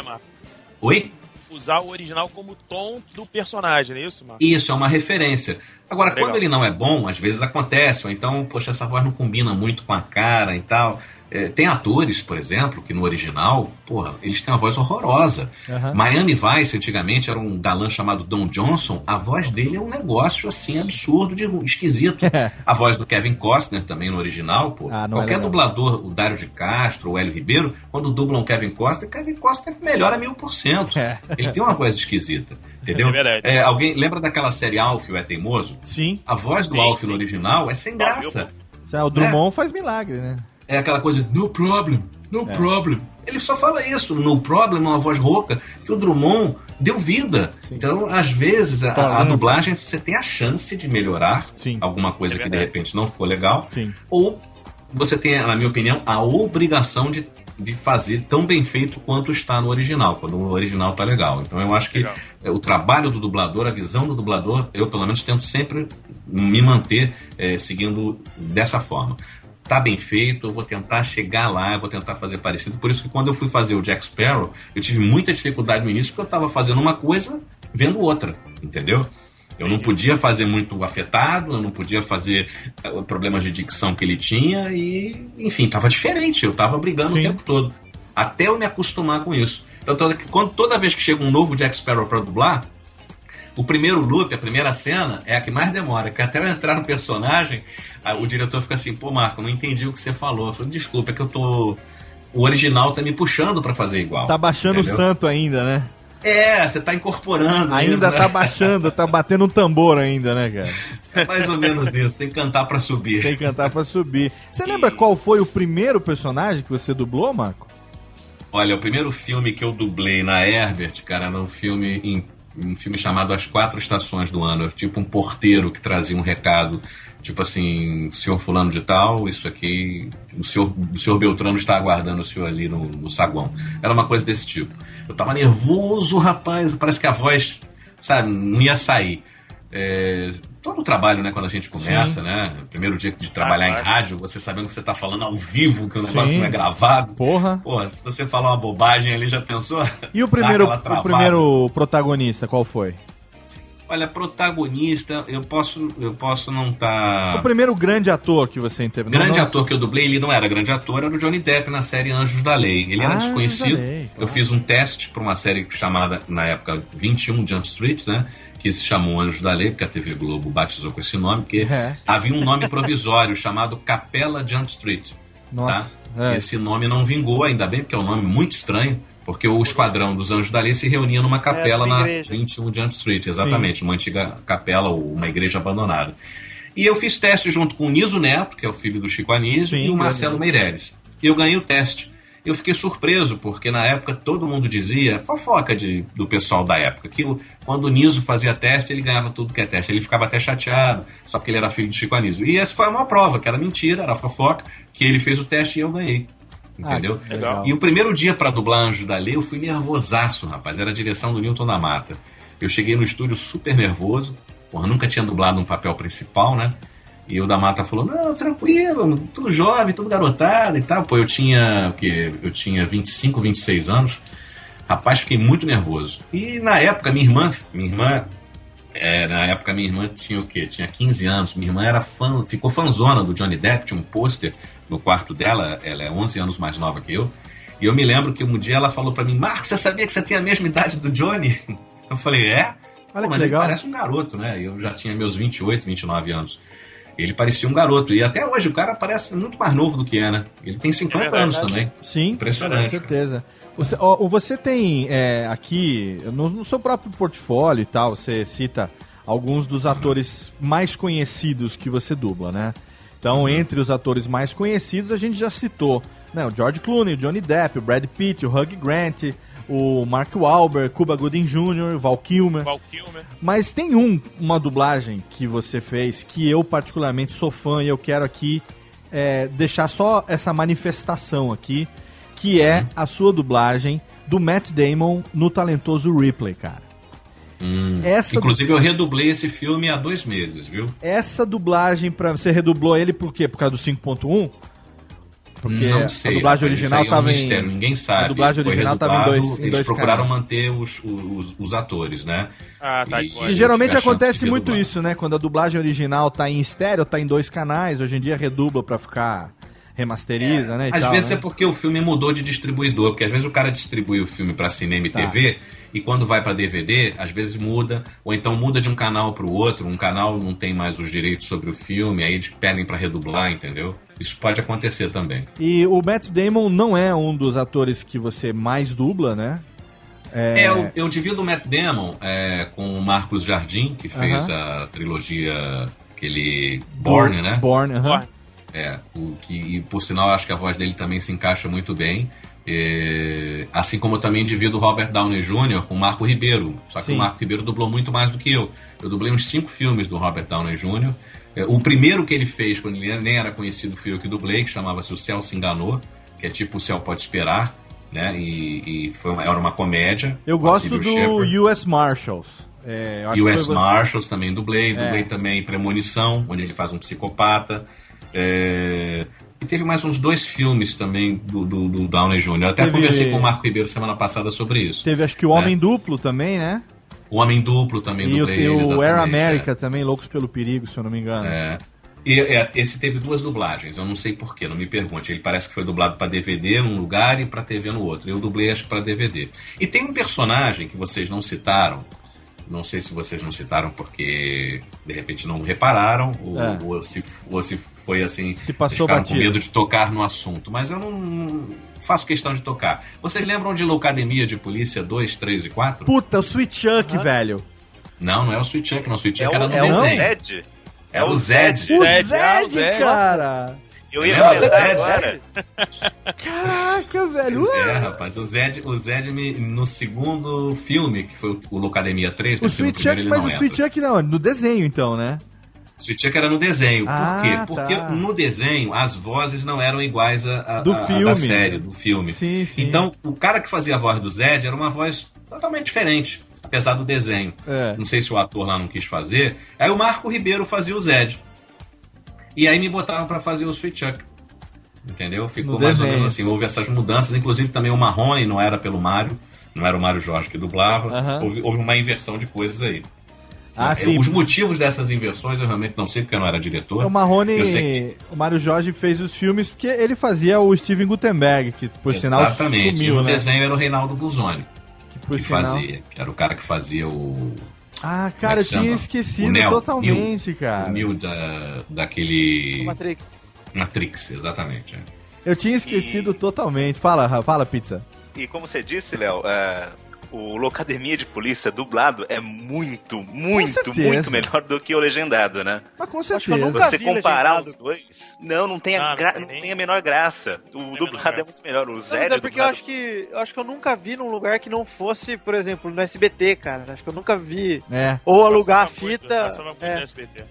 Oi? Usar o original como tom do personagem, não é isso? Isso, é uma referência. Agora, Legal. quando ele não é bom, às vezes acontece, ou então, poxa, essa voz não combina muito com a cara e tal. É, tem atores, por exemplo, que no original, porra, eles têm uma voz horrorosa. Aham. Miami Vice, antigamente, era um galã chamado Don Johnson. A voz dele é um negócio, assim, absurdo, de esquisito. a voz do Kevin Costner também no original, pô. Ah, é Qualquer dublador, o Dário de Castro, o Hélio Ribeiro, quando dublam Kevin Costner, Kevin Costner melhora mil por cento. É. Ele tem uma voz esquisita, entendeu? É verdade. É, alguém lembra daquela série Alf, o é teimoso? Sim. A voz do Sim, Alf sim. no original é sem graça. É, O Drummond faz milagre, né? É aquela coisa, no problem, no É. problem. Ele só fala isso, no problem, uma voz rouca, que o Drummond deu vida. Então, às vezes, a, a dublagem você tem a chance de melhorar Sim. alguma coisa É que de repente não ficou legal. Sim. Ou você tem, na minha opinião, a obrigação de, de fazer tão bem feito quanto está no original, quando o original tá legal. Então eu acho que Legal. é, o trabalho do dublador, a visão do dublador, eu pelo menos tento sempre me manter é, seguindo dessa forma. Tá bem feito, eu vou tentar chegar lá, eu vou tentar fazer parecido. Por isso que quando eu fui fazer o Jack Sparrow, eu tive muita dificuldade no início, porque eu estava fazendo uma coisa vendo outra, entendeu? Eu não podia fazer muito afetado, eu não podia fazer eh, problemas de dicção que ele tinha e, enfim, tava diferente. Eu tava brigando Sim. o tempo todo. Até eu me acostumar com isso. Então, toda, quando, toda vez que chega um novo Jack Sparrow pra dublar, o primeiro loop, a primeira cena, é a que mais demora. Que até eu entrar no personagem, o diretor fica assim, pô, Marco, não entendi o que você falou. Eu falei, desculpa, é que eu tô. O original tá me puxando pra fazer igual. Tá baixando Entendeu? o santo ainda, né? É, você tá incorporando. Ainda né? tá baixando, tá batendo um tambor ainda, né, cara? É mais ou menos isso, tem que cantar pra subir. Tem que cantar pra subir. Você lembra qual foi o primeiro personagem que você dublou, Marco? Olha, o primeiro filme que eu dublei na Herbert, cara, era um filme em um filme chamado As Quatro Estações do Ano, tipo um porteiro que trazia um recado, tipo assim, senhor fulano de tal, isso aqui, o senhor, o senhor Beltrano está aguardando o senhor ali no, no saguão. Era uma coisa desse tipo. Eu tava nervoso, rapaz, parece que a voz, sabe, não ia sair. É, todo o trabalho, né, quando a gente começa, Sim. né? Primeiro dia de trabalhar Ah, em claro. rádio, você sabendo que você tá falando ao vivo, que o negócio Sim. não é gravado. Porra. Porra, se você falar uma bobagem ali, já pensou? E o primeiro, o primeiro protagonista, qual foi? Olha, protagonista, eu posso, eu posso não estar. O primeiro grande ator que você interpretou. Grande Nossa. ator que eu dublei, ele não era grande ator, era o Johnny Depp na série Anjos da Lei. Ele era Ah, desconhecido. Anjos da Lei, Eu fiz um teste para uma série chamada, na época, 21 Jump Street, né? Que se chamou Anjos da Lei, porque a TV Globo batizou com esse nome, porque É. havia um nome provisório chamado Capela Jump Street. Nossa, tá? é. Esse nome não vingou, ainda bem, porque é um nome muito estranho, porque o esquadrão dos Anjos da Lei se reunia numa capela numa na igreja. 21 Jump Street, exatamente, uma antiga capela ou uma igreja abandonada. E eu fiz teste junto com o Niso Neto, que é o filho do Chico Anísio, Sim, e o grande. Marcelo Meirelles. Eu ganhei o teste. Eu fiquei surpreso, porque na época todo mundo dizia, fofoca de, do pessoal da época, que quando o Niso fazia teste, ele ganhava tudo que é teste. Ele ficava até chateado, só porque ele era filho do Chico Anísio. E essa foi uma prova, que era mentira, era fofoca, que ele fez o teste e eu ganhei. Entendeu? Ah, que legal. E o primeiro dia pra dublar Anjo da Lei, eu fui nervosaço, rapaz. Era a direção do Newton da Mata. Eu cheguei no estúdio super nervoso. Porra, nunca tinha dublado um papel principal, né? E o da Mata falou: Não, tranquilo, tudo jovem, tudo garotada e tal. Pô, eu tinha. O quê? Eu tinha 25, 26 anos. Rapaz, fiquei muito nervoso. E na época, minha irmã, minha irmã. é, na época, minha irmã tinha o quê? Tinha 15 anos. Minha irmã era fã, ficou fãzona do Johnny Depp, tinha um pôster no quarto dela. Ela é 11 anos mais nova que eu. E eu me lembro que um dia ela falou pra mim: Marcos, você sabia que você tem a mesma idade do Johnny? Eu falei: É? Olha Pô, que mas legal. ele parece um garoto, né? Eu já tinha meus 28, 29 anos. Ele parecia um garoto. E até hoje o cara parece muito mais novo do que é, né? Ele tem 50 verdade. anos também. Sim, Impressionante. Com certeza. Você, ó, você tem é, aqui, no, no seu próprio portfólio e tal, você cita alguns dos atores mais conhecidos que você dubla, né? Então, Uhum. entre os atores mais conhecidos, a gente já citou né, o George Clooney, o Johnny Depp, o Brad Pitt, o Hugh Grant, o Mark Wahlberg, Cuba Gooding Jr., Val Kilmer. Val Kilmer. Mas tem um, uma dublagem que você fez que eu particularmente sou fã e eu quero aqui é, deixar só essa manifestação aqui, que é a sua dublagem do Matt Damon no talentoso Ripley, cara. Hum. Essa- Inclusive, eu redublei esse filme há dois meses, viu? Essa dublagem para você redublou ele por quê? Por causa do 5.1? Porque não sei, a dublagem original é um em mistério, ninguém sabe. A dublagem original tava em dois, em Eles dois procuraram canais. manter os, os, os atores, né? Ah, tá. E- E geralmente acontece muito isso, né? Quando a dublagem original tá em estéreo, tá em dois canais, hoje em dia redubla pra ficar remasteriza, né? e Às tal, vezes né? é porque o filme mudou de distribuidor, porque às vezes o cara distribui o filme para cinema e Tá. TV e quando vai para DVD, às vezes muda, ou então muda de um canal para o outro, um canal não tem mais os direitos sobre o filme, aí eles pedem para redublar, entendeu? Isso pode acontecer também. E o Matt Damon não é um dos atores que você mais dubla, né? É, eu, eu divido o Matt Damon é, com o Marcos Jardim, que fez Aham. a trilogia aquele Born, né? Born, aham. É, o que, e por sinal, acho que a voz dele também se encaixa muito bem. É, assim como eu também divido o Robert Downey Jr. com o Marco Ribeiro. Só que Sim. o Marco Ribeiro dublou muito mais do que eu. Eu dublei uns cinco filmes do Robert Downey Jr. É, o primeiro que ele fez, quando ele nem era conhecido, fui eu que dublei, que chamava-se O Céu Se Enganou, que é tipo O Céu Pode Esperar, né? E, e foi uma- era uma comédia. Eu gosto do Shepherd. US Marshals. É, US foi- Marshals também dublei, É. dublei também Premonição, onde ele faz um psicopata. É, E teve mais uns dois filmes também do, do, do Downey Jr. Eu até Teve- conversei com o Marco Ribeiro semana passada sobre isso. Teve acho que o Homem Duplo também, né? O Homem Duplo também E dublei. ele, o Air é. America também, Loucos pelo Perigo, se eu não me engano. É. E é, esse teve duas dublagens, eu não sei porquê, não me pergunte. Ele parece que foi dublado para DVD num lugar e para TV no outro. Eu dublei acho que para DVD. E tem um personagem que vocês não citaram, não sei se vocês não citaram porque de repente não repararam, ou, É. ou se, ou se foi assim. Se passou ficaram batido. com medo de tocar no assunto, mas eu não faço questão de tocar. Vocês lembram de Loucademia de Polícia 2, 3 e 4? Puta, o Sweet Chuck, velho. Não, não é o Sweet Chuck, não. O Sweet É Chuck o, era no é o desenho. Zed. É o Zed. O Zed, Zed, o Zed. cara! Eu ia Zed? agora. Caraca, velho. Pois é, rapaz. O Zed, o Zed me- no segundo filme, que foi o Locademia 3, O né, que no Sweet primeiro Chuck, ele mas não o entra. Sweet Chuck não, no desenho então, né? Sweet Chuck era no desenho. Por Ah, quê? Porque tá. no desenho as vozes não eram iguais a, a- Do a- filme. da série, do filme. Sim, sim. Então, o cara que fazia a voz do Zed era uma voz totalmente diferente, apesar do desenho. É. Não sei se o ator lá não quis fazer. Aí o Marco Ribeiro fazia o Zed. E aí me botaram pra fazer o Sweet Chuck. Entendeu? Ficou No mais ou desenho. menos assim. Houve essas mudanças, inclusive também o Marrone não era pelo Mário, não era o Mário Jorge que dublava. Houve, houve uma inversão de coisas aí. Ah, É, sim. Os motivos dessas inversões eu realmente não sei, porque eu não era diretor. O Marrone, sei o Mário Jorge fez os filmes porque ele fazia o Steven Gutenberg, que por sinal Exatamente. e sumiu, no né? desenho era o Reinaldo Buzoni Que que, por sinal... fazia, que era o cara que fazia o. Ah, como cara, é eu que tinha chama? esquecido O Neo, totalmente, Neo, cara. O Neo da, daquele. Matrix. Matrix, exatamente. é. Eu tinha esquecido totalmente. Fala, fala, pizza. E como você disse, Léo, é, o Locademia de Polícia dublado é muito, muito, muito melhor do que o legendado, né? Mas com que eu certeza. nunca Você vi comparar legendado. os dois, não, não tem a, Ah, gra- não não tem a menor graça. O dublado é muito melhor. O Não, mas Zé é porque eu acho que eu acho que eu nunca vi num lugar que não fosse, por exemplo, no SBT, cara. Acho que eu nunca vi. É. Ou alugar a fita. muito é. no SBT.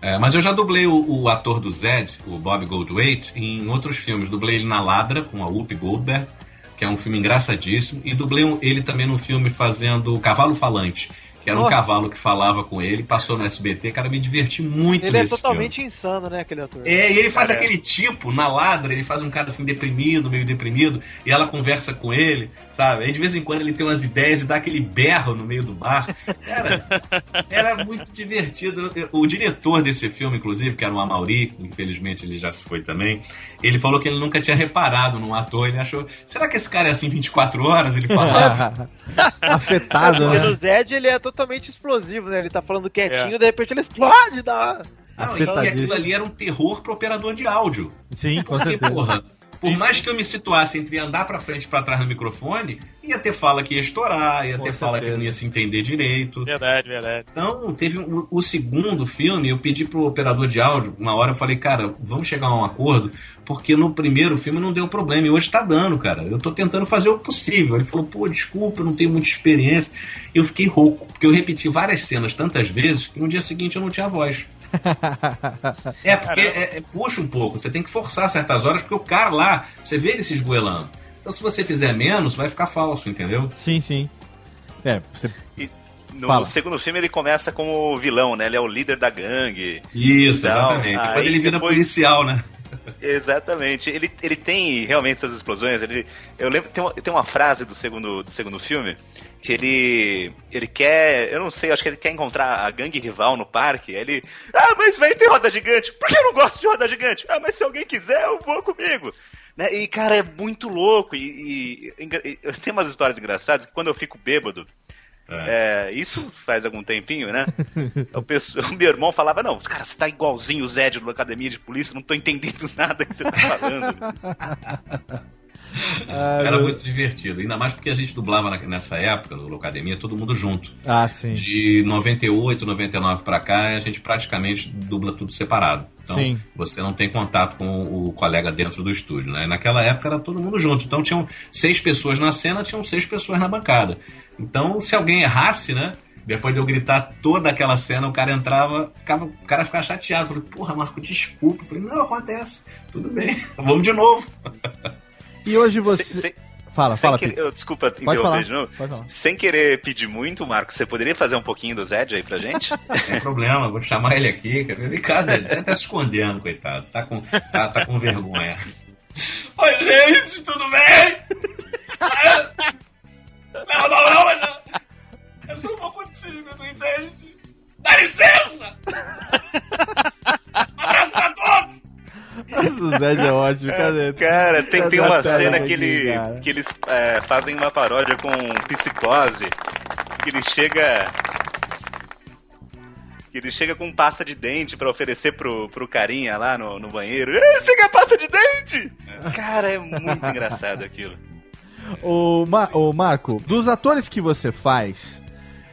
É, mas eu já dublei o, o ator do Zed, o Bob Goldthwait, em outros filmes. Dublei ele na Ladra, com a Whoopi Goldberg, que é um filme engraçadíssimo. E dublei ele também num filme fazendo Cavalo Falante, que era um Nossa. cavalo que falava com ele. Passou no SBT, cara, me diverti muito Ele é nesse filme. totalmente insano, né, aquele ator. É, e ele faz Cara, aquele tipo, na ladra, ele faz um cara assim deprimido, meio deprimido, e ela conversa com ele, sabe? Aí de vez em quando ele tem umas ideias e dá aquele berro no meio do bar. Cara, era muito divertido. O diretor desse filme, inclusive, que era o Amauri, infelizmente ele já se foi também, ele falou que ele nunca tinha reparado num ator, ele achou, será que esse cara é assim 24 horas? Ele falava. Afetado, Porque no né? Zed ele é totalmente explosivo, né? Ele tá falando quietinho, É. de repente ele explode, dá. Não, e Afetadíssimo. aquilo ali era um terror pro operador de áudio. Sim, com Porque, certeza. porra, por mais que eu me situasse entre andar pra frente e pra trás no microfone, ia ter fala que ia estourar, ia Com ter fala que certeza. não ia se entender direito. Verdade, verdade. Então, teve o, o segundo filme, eu pedi pro operador de áudio, uma hora eu falei, cara, vamos chegar a um acordo, porque no primeiro filme não deu problema, e hoje tá dando, cara. Eu tô tentando fazer o possível. Ele falou, pô, desculpa, eu não tenho muita experiência. Eu fiquei rouco, porque eu repeti várias cenas tantas vezes que no dia seguinte eu não tinha voz. É, porque é, é- puxa um pouco, você tem que forçar certas horas, porque o cara lá, você vê ele se esgoelando. Então, se você fizer menos, vai ficar falso, entendeu? Sim, sim. É, você... E no Fala. segundo filme ele começa como vilão, né? Ele é o líder da gangue. Isso, Então, exatamente. Depois aí ele vira depois- policial, né? Exatamente. Ele, ele tem realmente essas explosões. Ele, eu lembro tem uma, tem uma frase do segundo, do segundo filme que ele ele quer, eu não sei, acho que ele quer encontrar a gangue rival no parque. Ele, ah, mas vai ter roda gigante. Por que eu não gosto de roda gigante? Ah, mas se alguém quiser, eu vou comigo. Né? E cara, é muito louco e, e, e tem umas histórias engraçadas que quando eu fico bêbado é, isso faz algum tempinho, né? O, pessoal- o meu irmão falava: Não, cara, você tá igualzinho o Zed na academia de polícia, não tô entendendo nada que você tá falando. Era muito divertido. Ainda mais porque a gente dublava nessa época, no Locademia, todo mundo junto. Ah, sim. De 98, 99 pra cá, a gente praticamente dubla tudo separado. Então, Sim. você não tem contato com o colega dentro do estúdio, né? Naquela época era todo mundo junto. Então, tinham seis pessoas na cena, tinham seis pessoas na bancada. Então, se alguém errasse, né? Depois de eu gritar toda aquela cena, o cara entrava, ficava, o cara ficava chateado. Falei, porra, Marco, desculpa. Eu falei, não, acontece. Tudo bem, vamos de novo. E hoje você... Se- se- Fala, sem fala, querer- eu, Desculpa Pode falar, interromper de novo. pode falar. Sem querer pedir muito, Marco, você poderia fazer um pouquinho do Zed aí pra gente? Sem problema, vou chamar ele aqui. Ele em casa, ele tá se escondendo, coitado. Tá com, tá, tá com vergonha. Oi, gente, tudo bem? Não, não, não, mas eu, eu sou um pouco tímido, entende? Dá licença! Abraço! Nossa, o Zed é ótimo, cadê? Cara, tem, tem uma cena aqui, que, ele, cara. que eles é, fazem uma paródia com psicose. Que ele chega. Que ele chega com pasta de dente pra oferecer pro, pro carinha lá no, no banheiro. "Ei, Você quer pasta de dente? Cara, é muito engraçado aquilo. Ô, Ma- ô, Marco, dos atores que você faz,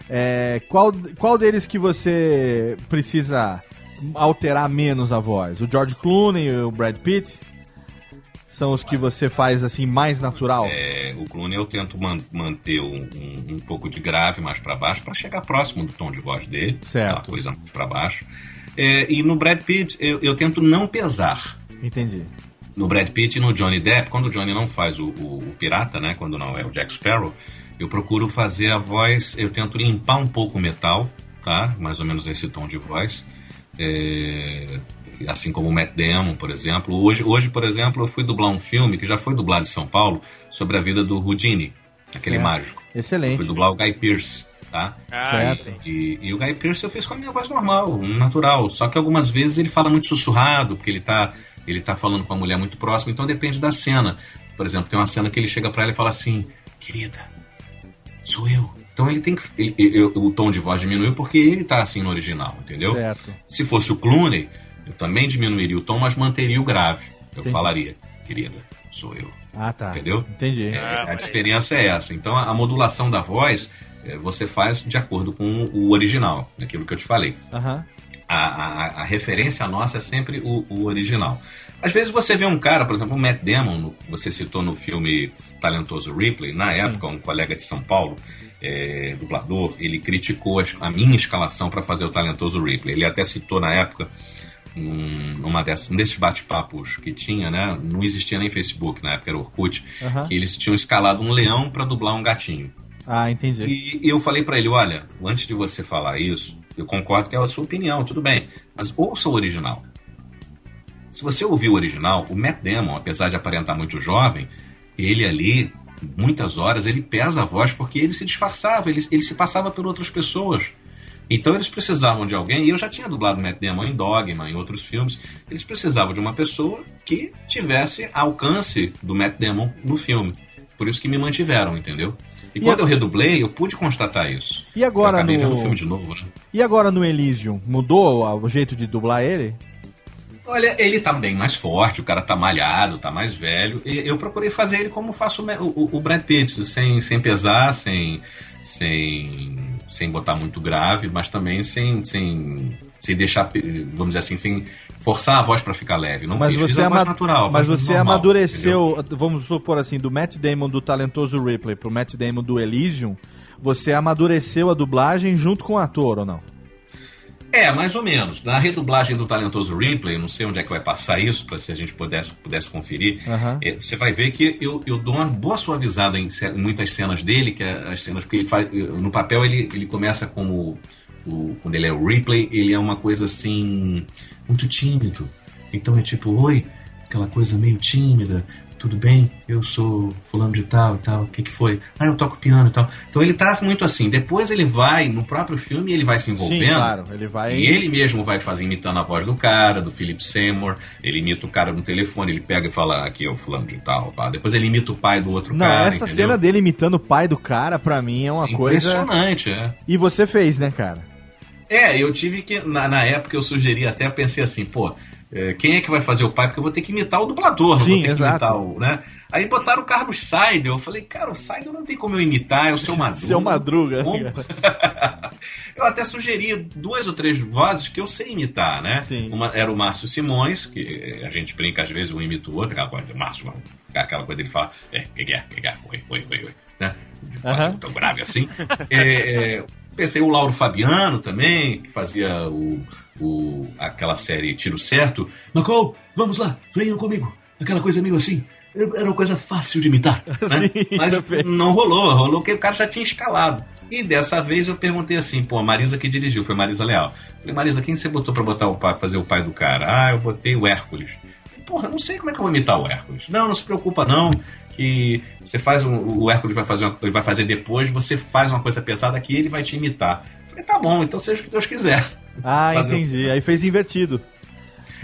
é, qual, qual deles que você precisa alterar menos a voz? O George Clooney, o Brad Pitt? são os que você faz assim mais natural? É, o Clooney eu tento man- manter um, um- um pouco de grave mais pra baixo pra chegar próximo do tom de voz dele. Certo. Aquela coisa mais pra baixo. É, e no Brad Pitt eu, eu tento não pesar. Entendi. No Brad Pitt e no Johnny Depp, quando o Johnny não faz o, o- o pirata, né? Quando não é o Jack Sparrow, eu procuro fazer a voz, eu tento limpar um pouco o metal, tá? Mais ou menos esse tom de voz. É, assim como o Matt Damon, por exemplo. Hoje, hoje, por exemplo, eu fui dublar um filme que já foi dublado em São Paulo sobre a vida do Houdini, aquele Certo. mágico. Eu Excelente. fui dublar o Guy Pearce, tá? Ah, Certo. E, e o Guy Pearce eu fiz com a minha voz normal, um natural. Só que algumas vezes ele fala muito sussurrado, porque ele tá, ele tá falando com a mulher muito próxima, então depende da cena. Por exemplo, tem uma cena que ele chega pra ela e fala assim: Querida, sou eu. Então ele tem que. ele- eu- o tom de voz diminuiu porque ele tá assim no original, entendeu? Certo. Se fosse o Clooney, eu também diminuiria o tom, mas manteria o grave. Eu Entendi. falaria: Querida, sou eu. Ah, tá. Entendeu? Entendi. É, a diferença é essa. Então a, a modulação da voz é, você faz de acordo com o original, aquilo que eu te falei. Aham. A, a- a referência nossa é sempre o, o original. Às vezes você vê um cara, por exemplo, o Matt Damon, no- que você citou no filme Talentoso Ripley, na Sim. época, um colega de São Paulo, é, dublador, ele criticou a minha escalação para fazer o Talentoso Ripley. Ele até citou na época um, uma dessas, um desses bate-papos que tinha, né? Não existia nem Facebook, na época era Orkut, Aham. que eles tinham escalado um leão para dublar um gatinho. Ah, entendi. E eu falei pra ele, olha, antes de você falar isso, eu concordo que é a sua opinião, tudo bem, mas ouça o original. Se você ouvir o original, o Matt Damon, apesar de aparentar muito jovem, ele ali, muitas horas, ele pesa a voz porque ele se disfarçava, ele, ele se passava por outras pessoas. Então eles precisavam de alguém, e eu já tinha dublado Matt Damon em Dogma, em outros filmes, eles precisavam de uma pessoa que tivesse alcance do Matt Damon no filme. Por isso que me mantiveram, entendeu? E, E quando a- eu redublei, eu pude constatar isso. E agora eu acabei no- vendo o filme de novo, né? E agora no Elysium? Mudou o jeito de dublar ele? Olha, ele tá bem mais forte, o cara tá malhado, tá mais velho. E eu procurei fazer ele como faço o, o- o Brad Pitt, sem, sem pesar, sem, sem, sem botar muito grave, mas também sem, sem, sem deixar, vamos dizer assim, sem forçar a voz pra ficar leve. Não mas fiz, você, fiz a voz natural. mas voz você normal, amadureceu, vamos supor assim, do Matt Damon do talentoso Ripley pro Matt Damon do Elysium, você amadureceu a dublagem junto com o ator ou não? É, mais ou menos. Na redublagem do Talentoso Ripley, não sei onde é que vai passar isso, para se a gente pudesse, pudesse conferir, é, você vai ver que eu, eu dou uma boa suavizada em, muitas cenas dele, que é as cenas porque ele faz. No papel ele, ele começa como. O, quando ele é o Ripley, ele é uma coisa assim. muito tímido. Então é tipo, oi, aquela coisa meio tímida. Tudo bem? Eu sou fulano de tal e tal. O que, que foi? Ah, eu toco piano e tal. Então ele tá muito assim. Depois ele vai, no próprio filme, ele vai se envolvendo. Sim, claro, ele vai... E ele mesmo vai fazer imitando a voz do cara, do Philip Seymour. Ele imita o cara no telefone, ele pega e fala, aqui é o fulano de tal. pá. Depois ele imita o pai do outro Não, cara. essa entendeu? cena dele imitando o pai do cara, pra mim, é uma coisa... Impressionante, é. E você fez, né, cara? É, eu tive que. Na, na época eu sugeri até, pensei assim, pô, é, quem é que vai fazer o pai? Porque eu vou ter que imitar o dublador, não Sim, vou ter exato. que imitar o. Né? Aí botaram o Carlos Seidel. Eu falei, cara, o Seidel não tem como eu imitar, é o seu Madruga. Seu Madruga. Eu até sugeri duas ou três vozes que eu sei imitar, né? Uma era o Márcio Simões, que a gente brinca às vezes, um imita o outro, aquela coisa, Márcio, aquela coisa dele fala, é, que que é, que que é, oi, oi, oi, oi, né? Aham. tão grave assim. É, é, pensei o Lauro Fabiano também, que fazia o, o, aquela série Tiro Certo. Macol, vamos lá, venham comigo. Aquela coisa meio assim. Era uma coisa fácil de imitar. né? Sim, Mas não rolou, rolou que o cara já tinha escalado. E dessa vez eu perguntei assim, pô, a Marisa que dirigiu, foi Marisa Leal. Falei, Marisa, quem você botou pra botar o pai, fazer o pai do cara? Ah, eu botei o Hércules. Porra, não sei como é que eu vou imitar o Hércules. Não, não se preocupa não, que você faz um, o Hércules vai fazer uma, ele vai fazer depois, você faz uma coisa pesada que ele vai te imitar. Falei, tá bom, então seja o que Deus quiser. Ah, entendi. Aí fez invertido.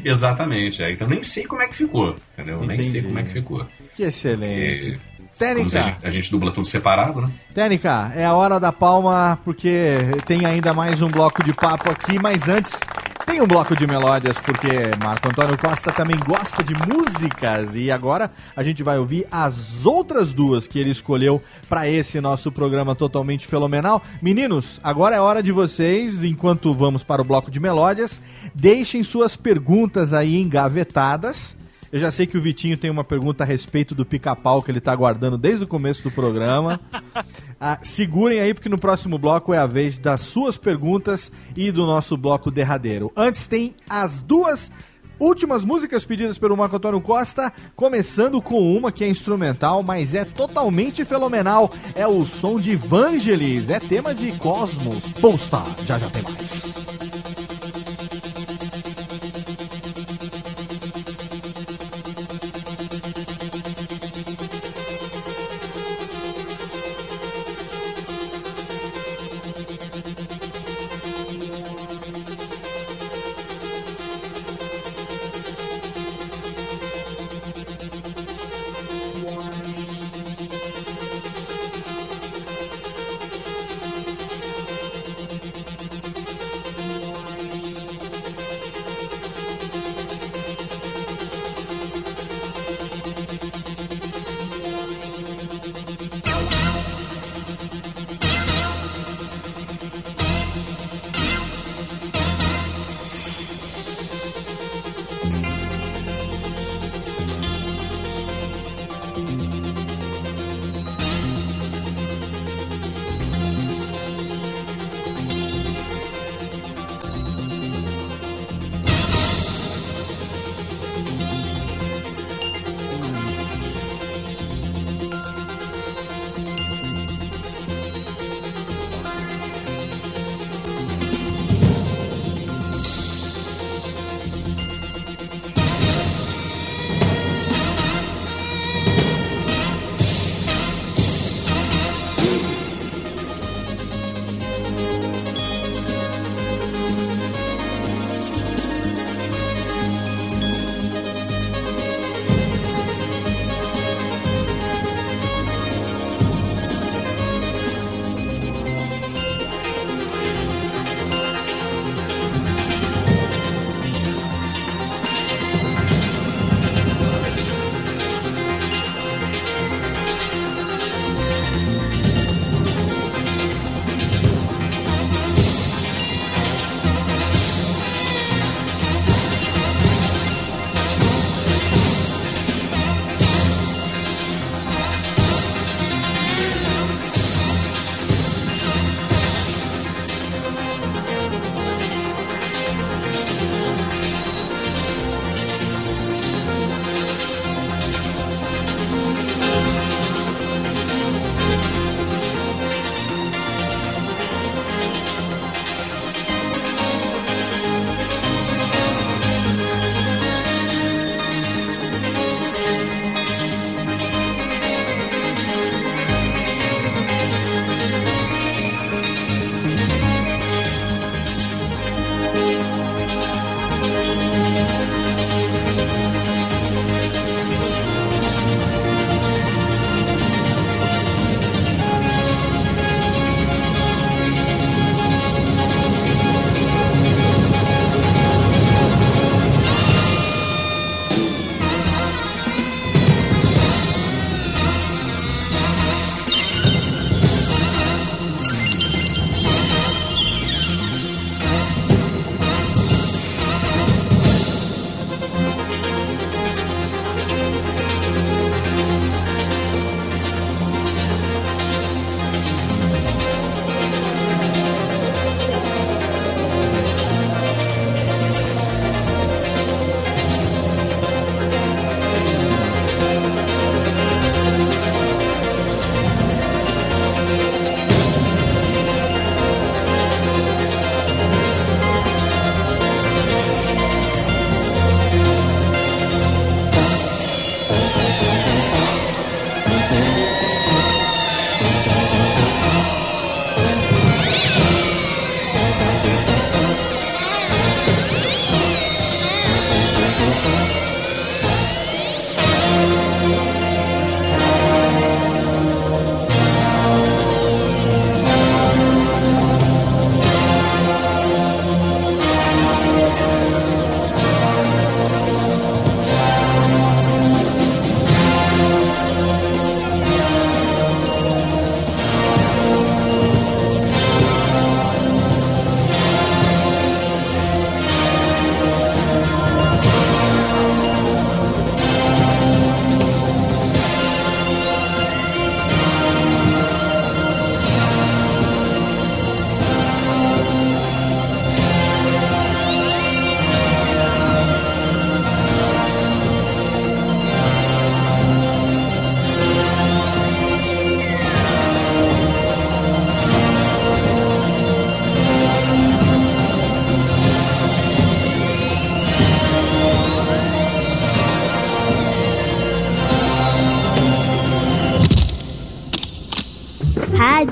Exatamente, é. então nem sei como é que ficou, entendeu? Nem sei Entendi. como é que ficou. Que excelente. Porque, Técnica. como a gente, a gente dubla tudo separado, né? Técnica, é a hora da palma, porque tem ainda mais um bloco de papo aqui, mas antes tem um bloco de melódias, porque Marco Antônio Costa também gosta de músicas. E agora a gente vai ouvir as outras duas que ele escolheu para esse nosso programa totalmente fenomenal. Meninos, agora é hora de vocês, enquanto vamos para o bloco de melódias, deixem suas perguntas aí engavetadas. Eu já sei que o Vitinho tem uma pergunta a respeito do pica-pau que ele tá aguardando desde o começo do programa. Ah, segurem aí, porque no próximo bloco é a vez das suas perguntas e do nosso bloco derradeiro. Antes tem as duas últimas músicas pedidas pelo Marco Antônio Costa, começando com uma que é instrumental, mas é totalmente fenomenal. É o som de Vangelis, é tema de Cosmos. Posta, já já tem mais.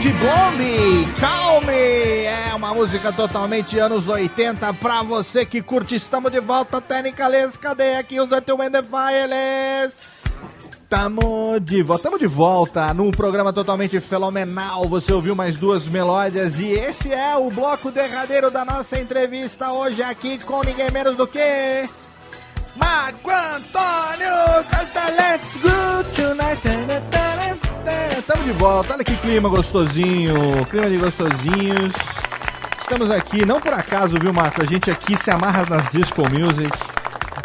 De Bombe, Calme, é uma música totalmente anos 80 pra você que curte. Estamos de volta, Técnicas, cadê aqui os Files? Tamo de volta, tamo de volta num programa totalmente fenomenal. Você ouviu mais duas melódias e esse é o bloco derradeiro da nossa entrevista hoje aqui com ninguém menos do que Marco Antônio canta Let's Go Tonight. Tamo de volta, olha que clima gostosinho, clima de gostosinhos. Estamos aqui, não por acaso, viu, Marco? A gente aqui se amarra nas disco music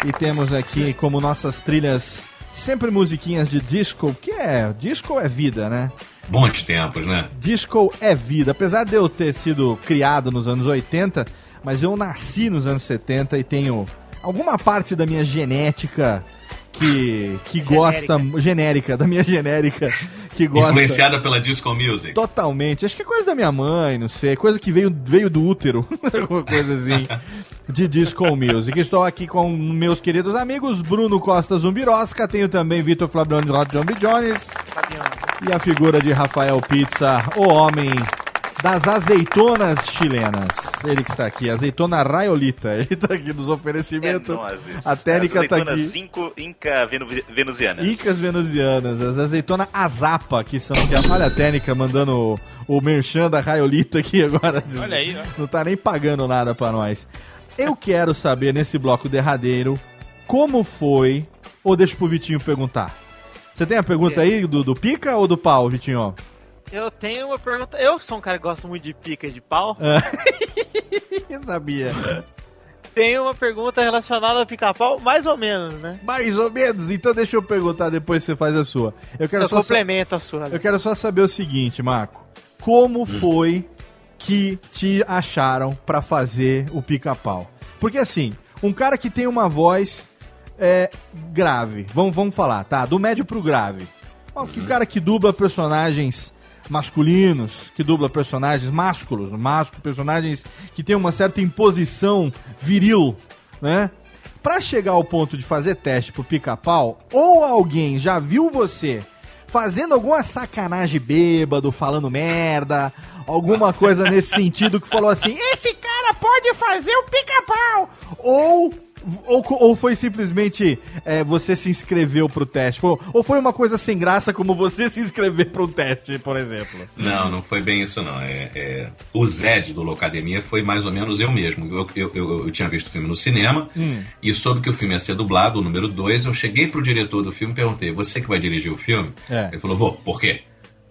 e temos aqui como nossas trilhas sempre musiquinhas de disco, que é, disco é vida, né? Bons tempos, né? Disco é vida. Apesar de eu ter sido criado nos anos 80, mas eu nasci nos anos 70 e tenho alguma parte da minha genética que, que gosta. Genérica, da minha genérica, que gosta. Influenciada pela disco music. Totalmente. Acho que é coisa da minha mãe, não sei. Coisa que veio, veio do útero. Alguma coisa assim. De disco music. Estou aqui com meus queridos amigos Bruno Costa Zumbirosca. Tenho também Vitor Flaviano Rod John B. Jones. E a figura de Rafael Pizza, o homem das azeitonas chilenas. Ele que está aqui, azeitona raiolita. Ele está aqui nos oferecimentos. É a técnica está Azeitonas aqui. cinco Inca venu- venusianas. Incas venusianas, as azeitona azapa, que são que olha a técnica mandando o, o merchan da Raiolita aqui agora. Olha aí, ó. Não tá nem pagando nada pra nós. Eu quero saber nesse bloco derradeiro como foi. Ou deixa pro Vitinho perguntar. Você tem a pergunta aí do, do pica ou do pau, Vitinho? Eu tenho uma pergunta. Eu sou um cara que gosta muito de pica e de pau. Eu sabia. Tenho uma pergunta relacionada ao pica-pau, mais ou menos, né? Mais ou menos. Então deixa eu perguntar, depois você faz a sua. Eu quero Eu só sa- complemento a sua. Eu quero só saber o seguinte, Marco. Como foi que te acharam pra fazer o pica-pau? Porque assim, um cara que tem uma voz é, grave, vamos, vamos falar, tá? Do médio pro grave. Ó, que cara que dubla personagens masculinos, que dubla personagens másculos, másculo, personagens que tem uma certa imposição viril, né? Pra chegar ao ponto de fazer teste pro pica-pau, ou alguém já viu você fazendo alguma sacanagem bêbado, falando merda, alguma coisa nesse sentido que falou assim, Esse cara pode fazer o pica-pau! ou, ou, ou foi simplesmente é, você se inscreveu pro teste? Foi- ou foi uma coisa sem graça como você se inscrever pro teste, por exemplo? Não, não foi bem isso não. É, é, o Zed do Locademia foi mais ou menos eu mesmo. Eu, eu, eu, eu tinha visto o filme no cinema Hum. e soube que o filme ia ser dublado, o número 2. Eu cheguei pro diretor do filme e perguntei: Você que vai dirigir o filme? É. Ele falou: Vou, por quê?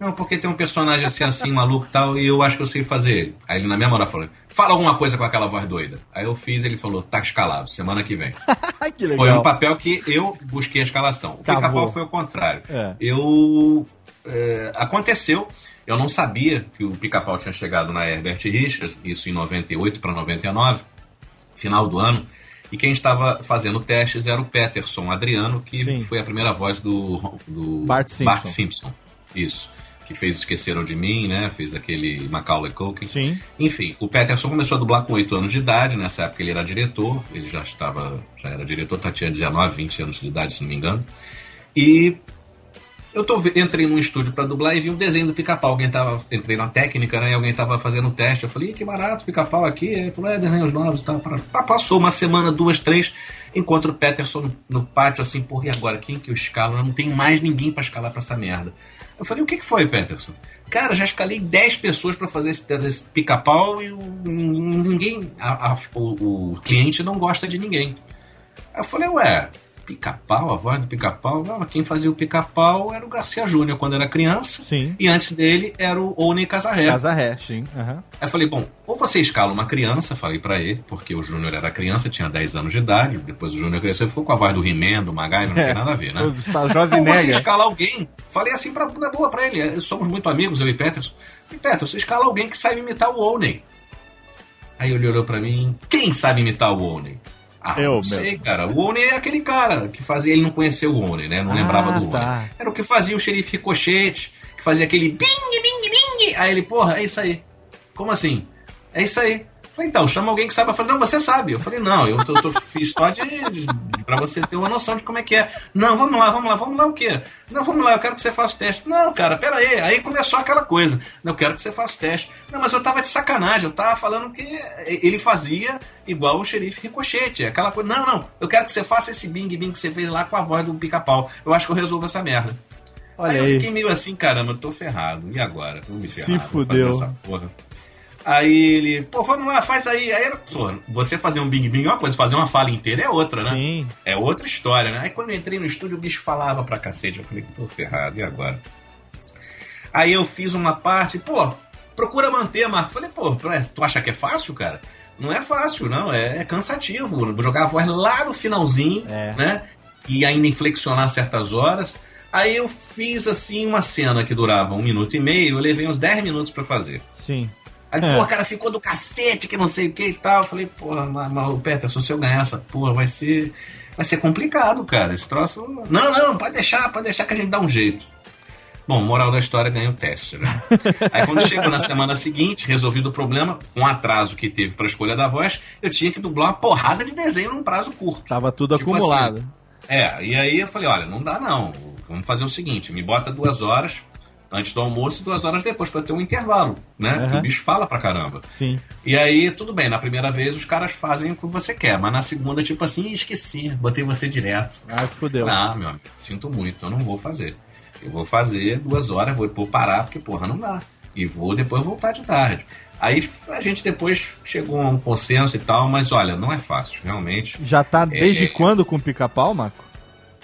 Não, porque tem um personagem assim, assim, maluco e tal, e eu acho que eu sei fazer ele. Aí ele, na mesma hora, falou: Fala alguma coisa com aquela voz doida. Aí eu fiz, ele falou: Tá escalado, semana que vem. que. Foi um papel que eu busquei a escalação. O pica-pau foi o contrário. É. Eu. é, aconteceu. Eu não sabia que o pica-pau tinha chegado na Herbert Richards, isso em 98 para 99, final do ano. E quem estava fazendo testes era o Peterson Adriano, que foi a primeira voz do, do Bart Simpson. Simpson. Isso. Que fez Esqueceram de Mim, né? Fez aquele Macaulay Culkin. Sim. Enfim, o Peterson começou a dublar com 8 anos de idade, nessa época ele era diretor, ele já estava, já era diretor, tá, tinha 19, 20 anos de idade, se não me engano. E eu tô, entrei num estúdio para dublar e vi um desenho do pica-pau. Alguém tava, entrei na técnica, né? E alguém tava fazendo o teste. Eu falei, "Ih, que barato, pica-pau aqui. Ele falou, é, desenhos novos e tal. Passou uma semana, duas, três. Encontro o Peterson no, no pátio, assim, porra, e agora? Quem que eu escalo? Não tem mais ninguém para escalar pra essa merda. Eu falei, o que, que foi, Peterson? Cara, já escalei 10 pessoas para fazer esse, esse pica-pau e ninguém. a- a- o, o cliente não gosta de ninguém. Aí eu falei, ué, pica-pau, a voz do pica-pau? Não, quem fazia o pica-pau era o Garcia Júnior quando era criança. Sim. E antes dele era o Oni Casarré. Casarré, sim. aham. Aí eu falei, bom, ou você escala uma criança, falei pra ele, porque o Júnior era criança, tinha 10 anos de idade, depois o Júnior cresceu e ficou com a voz do He-Man, do MacGyver, não É, tem nada a ver, né? Ou você escala alguém, falei assim pra, na boa pra ele, eh, somos muito amigos, eu e Peterson. E Peterson, você escala alguém que sabe imitar o Oney. Aí ele olhou pra mim, quem sabe imitar o Oney? Ah, Eu não sei, mesmo. cara. O Oney é aquele cara que fazia. Ele não conheceu o Oney, né? Não Ah, lembrava do tá. Era o que fazia o xerife Ricochete, que fazia aquele bing, bing, bing. Aí ele, porra, é isso aí. Como assim? É isso aí. Falei, então, chama alguém que saiba fazer. Não, você sabe. Eu falei, não, eu tô, tô- fiz só de, de, pra você ter uma noção de como é que é. Não, vamos lá, vamos lá, vamos lá o quê? Não, vamos lá, eu quero que você faça o teste. Não, cara, pera aí. Aí começou aquela coisa. Não, eu quero que você faça o teste. Não, mas eu tava de sacanagem, eu tava falando que ele fazia igual o xerife Ricochete. Aquela coisa. Não, não, eu quero que você faça esse bing bing que você fez lá com a voz do pica-pau. Eu acho que eu resolvo essa merda. Olha aí eu aí. fiquei meio assim, caramba, eu tô ferrado. E agora? Vou me Se ferrar, vou fudeu. Aí ele, pô, vamos lá, faz aí. Aí, era, pô, você fazer um Bing Bing é uma coisa, fazer uma fala inteira é outra, né? Sim. É outra história, né? Aí quando eu entrei no estúdio, o bicho falava pra cacete. Eu falei, tô ferrado, e agora? Aí eu fiz uma parte, pô, procura manter, Marco. Falei, pô, tu acha que é fácil, cara? Não é fácil, não, é, é cansativo. Jogar a voz lá no finalzinho, né? E ainda inflexionar certas horas. Aí eu fiz assim uma cena que durava um minuto e meio, eu levei uns 10 minutos pra fazer. Sim. Aí, É. pô, cara, ficou do cacete, que não sei o que e tal. Eu falei, porra, mas, mas o Peterson, se eu ganhar essa porra, vai ser. Vai ser complicado, cara. Esse troço. Não, não, pode deixar, pode deixar que a gente dá um jeito. Bom, moral da história, ganhei o teste, né? Aí quando chegou na semana seguinte, resolvido o problema, com o atraso que teve pra escolha da voz, eu tinha que dublar uma porrada de desenho num prazo curto. Tava tudo Tipo acumulado. assim, é, e aí eu falei, olha, não dá não. Vamos fazer o seguinte, me bota duas horas antes do almoço e duas horas depois, pra ter um intervalo, né? Porque Aham. o bicho fala pra caramba. Sim. E aí, tudo bem, na primeira vez os caras fazem o que você quer, mas na segunda, tipo assim, esqueci, botei você direto. Ah, fudeu. Ah, meu amigo, sinto muito, eu não vou fazer. Eu vou fazer duas horas, vou, vou parar, porque, porra, não dá. E vou depois voltar de tarde. Aí a gente depois chegou a um consenso e tal, mas olha, não é fácil, realmente. Já tá desde É. quando com o pica-pau, Marco?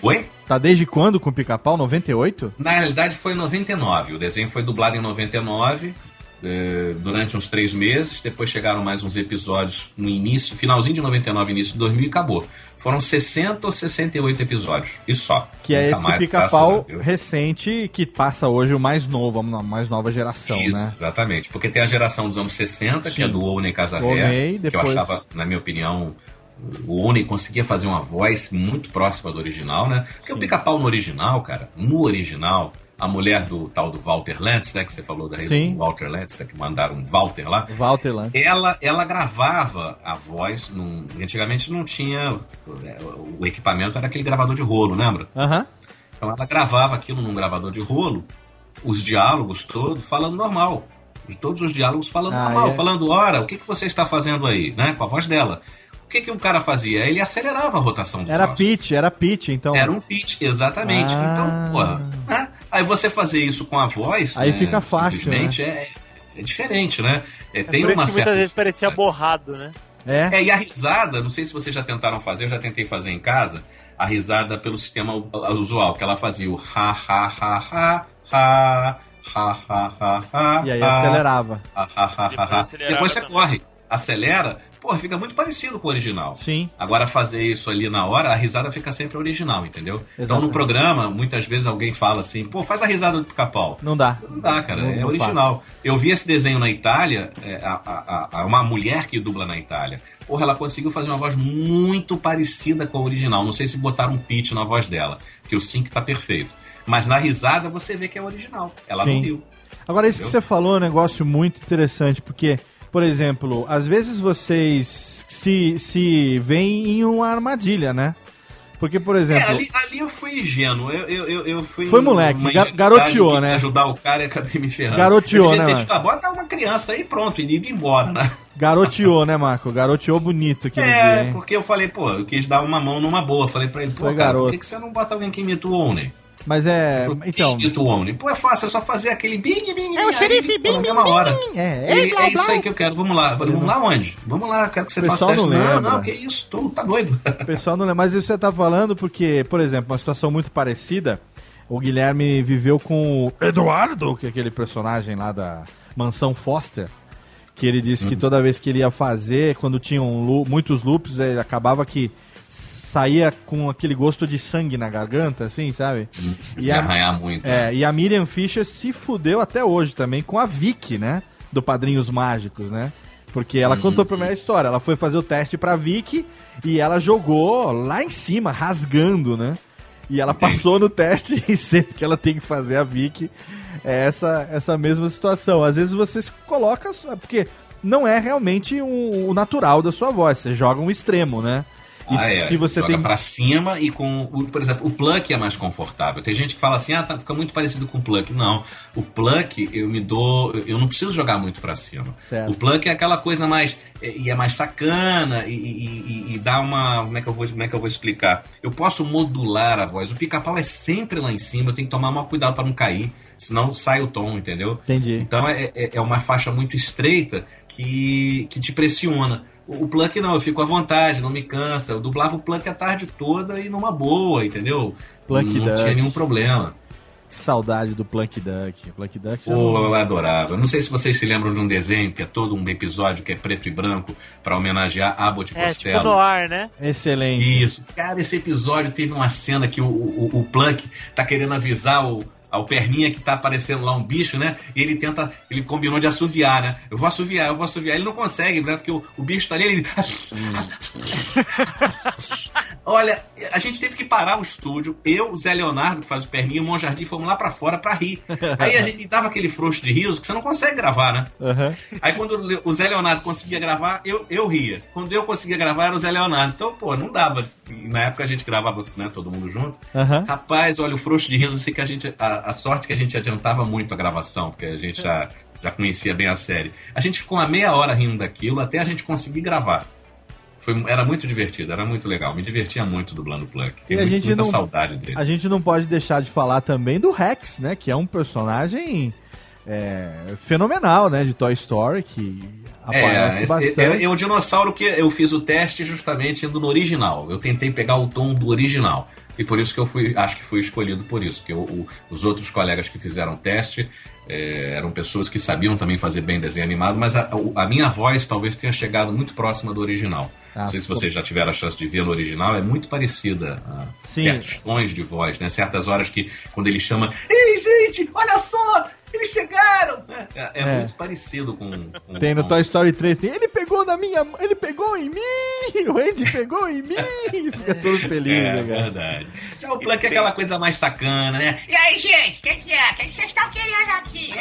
Oi? Tá desde quando com o pica-pau? 98? Na realidade foi em 99. O desenho foi dublado em 99, eh, durante uns três meses. Depois chegaram mais uns episódios no início, finalzinho de 99, início de 2000 e acabou. Foram 60 ou 68 episódios. E só. Que é esse pica-pau recente que passa hoje o mais novo, a mais nova geração, Isso, né? exatamente. Porque tem a geração dos anos 60, que Sim. é do Owney, Casarré, que eu achava, na minha opinião, o Owney conseguia fazer uma voz muito próxima do original, né? Porque o pica-pau no original, cara, no original, a mulher do tal do Walter Lantz, né, que você falou da Sim. do Walter Lantz, né, que mandaram um Walter lá, Walter Lantz. ela, ela gravava a voz, num, antigamente não tinha, é, o equipamento era aquele gravador de rolo, lembra? Aham. Então ela gravava aquilo num gravador de rolo, os diálogos todos falando normal. Todos os diálogos falando Ah, normal, é. falando, ora, o que, que você está fazendo aí, né? Com a voz dela. O que, que o cara fazia? Ele acelerava a rotação do Era troço. pitch, era pitch, então. Era um pitch, exatamente. Ah. Então, porra, né? aí você fazer isso com a voz. Aí né, fica fácil, Simplesmente é, é diferente, né? É, É tem por isso uma que certa muitas vezes parecia borrado, né? É. é, e a risada, não sei se vocês já tentaram fazer, eu já tentei fazer em casa, a risada pelo sistema usual, que ela fazia o ha ha ha ha ha ha ha ha ha E aí ha, acelerava. ha, ha, ha, ha, Depois Depois você também. corre, acelera, pô, fica muito parecido com o original. Sim. Agora fazer isso ali na hora, a risada fica sempre original, entendeu? Então Exatamente. no programa, muitas vezes alguém fala assim, pô, faz a risada do pica-pau. Não dá. Não dá, cara, Não- é não original. Eu vi esse desenho na Itália, é, a, a- a- uma mulher que dubla na Itália. Porra, ela conseguiu fazer uma voz muito parecida com a original. Não sei se botaram um pitch na voz dela, que o sync tá perfeito. Mas na risada você vê que é original. Ela Sim. não viu. Agora, isso que você falou é um negócio muito interessante, porque, por exemplo, às vezes vocês se, se veem em uma armadilha, né? Porque, por É, exemplo. ali, ali eu fui ingênuo. Eu, eu, eu, fui. Foi moleque, ga- garoteou, né? ajudar o cara e acabei me ferrando. Garoteou, né, dito, ah, bota uma criança aí pronto, e ir embora, né? Garoteou, né, Marco? Garoteou bonito dia, É, hein? porque eu falei, pô, eu quis dar uma mão numa boa. Falei pra ele, pô, Foi cara, garoto. por que, que você não bota alguém que imita o? Mas é. Então. Quem imita o Owney? Pô, é fácil, é só fazer aquele bing, bing, É o xerife bing, bing, mesma hora. bing. É, blá, é isso aí que eu quero. Vamos lá. Vamos lá onde? Vamos lá, quero que você faça o pessoal teste. não Não, lembra. não, que isso, tu tá doido. O pessoal não lembra, mas isso você tá falando porque, por exemplo, uma situação muito parecida, o Guilherme viveu com o Eduardo, que é aquele personagem lá da Mansão Foster, que ele disse Uhum. que toda vez que ele ia fazer, quando tinham muitos loops, ele acabava que saía com aquele gosto de sangue na garganta, assim, sabe? E arranhar muito. né? É, e a Miriam Fischer se fudeu até hoje também com a Vicky, né? Do Padrinhos Mágicos, né? Porque ela Uhum. contou pra mim a história. Ela foi fazer o teste pra Vicky e ela jogou lá em cima, rasgando, né? E ela passou no teste e sempre que ela tem que fazer a Vicky é essa, essa mesma situação. Às vezes você se coloca. só- Porque não é realmente um- o natural da sua voz. Você joga um extremo, né? E Ah, é. se você Joga tem. pra cima e com. o- Por exemplo, o pluck é mais confortável. Tem gente que fala assim, ah, tá, fica muito parecido com o pluck. Não. O pluck, eu me dou. Eu não preciso jogar muito pra cima. Certo. O pluck é aquela coisa mais. é- E é mais sacana e, e- e- dá uma. Como é, que eu vou, como é que eu vou explicar? Eu posso modular a voz. O pica-pau é sempre lá em cima, eu tenho que tomar maior cuidado pra não cair. Senão sai o tom, entendeu? Entendi. Então é, é- é uma faixa muito estreita que, que te pressiona. O, Pluck não, eu fico à vontade, não me cansa. Eu dublava o Pluck a tarde toda e numa boa, entendeu? Pluck não Duck. tinha nenhum problema. Que saudade do Plunk Duck. Plunk Duck já Pô, não- eu adorava. Eu Não sei se vocês se lembram de um desenho que é todo um episódio que é preto e branco para homenagear Abbott É, Costello. tipo no ar, né? Excelente. Isso. Cara, esse episódio teve uma cena que o, o, o Plunk tá querendo avisar o, ao perninha que tá aparecendo lá um bicho, né? E ele tenta, ele combinou de assoviar, né? Eu vou assoviar, eu vou assoviar. Ele não consegue, né? Porque o, o bicho tá ali, ele... Olha, a gente teve que parar o estúdio. Eu, o Zé Leonardo, que faz o perninha, e o Monjardim fomos lá pra fora pra rir. Aí a gente dava aquele frouxo de riso que você não consegue gravar, né? Aham. Aí quando o o Zé Leonardo conseguia gravar, eu, eu ria. Quando eu conseguia gravar, era o Zé Leonardo. Então, pô, não dava. Na época a gente gravava, né, todo mundo junto. Aham. Rapaz, olha, o frouxo de riso, eu sei que a gente. A, a sorte que a gente adiantava muito a gravação, porque a gente já, já conhecia bem a série. A gente ficou uma meia hora rindo daquilo até a gente conseguir gravar. Foi, era muito divertido, era muito legal. Me divertia muito dublando o Pluck. Tenho a muito- gente muita não- saudade dele. A gente não pode deixar de falar também do Rex, né? Que é um personagem é, fenomenal, né? De Toy Story, que aparece É, bastante. é, é o dinossauro que eu fiz o teste justamente indo no original. Eu tentei pegar o tom do original. E por isso que eu fui, acho que fui escolhido por isso. Porque o- os outros colegas que fizeram teste é, eram pessoas que sabiam também fazer bem desenho animado, mas a, a minha voz talvez tenha chegado muito próxima do original. Ah, Não sei se vocês já tiveram a chance de ver no original, é muito parecida a Sim. certos tons de voz, né? Certas horas que quando ele chama, ei gente, olha só, eles chegaram! É, é- é É. muito parecido com, com Tem no com- Toy Story 3, tem, ele pegou na minha. Ele pegou em mim! O Andy pegou em mim! Fica todo feliz, É, né, verdade. Já o Plunk é aquela coisa mais sacana, né? E aí, gente, o que, que é? O que, que vocês estão querendo aqui?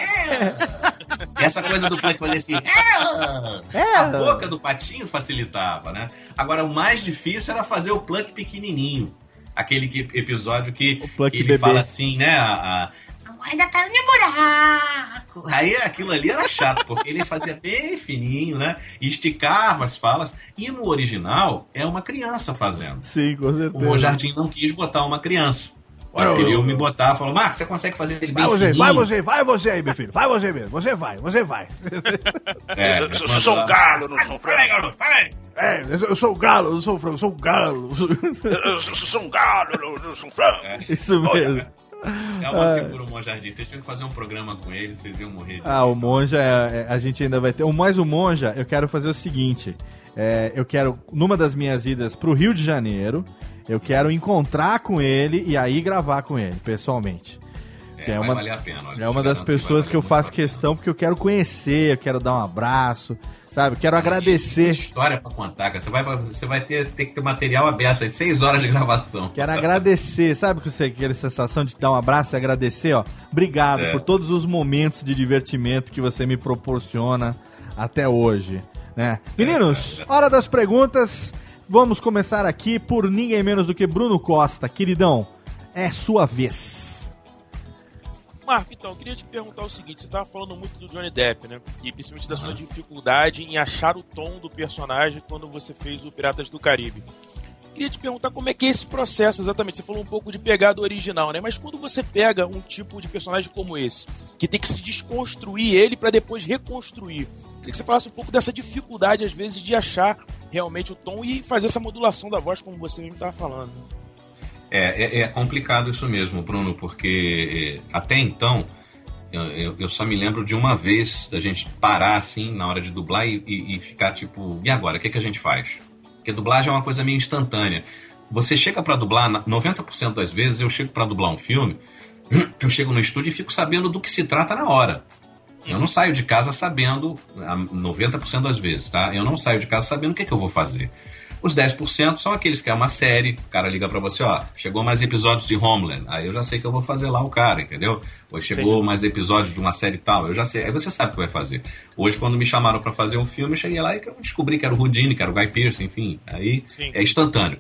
E essa coisa do Plunk fazer assim. É. A boca do patinho facilitava, né? Agora, o mais difícil era fazer o Plunk pequenininho. Aquele que- episódio que, que ele bebê. fala assim, né? a- a- A mãe da cara de buraco. Aí aquilo ali era chato, porque ele fazia bem fininho, né? E esticava as falas. E no original é uma criança fazendo. Sim, com certeza. O Monjardim não quis botar uma criança. Preferiu eu- me botar, falou, Marcos, você consegue fazer ele bem Vai você, fininho? vai você, vai você aí, meu filho. Vai você mesmo. Você vai, você vai. É, Eu eu sou um galo, não sou Fala aí, garoto, fala aí. É, eu sou, eu o galo, eu não sou o frango, eu sou o galo. Eu sou um galo, eu não sou um frango. Isso mesmo. É uma Ah. figura o Monjardim. Vocês tinham que fazer um programa com ele, vocês iam morrer de Ah, o Monja, é- é- a gente ainda vai ter. Mais o Monja, eu quero fazer o seguinte: é, eu quero, numa das minhas idas pro Rio de Janeiro, eu quero encontrar com ele e aí gravar com ele, pessoalmente. É, Que vai valer a pena, olha, é uma das pessoas que eu faço questão porque eu quero conhecer, eu quero dar um abraço, sabe? Quero agradecer. História pra contar, cara. Você vai, você vai ter, ter que ter material aberto aí, seis horas de gravação. Quero agradecer, sabe que você aquela sensação de dar um abraço e agradecer, ó. Obrigado É. por todos os momentos de divertimento que você me proporciona até hoje, né? Meninos, hora das perguntas. Vamos começar aqui por ninguém menos do que Bruno Costa, queridão. É sua vez. Marco, então, eu queria te perguntar o seguinte: você estava falando muito do Johnny Depp, né? E principalmente da sua dificuldade em achar o tom do personagem quando você fez o Piratas do Caribe. Queria te perguntar como é que é esse processo exatamente. Você falou um pouco de pegar do original, né? Mas quando você pega um tipo de personagem como esse, que tem que se desconstruir ele para depois reconstruir, queria que você falasse um pouco dessa dificuldade, às vezes, de achar realmente o tom e fazer essa modulação da voz, como você mesmo estava falando. É, é, é complicado isso mesmo, Bruno, porque é, até então eu, eu- só me lembro de uma vez da gente parar assim na hora de dublar e, e- e ficar tipo, e agora? O que, que a gente faz? Porque dublagem é uma coisa meio instantânea. Você chega pra dublar, na- 90% das vezes eu chego pra dublar um filme, eu chego no estúdio e fico sabendo do que se trata na hora. Eu não saio de casa sabendo, a 90% das vezes, tá? Eu não saio de casa sabendo o que, que eu vou fazer. Os 10% são aqueles que é uma série, o cara liga pra você, ó, chegou mais episódios de Homeland, aí eu já sei que eu vou fazer lá o cara, entendeu? Ou chegou Entendi. mais episódios de uma série tal, eu já sei, aí você sabe o que vai fazer. Hoje, quando me chamaram pra fazer um filme, eu cheguei lá e descobri que era o Houdini, que era o Guy Pearce, enfim, aí Sim. é instantâneo.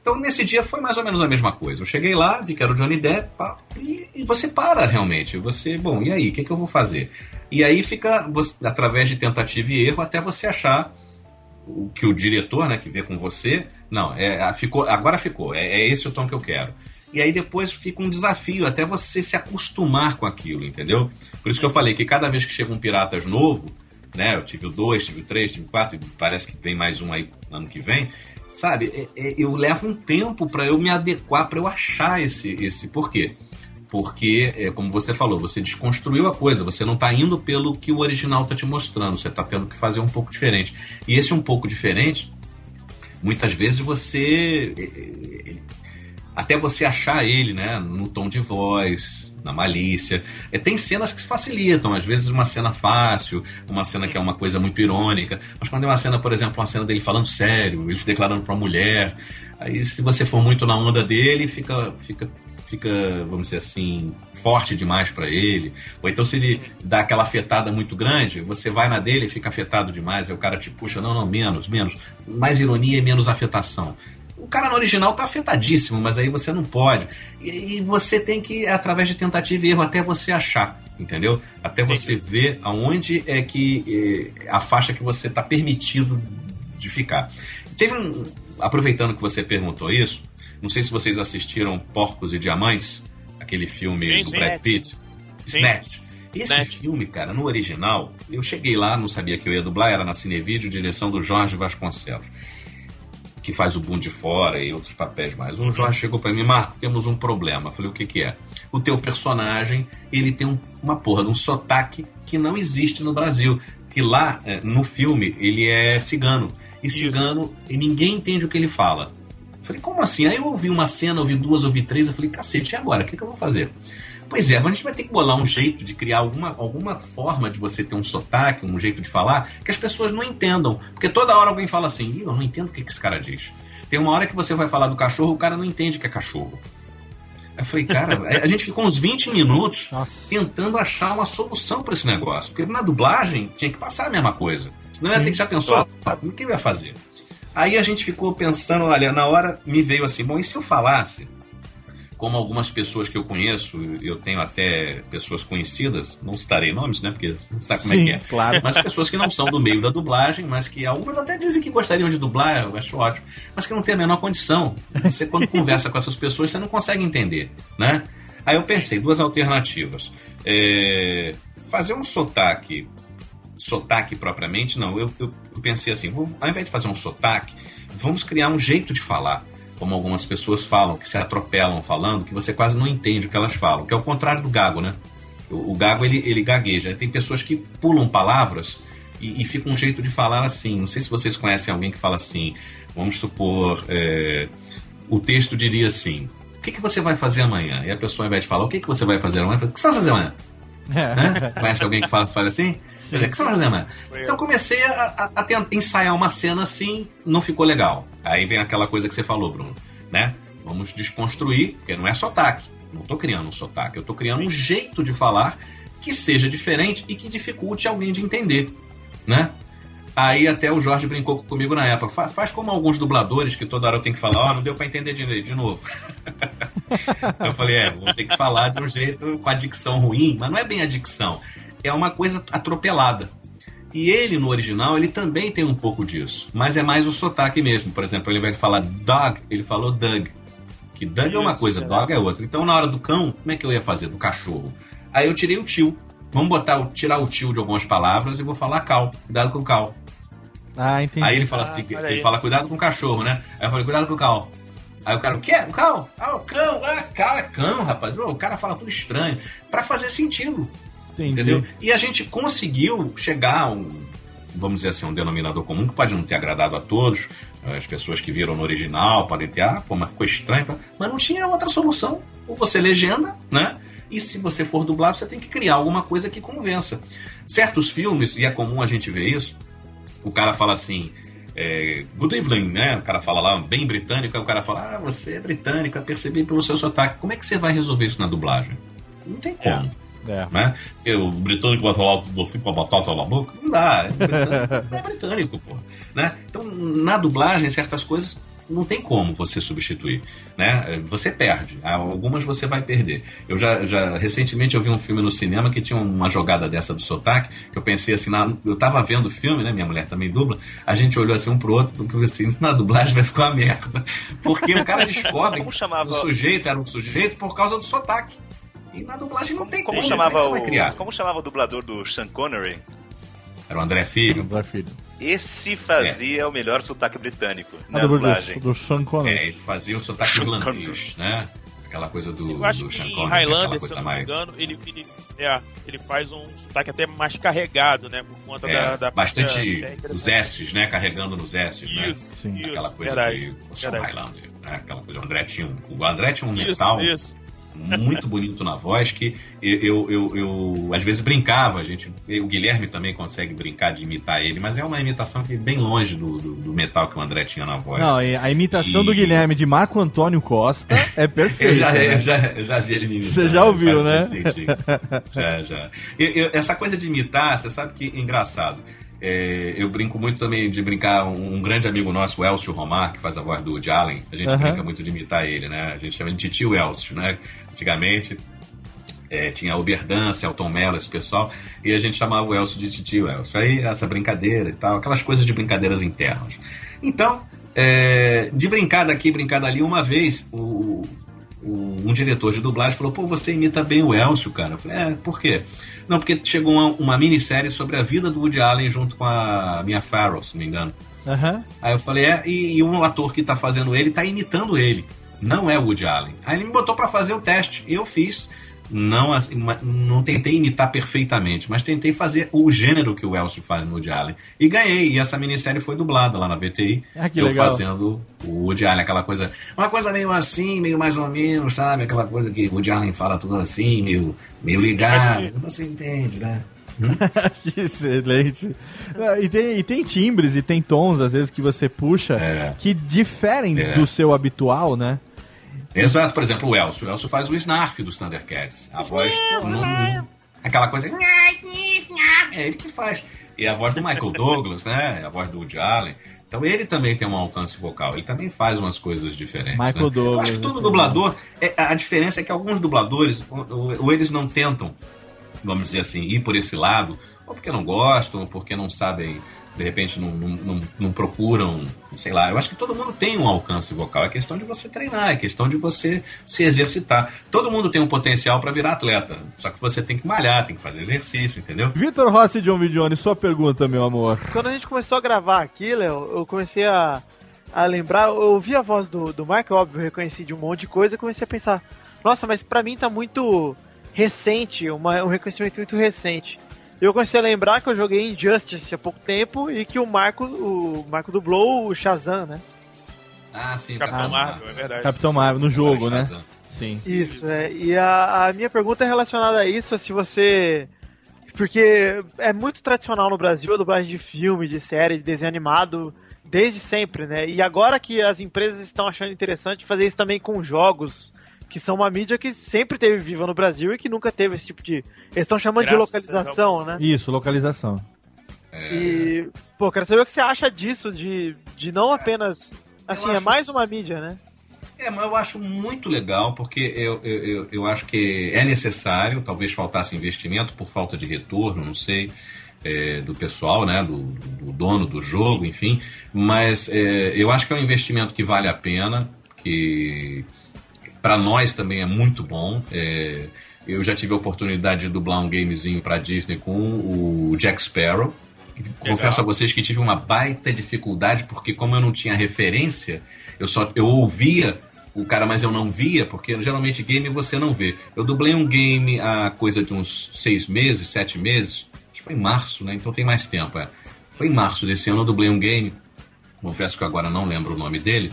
Então, nesse dia foi mais ou menos a mesma coisa. Eu cheguei lá, vi que era o Johnny Depp, pá, e, e você para realmente. Você, bom, e aí, o que, que eu vou fazer? E aí fica, você- através de tentativa e erro, até você achar o que o diretor, né, que vê com você, não, é, ficou, agora ficou, é, é esse o tom que eu quero. E aí depois fica um desafio até você se acostumar com aquilo, entendeu? Por isso que eu falei que cada vez que chega um Piratas novo, né, eu tive o 2, tive o 3, tive o 4, e parece que vem mais um aí ano que vem, sabe? É- é- eu levo um tempo para eu me adequar, para eu achar esse, esse. Por quê? Porque, é, como você falou, você desconstruiu a coisa, você não está indo pelo que o original está te mostrando, você está tendo que fazer um pouco diferente. E esse um pouco diferente, muitas vezes você. é, é, Até você achar ele, né, no tom de voz, na malícia. É, tem cenas que se facilitam, às vezes uma cena fácil, uma cena que é uma coisa muito irônica. Mas quando é uma cena, por exemplo, uma cena dele falando sério, ele se declarando para mulher, aí se você for muito na onda dele, fica, fica, fica, vamos dizer assim, forte demais para ele. Ou então se ele dá aquela afetada muito grande, você vai na dele e fica afetado demais, aí o cara te puxa, não, não, menos, menos. Mais ironia e menos afetação. O cara no original tá afetadíssimo, mas aí você não pode. E, e você tem que, através de tentativa e erro, até você achar, entendeu? Até você ver aonde é que eh, a faixa que você tá permitido de ficar. Teve um. Aproveitando que você perguntou isso, não sei se vocês assistiram Porcos e Diamantes, aquele filme Sim, do sim. Brad Pitt. Sim. Snatch. Esse Net. filme, cara, no original, eu cheguei lá, não sabia que eu ia dublar, era na Cinevídeo, direção do Jorge Vasconcelos, que faz o Boom de Fora e outros papéis mais. O Jorge chegou pra mim, Marco, temos um problema. Eu falei, o que que é? O teu personagem, ele tem um- uma porra de um sotaque que não existe no Brasil. Que lá, eh, no filme, ele é cigano. E cigano, e ninguém entende o que ele fala. Eu falei, como assim? Aí eu ouvi uma cena, ouvi duas, ouvi três, eu falei, cacete, e agora? O que, que eu vou fazer? Pois é, a gente vai ter que bolar um jeito de criar alguma, alguma forma de você ter um sotaque, um jeito de falar, que as pessoas não entendam. Porque toda hora alguém fala assim, "Ih, eu não entendo o que, que esse cara diz. Tem uma hora que você vai falar do cachorro, o cara não entende que é cachorro. Eu falei, cara, a gente ficou uns 20 minutos tentando achar uma solução para esse negócio. Porque na dublagem tinha que passar a mesma coisa. Senão ia ter que já pensou, o que ia fazer? Aí a gente ficou pensando, olha, na hora me veio assim, bom, e se eu falasse, como algumas pessoas que eu conheço, eu tenho até pessoas conhecidas, não citarei nomes, né, porque você sabe como Sim, é que é. claro. Mas pessoas que não são do meio da dublagem, mas que algumas até dizem que gostariam de dublar, eu acho ótimo, mas que não tem a menor condição. Você quando conversa com essas pessoas, você não consegue entender, né? Aí eu pensei, duas alternativas. É, fazer um sotaque sotaque propriamente, não. Eu, eu, eu pensei assim, vou, ao invés de fazer um sotaque, vamos criar um jeito de falar. Como algumas pessoas falam, que se atropelam falando, que você quase não entende o que elas falam, que é o contrário do gago, né? O, o gago, ele, ele gagueja. Tem pessoas que pulam palavras e, e fica um jeito de falar assim. Não sei se vocês conhecem alguém que fala assim, vamos supor, é, o texto diria assim, o que, que você vai fazer amanhã? E a pessoa, ao invés de falar, o que, que você vai fazer amanhã? fala, O que você vai fazer amanhã? Né? Conhece alguém que fala, fala assim? Sim. O que você vai fazer, mano? Então comecei a, a- a tentar ensaiar uma cena assim, não ficou legal. Aí vem aquela coisa que você falou, Bruno, né? Vamos desconstruir, porque não é sotaque. Não tô criando um sotaque, eu tô criando um jeito de falar que seja diferente e que dificulte alguém de entender, né? Aí até o Jorge brincou comigo na época. Fa- faz como alguns dubladores que toda hora eu tenho que falar, ó, não deu pra entender de, de novo. eu falei, é, vou ter que falar de um jeito com a dicção ruim, mas não é bem a dicção, é uma coisa atropelada. E ele, no original, ele também tem um pouco disso, mas é mais o sotaque mesmo. Por exemplo, ele vai falar dog, ele falou Doug. Que Doug é uma Isso, coisa, é. dog é outra. Então, na hora do cão, como é que eu ia fazer? Do cachorro. Aí eu tirei o tio. Vamos botar o, tirar o tio de algumas palavras e vou falar cal. Cuidado com o cal. Ah, entendi. Aí ele fala assim, ele fala cuidado com o cachorro, né? Aí eu falei, cuidado com o cal. Aí o cara, o quê? O cal? Ah, o cão. Ah, cal é cão, rapaz. O cara fala tudo estranho. Pra fazer sentido. Entendi. Entendeu? E a gente conseguiu chegar a um, vamos dizer assim, um denominador comum que pode não ter agradado a todos. As pessoas que viram no original podem ter, ah, pô, mas ficou estranho. Mas não tinha outra solução. Ou você legenda, né? E se você for dublar, você tem que criar alguma coisa que convença. Certos filmes, e é comum a gente ver isso, o cara fala assim, é, good evening, né? O cara fala lá, bem britânico, aí o cara fala, ah, você é britânico, eu percebi pelo seu sotaque. Como é que você vai resolver isso na dublagem? Não tem como. É. Né? O britânico vai falar você com a batata na boca? Não dá. É britânico, é britânico pô. Né? Então, na dublagem, certas coisas não tem como você substituir, né? Você perde, algumas você vai perder. Eu já, já recentemente eu vi um filme no cinema que tinha uma jogada dessa do sotaque, que eu pensei assim, na, eu tava vendo o filme, né? Minha mulher também dubla, a gente olhou assim um pro outro, porque assim, isso na dublagem vai ficar uma merda, porque o cara descobre Como chamava? que o sujeito era um sujeito por causa do sotaque. E na dublagem não tem Como como, chamava como é que você vai o criar? como chamava o dublador do Sean Connery? Era o André Filho. André Filho. Esse fazia o melhor sotaque britânico A na dublador dublagem. do, do Sean Connery. É, ele fazia o sotaque irlandês, né? Aquela coisa do, Eu acho do Sean em Connery, aquela Highlander, se eu não me mais... engano, ele, ele, é, ele faz um sotaque até mais carregado, né? Por conta É, da, da bastante é, é os S's, né? Carregando nos S's, né? Isso, Sim. isso, Aquela coisa verdade, de é verdade. Highlander, né? Aquela coisa, o André tinha um, o André tinha um Isso, metal isso. Muito bonito na voz que eu, eu, eu, eu, às vezes brincava, a gente, o Guilherme também consegue brincar de imitar ele, mas é uma imitação que é bem longe do, do, do metal que o André tinha na voz. Não, a imitação E- do Guilherme de Marco Antônio Costa é perfeita. Eu já, né? eu já, eu já vi ele me imitar. Você já ouviu, né? já, já. Eu- essa coisa de imitar, você sabe que é engraçado. É, eu brinco muito também de brincar, um, um grande amigo nosso, o Elcio Romar, que faz a voz do Woody Allen, a gente Aham. brinca muito de imitar ele, né? A gente chama ele de tio Elcio, né? Antigamente é, tinha o Berdança, Elton Mello, esse pessoal, e a gente chamava o Elcio de titio Elcio. Aí essa brincadeira e tal, aquelas coisas de brincadeiras internas. Então, é, de brincar daqui, brincar dali, uma vez, o- um diretor de dublagem falou: pô, você imita bem o Elcio, cara. Eu falei: é, por quê? Não, porque chegou uma, uma minissérie sobre a vida do Woody Allen junto com a Mia Farrow, se não me engano. Aham. Aí eu falei, é, e, e um ator que tá fazendo ele tá imitando ele. Não é o Woody Allen. Aí ele me botou pra fazer o teste. E eu fiz. Não, não tentei imitar perfeitamente, mas tentei fazer o gênero que o Elcio faz no Woody Allen. E ganhei. E essa minissérie foi dublada lá na VTI. Ah, eu legal. fazendo o Woody Allen, aquela coisa. Uma coisa meio assim, meio mais ou menos, sabe? Aquela coisa que o Woody Allen fala tudo assim, meio, meio ligado. Você entende, né? que excelente. Ah, E tem, e tem timbres e tem tons, às vezes, que você puxa que diferem É. do seu habitual, né? Exato, por exemplo, o Elcio. O Elcio faz o Snarf dos Thundercats. A voz. não- aquela coisa. É ele que faz. E a voz do Michael Douglas, né? A voz do Woody Allen. Então ele também tem um alcance vocal. Ele também faz umas coisas diferentes. Michael né? Douglas, Eu acho que todo esse dublador. é- a diferença é que alguns dubladores, ou- ou eles não tentam, vamos dizer assim, ir por esse lado, ou porque não gostam, ou porque não sabem, de repente não, não, não- não procuram, sei lá. Eu acho que todo mundo tem um alcance vocal. É questão de você treinar, é questão de você se exercitar. Todo mundo tem um potencial para virar atleta. Só que você tem que malhar, tem que fazer exercício, entendeu? Vitor Rossi e John Vidione, sua pergunta, meu amor. Quando a gente começou a gravar aqui, Léo, eu comecei a, a lembrar, eu ouvi a voz do, do Mark, óbvio, eu reconheci de um monte de coisa e comecei a pensar, nossa, mas pra mim tá muito recente, uma- um reconhecimento muito recente. Eu comecei a lembrar que eu joguei Injustice há pouco tempo e que o Marco, o Marco dublou o Shazam, né? Ah, sim, Capitão Marvel, é verdade. Capitão Marvel, no jogo, né? Shazam. Sim. Isso, é. E a, a minha pergunta é relacionada a isso, se você. Porque é muito tradicional no Brasil a dublagem de filme, de série, de desenho animado, desde sempre, né? E agora que as empresas estão achando interessante fazer isso também com jogos, que são uma mídia que sempre teve viva no Brasil e que nunca teve esse tipo de. Eles estão chamando de Graças localização, né? Isso, localização. E, pô, quero saber o que você acha disso, de, de não apenas. Assim, é acho- mais uma mídia, né? É, mas eu acho muito legal, porque eu, eu, eu, eu acho que é necessário, talvez faltasse investimento por falta de retorno, não sei, é, do pessoal, né, do, do dono do jogo, enfim, mas é, eu acho que é um investimento que vale a pena, que para nós também é muito bom. é, eu já tive a oportunidade de dublar um gamezinho para Disney com o Jack Sparrow. Confesso a vocês que tive uma baita dificuldade, porque como eu não tinha referência, eu só eu ouvia o cara, mas eu não via, porque geralmente game você não vê. Eu dublei um game há coisa de uns seis meses, sete meses, acho que foi em março, né? Então tem mais tempo, é. Foi em março desse ano, eu dublei um game, confesso que agora não lembro o nome dele,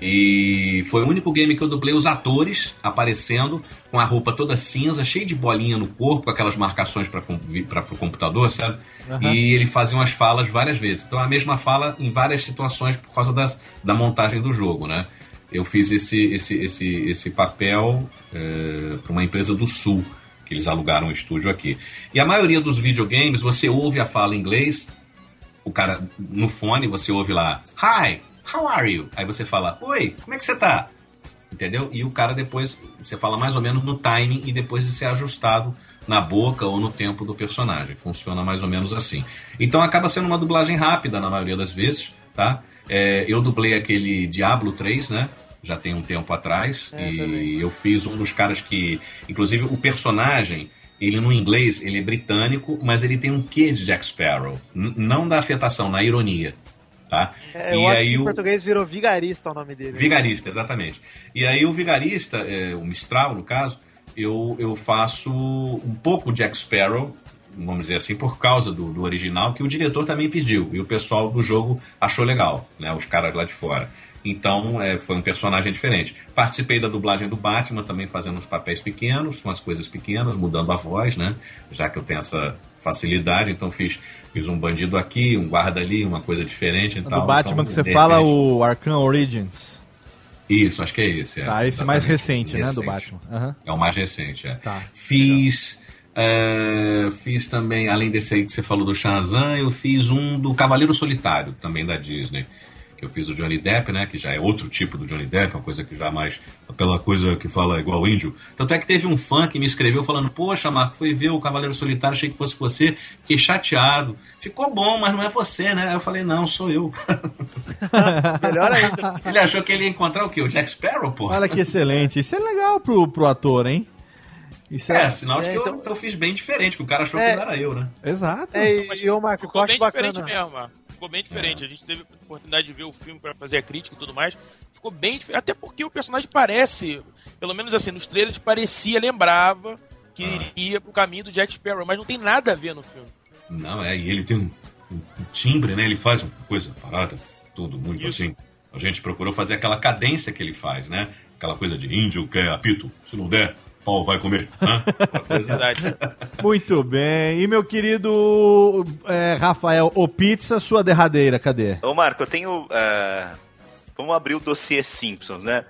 e foi o único game que eu dublei os atores aparecendo com a roupa toda cinza, cheia de bolinha no corpo, com aquelas marcações para o computador, sabe? Aham. E ele fazia umas falas várias vezes. Então a mesma fala em várias situações por causa das, da montagem do jogo, né? Eu fiz esse, esse, esse, esse papel para uma empresa do Sul, que eles alugaram um estúdio aqui. E a maioria dos videogames, você ouve a fala em inglês, o cara no fone, você ouve lá, Hi, how are you? Aí você fala, Oi, como é que você tá? Entendeu? E o cara depois, você fala mais ou menos no timing e depois de ser ajustado na boca ou no tempo do personagem. Funciona mais ou menos assim. Então acaba sendo uma dublagem rápida na maioria das vezes, tá? É, eu dublei aquele Diablo 3, né? Já tem um tempo atrás. e eu fiz um dos caras que. Inclusive, o personagem, ele no inglês, ele é britânico, mas ele tem um quê de Jack Sparrow. N- não da afetação, na ironia. Tá? É, eu e acho aí que em o. português virou vigarista o nome dele. Vigarista, exatamente. E aí o vigarista, é, o Mistral, no caso, eu, eu faço um pouco Jack Sparrow, vamos dizer assim, por causa do, do original, que o diretor também pediu. E o pessoal do jogo achou legal, né? Os caras lá de fora. Então, é, foi um personagem diferente. Participei da dublagem do Batman, também fazendo uns papéis pequenos, umas coisas pequenas, mudando a voz, né? Já que eu tenho essa facilidade, então fiz, fiz um bandido aqui, um guarda ali, uma coisa diferente e Do tal. Batman Então, que você fala, o Arkham Origins. isso, acho que é esse. É, Ah, esse mais Exatamente. recente, né, do Batman. Aham. É o mais recente, é. Tá. Fiz. é, fiz também, além desse aí que você falou do Shazam, eu fiz um do Cavaleiro Solitário, também da Disney. Eu fiz o Johnny Depp, né? Que já é outro tipo do Johnny Depp, uma coisa que já mais. aquela coisa que fala igual índio. Tanto é que teve um fã que me escreveu falando: Poxa, Marco, fui ver o Cavaleiro Solitário, achei que fosse você, fiquei chateado. Ficou bom, mas não é você, né? Aí eu falei: Não, sou eu. Melhor ainda. Ele achou que ele ia encontrar o quê? O Jack Sparrow, pô? Olha que excelente. Isso é legal pro, pro ator, hein? Isso É, sinal de É, que então- eu, eu fiz bem diferente, que o cara achou É. que não era eu, né? Exato. É, e, e ô, Marco, eu Ficou acho bem bacana. diferente mesmo, Marco. Ficou bem diferente. A gente teve a oportunidade de ver o filme pra fazer a crítica e tudo mais. Ficou bem diferente. Até porque o personagem parece, pelo menos assim, nos trailers parecia, lembrava que iria pro caminho do Jack Sparrow, mas não tem nada a ver no filme. Não, é, e ele tem um, um- um timbre, né? Ele faz uma coisa parada, tudo muito Isso. assim. A gente procurou fazer aquela cadência que ele faz, né? Aquela coisa de índio quer apito, se não der, pau vai comer. Verdade. Muito bem. E meu querido é, Rafael, o pizza, sua derradeira, cadê? Ô, Marco, eu tenho. ah, vamos abrir o dossiê Simpsons, né?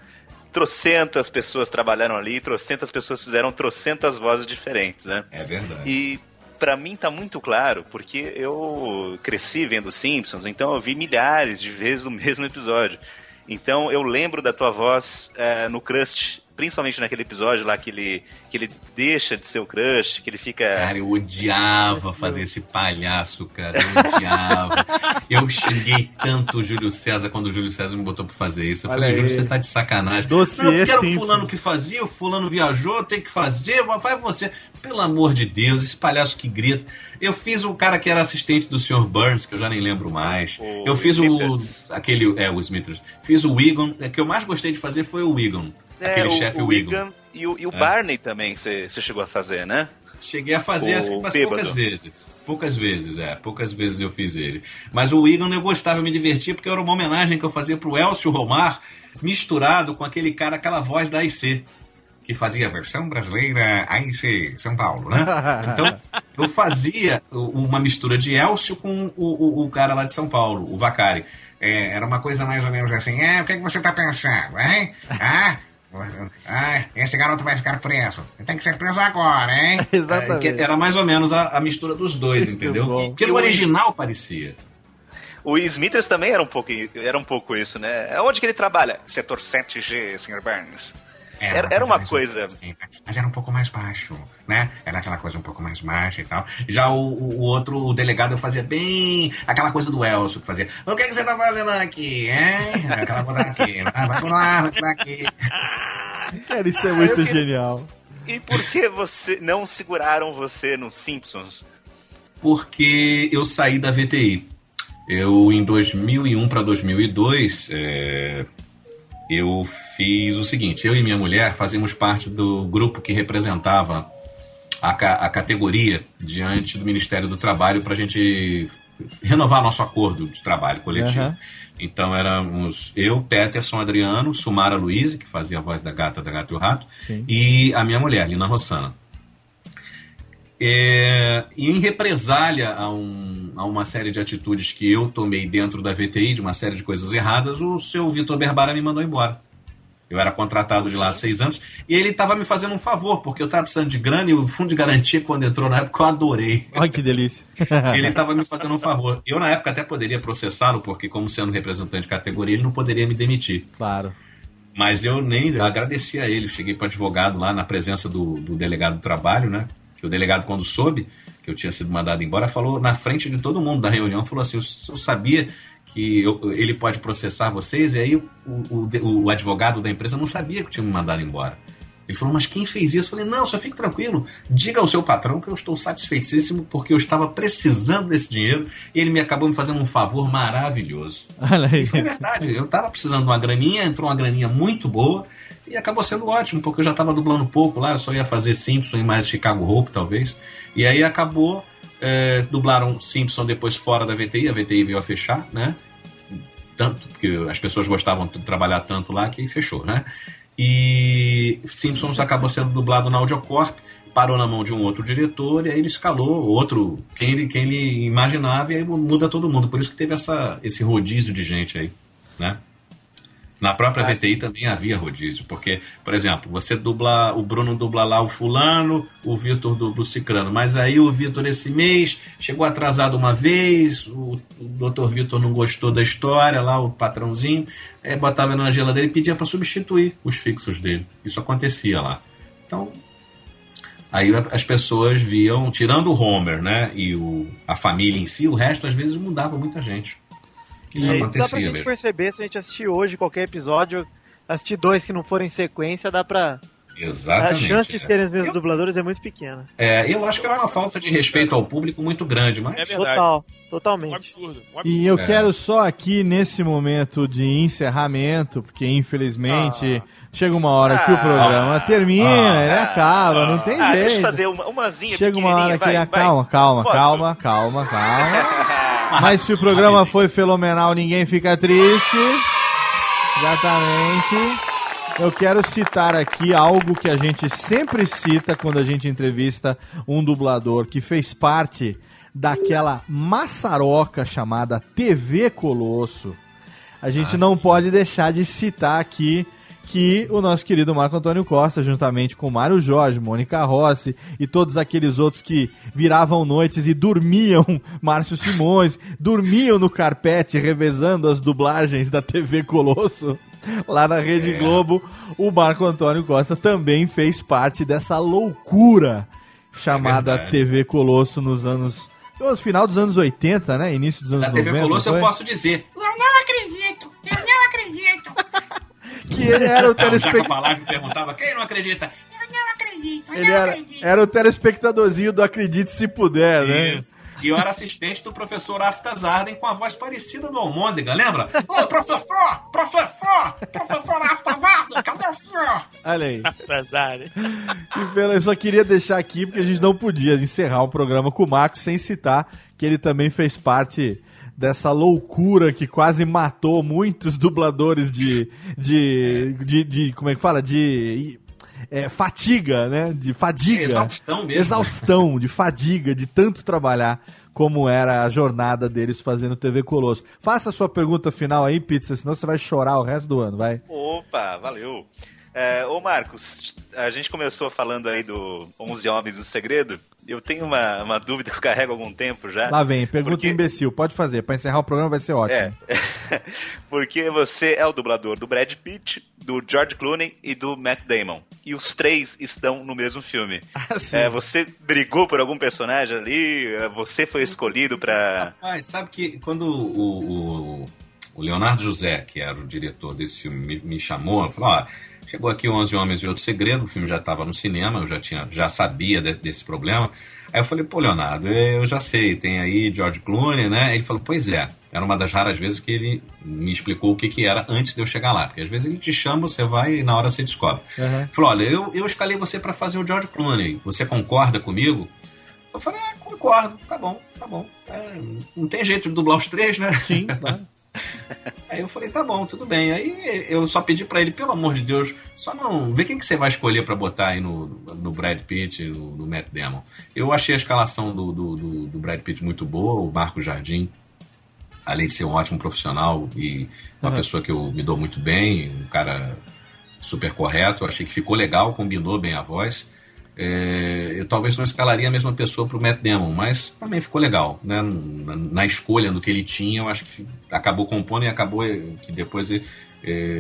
Trocentas pessoas trabalharam ali, trocentas pessoas fizeram trocentas vozes diferentes, né? É verdade. E pra mim tá muito claro, porque eu cresci vendo Simpsons, então eu vi milhares de vezes o mesmo episódio. Então eu lembro da tua voz eh, no Crust, principalmente naquele episódio lá que ele, que ele deixa de ser o Crust, que ele fica. Cara, eu odiava fazer esse palhaço, cara. Eu odiava. eu xinguei tanto o Júlio César quando o Júlio César me botou pra fazer isso. Eu Olha falei, Júlio, aí. você tá de sacanagem. Dossiê não, porque era o fulano que fazia, o fulano viajou, tem que fazer, mas faz você. Pelo amor de Deus, esse palhaço que grita. Eu fiz o cara que era assistente do Sr. Burns, que eu já nem lembro mais. O eu fiz Smithers. o. aquele. É, o Smithers. Fiz o Wigan. O que eu mais gostei de fazer foi o Wigan. Aquele É, o, chefe Wigan. E o, e o É. Barney também você chegou a fazer, né? Cheguei a fazer O assim, mas bêbado. poucas vezes. Poucas vezes, é. Poucas vezes eu fiz ele. Mas o Wigan eu gostava, eu me divertia, porque era uma homenagem que eu fazia pro Elcio Romar, misturado com aquele cara, aquela voz da AIC, que fazia a versão brasileira AIC São Paulo, né? Então, eu fazia uma mistura de Elcio com o, o, o cara lá de São Paulo, o Vacari. É, era uma coisa mais ou menos assim, é, o que, é que você tá pensando, hein? Ah, ah, esse garoto vai ficar preso. Tem que ser preso agora, hein? Exatamente. É, que era mais ou menos a, a mistura dos dois, entendeu? Porque no o- original parecia. O Smithers também era um pouco, era um pouco isso, né? Onde que ele trabalha? Setor 7G, Sr. Burns. Era, era uma coisa. assim, mas era um pouco mais baixo, né? Era aquela coisa um pouco mais baixa e tal. Já o, o- outro, o delegado, fazia bem aquela coisa do Elcio, que fazia: O que, que você tá fazendo aqui, hein? Aquela coisa aqui, ah, vai lá, vai aqui. Cara, isso é muito queria- genial. E por que você não seguraram você nos Simpsons? porque eu saí da VTI. Eu, em 2001 para 2002, é, eu fiz o seguinte: eu e minha mulher fazíamos parte do grupo que representava a, ca- a categoria diante do Ministério do Trabalho para a gente renovar nosso acordo de trabalho coletivo. Aham. Então éramos eu, Peterson Adriano, Sumara Luiz, que fazia a voz da gata da Gato e o Rato, Sim. e a minha mulher, Lina Rossana. É, e em represália a, um- a uma série de atitudes que eu tomei dentro da VTI, de uma série de coisas erradas, o seu Vitor Berbara me mandou embora. Eu era contratado de lá há seis anos e ele estava me fazendo um favor, porque eu estava precisando de grana e o fundo de garantia, quando entrou na época, eu adorei. Olha que delícia. Ele estava me fazendo um favor. Eu, na época, até poderia processá-lo, porque, como sendo representante de categoria, ele não poderia me demitir. Claro. Mas eu nem eu agradeci a ele. Cheguei para o advogado lá na presença do, do delegado do trabalho, né? Que o delegado, quando soube que eu tinha sido mandado embora, falou na frente de todo mundo da reunião, falou assim: eu, sabia que eu- ele pode processar vocês, e aí o, o, o advogado da empresa não sabia que tinha me mandado embora. Ele falou, mas quem fez isso? Eu falei, não, só fique tranquilo. Diga ao seu patrão que eu estou satisfeitíssimo porque eu estava precisando desse dinheiro e ele me acabou me fazendo um favor maravilhoso. Olha aí. E foi verdade, eu estava precisando de uma graninha, entrou uma graninha muito boa e acabou sendo ótimo, porque eu já estava dublando pouco lá, eu só ia fazer Simpson e mais Chicago Hope, talvez. E aí acabou, é, dublaram Simpson depois fora da VTI, a VTI veio a fechar, né? Tanto, porque as pessoas gostavam de trabalhar tanto lá que fechou, né? E Simpsons acabou sendo dublado na Audiocorp, parou na mão de um outro diretor, e aí ele escalou outro, quem ele, quem ele imaginava, e aí muda todo mundo. Por isso que teve essa, esse rodízio de gente aí, né? Na própria VTI também havia rodízio, porque, por exemplo, você dubla, o Bruno dubla lá o fulano, o Vitor dubla o cicrano, mas aí o Vitor esse mês chegou atrasado uma vez, o, o Dr. Vitor não gostou da história, lá o patrãozinho, é, botava na geladeira e pedia para substituir os fixos dele. Isso acontecia lá. Então, aí as pessoas viam, tirando o Homer, né, e o, a família em si, o resto às vezes mudava muita gente. Isso E dá pra acontecia gente mesmo. perceber se a gente assistir hoje qualquer episódio, assistir dois que não forem em sequência, dá pra. Exatamente. A chance de é. serem os mesmos dubladores é muito pequena. É, eu acho que é uma falta de respeito ao público muito grande, mas. É verdade. Total, totalmente. Um absurdo. Um E eu É. quero só aqui, nesse momento de encerramento, porque infelizmente chega uma hora que o Ah. programa termina, ele acaba, não tem Ah, jeito. deixa eu fazer uma, umazinha Chega uma hora que vai, vai. calma, calma, Posso? calma, calma, calma. Mas se o programa foi fenomenal, ninguém fica triste. Exatamente. Eu quero citar aqui algo que a gente sempre cita quando a gente entrevista um dublador que fez parte daquela maçaroca chamada TV Colosso. A gente não pode deixar de citar aqui que o nosso querido Marco Antônio Costa, juntamente com Mário Jorge, Mônica Rossi e todos aqueles outros que viravam noites e dormiam, Márcio Simões, dormiam no carpete revezando as dublagens da TV Colosso lá na Rede É. Globo, o Marco Antônio Costa também fez parte dessa loucura chamada verdade. TV Colosso nos anos no final dos anos 80, né? Início dos anos Da TV 90. Colosso eu posso dizer. Eu não acredito, eu não acredito, que ele era o telespectador. Palavra perguntava: quem não acredita? eu não acredito, eu Ele não era, acredito. era o telespectadorzinho do Acredite Se Puder, né? Isso. E eu era assistente do professor Aftas Arden com a voz parecida do Almôndega, lembra? Ô, professor, professor, professor Aftazardi, cadê o senhor? Olha aí. Aftazar. E pela- eu só queria deixar aqui, porque a gente não podia encerrar o programa com o Marcos sem citar que ele também fez parte dessa loucura que quase matou muitos dubladores de. de. de, de- como é que fala? De. é, fatiga, né? De fadiga. Exaustão mesmo. Exaustão, de fadiga, de tanto trabalhar como era a jornada deles fazendo TV Colosso. Faça a sua pergunta final aí, Pizza, senão você vai chorar o resto do ano, vai. Opa, valeu. É, ô Marcos, a gente começou falando aí do 11 Homens do Segredo. Eu tenho uma, uma dúvida que eu carrego há algum tempo já. Lá vem, pergunta Porque- imbecil, pode fazer. Pra encerrar o programa vai ser ótimo. É, porque você é o dublador do Brad Pitt, do George Clooney e do Matt Damon. E os três estão no mesmo filme. Ah, sim. É, você brigou por algum personagem ali? É, Você foi escolhido pra. Rapaz, sabe que quando o, o, o Leonardo José, que era o diretor desse filme, me, me chamou, falou: ó, chegou aqui 11 Homens e Outro Segredo, o filme já estava no cinema, eu já, tinha, já sabia de- desse problema. Aí eu falei: pô, Leonardo, eu já sei, tem aí George Clooney, né? Ele falou: pois é, era uma das raras vezes que ele me explicou o que, que era antes de eu chegar lá, porque às vezes ele te chama, você vai e na hora você descobre. Uhum. Falou: olha, eu, eu escalei você para fazer o George Clooney, você concorda comigo? Eu falei, ah, concordo, tá bom, tá bom. É, não tem jeito de dublar os três, né? Sim, claro. Aí eu falei, tá bom, tudo bem. Aí eu só pedi pra ele, pelo amor de Deus, só não. Vê quem que você vai escolher pra botar aí no, no Brad Pitt, no, no Matt Damon. Eu achei a escalação do, do, do- do Brad Pitt muito boa, o Marco Jardim, além de ser um ótimo profissional e uma Uhum. pessoa que eu me dou muito bem, um cara super correto, eu achei que ficou legal, combinou bem a voz. É, eu talvez não escalaria a mesma pessoa para o Matt Damon, mas também ficou legal. Né? Na, escolha do que ele tinha, eu acho que acabou compondo e acabou eh, que depois eh,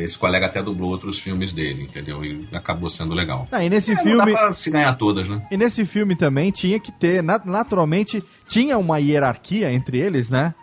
esse colega até dublou outros filmes dele, entendeu? E acabou sendo legal. Ah, e nesse É, filme. Não dá pra se ganhar todas, né? E nesse filme também tinha que ter, nat- naturalmente, tinha uma hierarquia entre eles, né?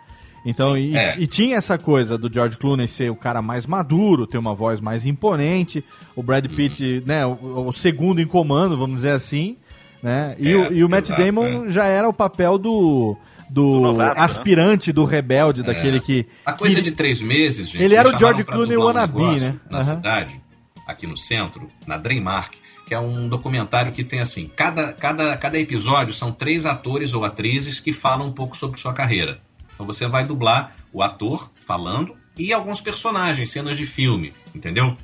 Então, e, É. e tinha essa coisa do George Clooney ser o cara mais maduro, ter uma voz mais imponente, o Brad Uhum. Pitt, né, o, o segundo em comando, vamos dizer assim, né? E, É, o, e o Matt exato, Damon já era o papel do, do, novato, né? aspirante, do rebelde, daquele É. que... A coisa que- de três meses, gente. Ele era o George Clooney um wannabe, negócio né? Na Aham. cidade, aqui no centro, na Dreammark, que é um documentário que tem assim: cada, cada, cada episódio são três atores ou atrizes que falam um pouco sobre sua carreira. Então você vai dublar o ator falando e alguns personagens, cenas de filme, entendeu?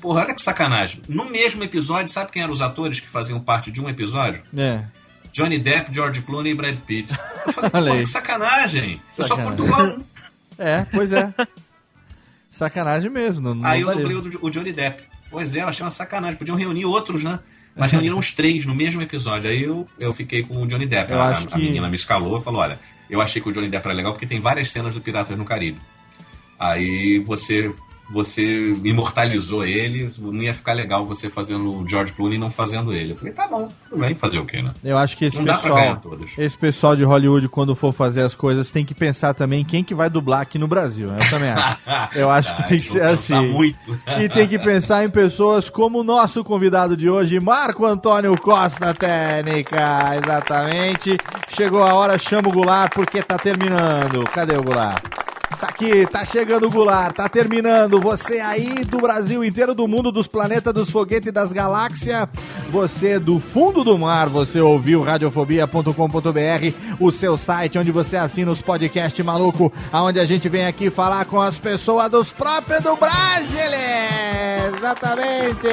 Porra, olha que sacanagem. No mesmo episódio, sabe quem eram os atores que faziam parte de um episódio? É. Johnny Depp, George Clooney e Brad Pitt. Eu falei, aí. que sacanagem. Eu só Sacanagem. pude dublar um. É, pois é. Sacanagem mesmo. Não, não Aí eu dublei o, o Johnny Depp. Pois é, eu achei uma sacanagem. Podiam reunir outros, né? Mas reuniram os três no mesmo episódio. Aí eu, eu fiquei com o Johnny Depp. Eu a, acho a que- menina me escalou e falou: olha, eu achei que o Johnny Depp era legal porque tem várias cenas do Piratas no Caribe. Aí você. Você imortalizou ele, não ia ficar legal você fazendo o George Clooney e não fazendo ele. Eu falei, tá bom, tudo bem, fazer o quê, né? Eu acho que esse Não pessoal, esse pessoal de Hollywood, quando for fazer as coisas, tem que pensar também quem que vai dublar aqui no Brasil. né? Eu também acho. Eu acho que tem que ser assim. muito. E tem que pensar em pessoas como o nosso convidado de hoje, Marco Antônio Costa Técnica. Exatamente. Chegou a hora, chama o Goulart porque tá terminando. Cadê o Goulart? Tá aqui, tá chegando o Goulart, tá terminando. Você aí do Brasil inteiro, do mundo, dos planetas, dos foguetes e das galáxias. Você do fundo do mar, você ouviu radiofobia.com.br, o seu site onde você assina os podcasts maluco, aonde a gente vem aqui falar com as pessoas dos próprios do Brasil. Exatamente.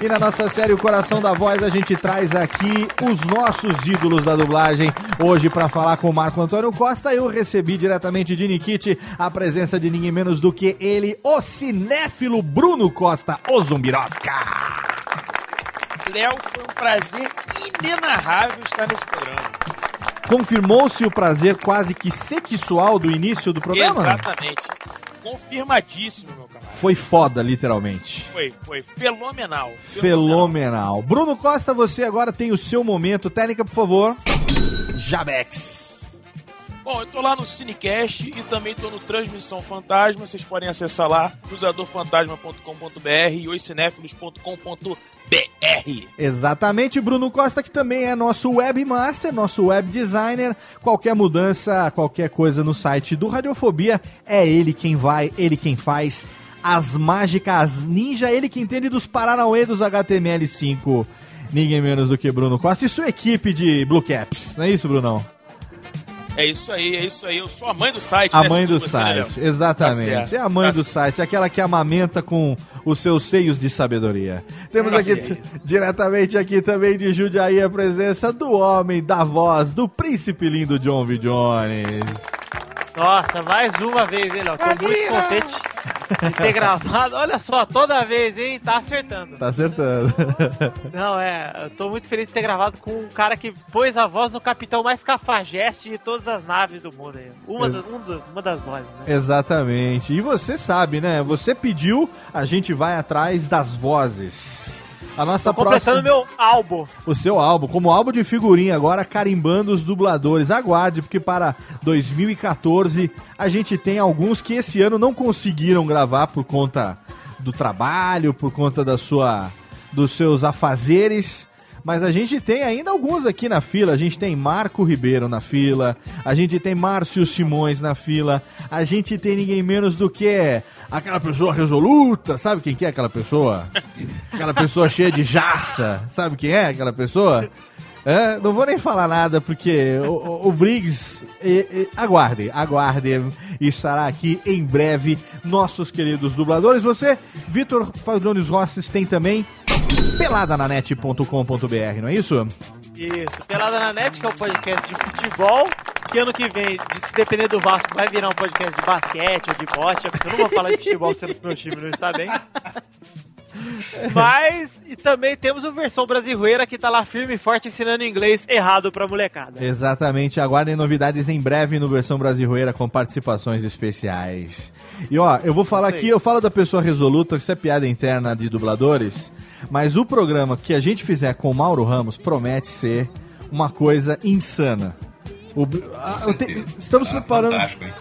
E na nossa série O Coração da Voz, a gente traz aqui os nossos ídolos da dublagem. Hoje, para falar com o Marco Antônio Costa, eu recebi diretamente de Nikit a presença de ninguém menos do que ele, o cinéfilo Bruno Costa, o Zumbirosca. Léo, foi um prazer inenarrável estar nesse programa. Confirmou-se o prazer quase que sexual do início do programa? Exatamente. Confirmadíssimo, meu camarada. Foi foda, literalmente. Foi, foi fenomenal. Fenomenal. Bruno Costa, você agora tem o seu momento. Técnica, por favor. Jabex. Bom, eu tô lá no Cinecast e também tô no Transmissão Fantasma. Vocês podem acessar lá, cruzadorfantasma.com.br e oscinéfilos.com.br. Exatamente, Bruno Costa, que também é nosso webmaster, nosso web designer. Qualquer mudança, qualquer coisa no site do Radiofobia, é ele quem vai, ele quem faz. As mágicas ninja, ele que entende dos Paranauê dos HTML5. Ninguém menos do que Bruno Costa e sua equipe de Blue Caps. Não é isso, Brunão? É isso aí, é isso aí. Eu sou a mãe do site, A né, mãe do segundo você, site, Léo? exatamente. Tá certo. é a mãe Tá do site, aquela que amamenta com os seus seios de sabedoria. Temos Tá aqui, certo. diretamente aqui também de Jundiaí, a presença do homem, da voz, do príncipe lindo John V. Jones. Nossa, mais uma vez, hein, Léo? Tô muito contente de ter gravado. Olha só, toda vez, hein? Tá acertando. Tá acertando. Não, é, eu tô muito feliz de ter gravado com um cara que pôs a voz no capitão mais cafajeste de todas as naves do mundo aí. Uma, Ex- das- um uma das vozes, né? Exatamente. E você sabe, né? Você pediu, a gente vai atrás das vozes. A nossa Tô completando próxima... meu álbum. o seu álbum, como álbum de figurinha, agora carimbando os dubladores. Aguarde, porque para 2014 a gente tem alguns que esse ano não conseguiram gravar por conta do trabalho, por conta da sua dos seus afazeres. Mas a gente tem ainda alguns aqui na fila. A gente tem Marco Ribeiro na fila. A gente tem Márcio Simões na fila. A gente tem ninguém menos do que aquela pessoa resoluta. Sabe quem que é aquela pessoa? Aquela pessoa cheia de jaça. Sabe quem é aquela pessoa? É, não vou nem falar nada, porque o, o- Briggs, e- e- aguarde, aguarde, estará aqui em breve, nossos queridos dubladores. Você, Vitor Fadrones Rosses, tem também peladananet.com.br, não é isso? Isso, Pelada na Net, que é o podcast de futebol, que ano que vem, se depender do Vasco, vai virar um podcast de basquete ou de bote, eu não vou falar de futebol sendo meu time não está bem. Mas, e também temos o versão brasileira que tá lá firme e forte ensinando inglês errado pra molecada. Exatamente, aguardem novidades em breve no versão brasileira com participações especiais. E ó, eu vou falar aqui, eu falo da pessoa resoluta, isso é piada interna de dubladores, mas o programa que a gente fizer com o Mauro Ramos promete ser uma coisa insana. O- ah, eu te- estamos Ah, preparando,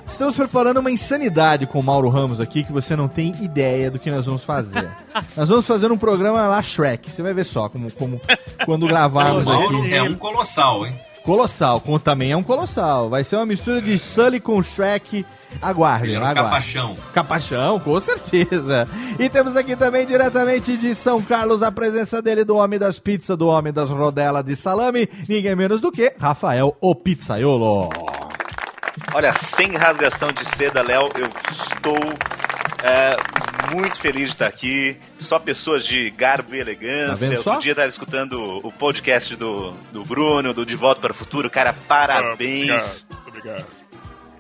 estamos preparando uma insanidade com o Mauro Ramos aqui que você não tem ideia do que nós vamos fazer. nós vamos fazer um programa lá Shrek. Você vai ver só como, como quando gravarmos O Mauro aqui. é um colossal, hein? Colossal, com, também é um colossal. Vai ser uma mistura de Sully com Shrek. Aguardem, Ele um aguardem. capachão. Capachão, com certeza. E temos aqui também diretamente de São Carlos a presença dele, do homem das pizzas, do homem das rodelas de salame, ninguém menos do que Rafael o Pizzaiolo. Olha, sem rasgação de seda, Léo, eu estou é, muito feliz de estar aqui. Só pessoas de garbo e Tá elegância. só? Outro dia eu estava escutando o podcast do, do Bruno, do De Volta para o Futuro. Cara, parabéns. Obrigado, obrigado.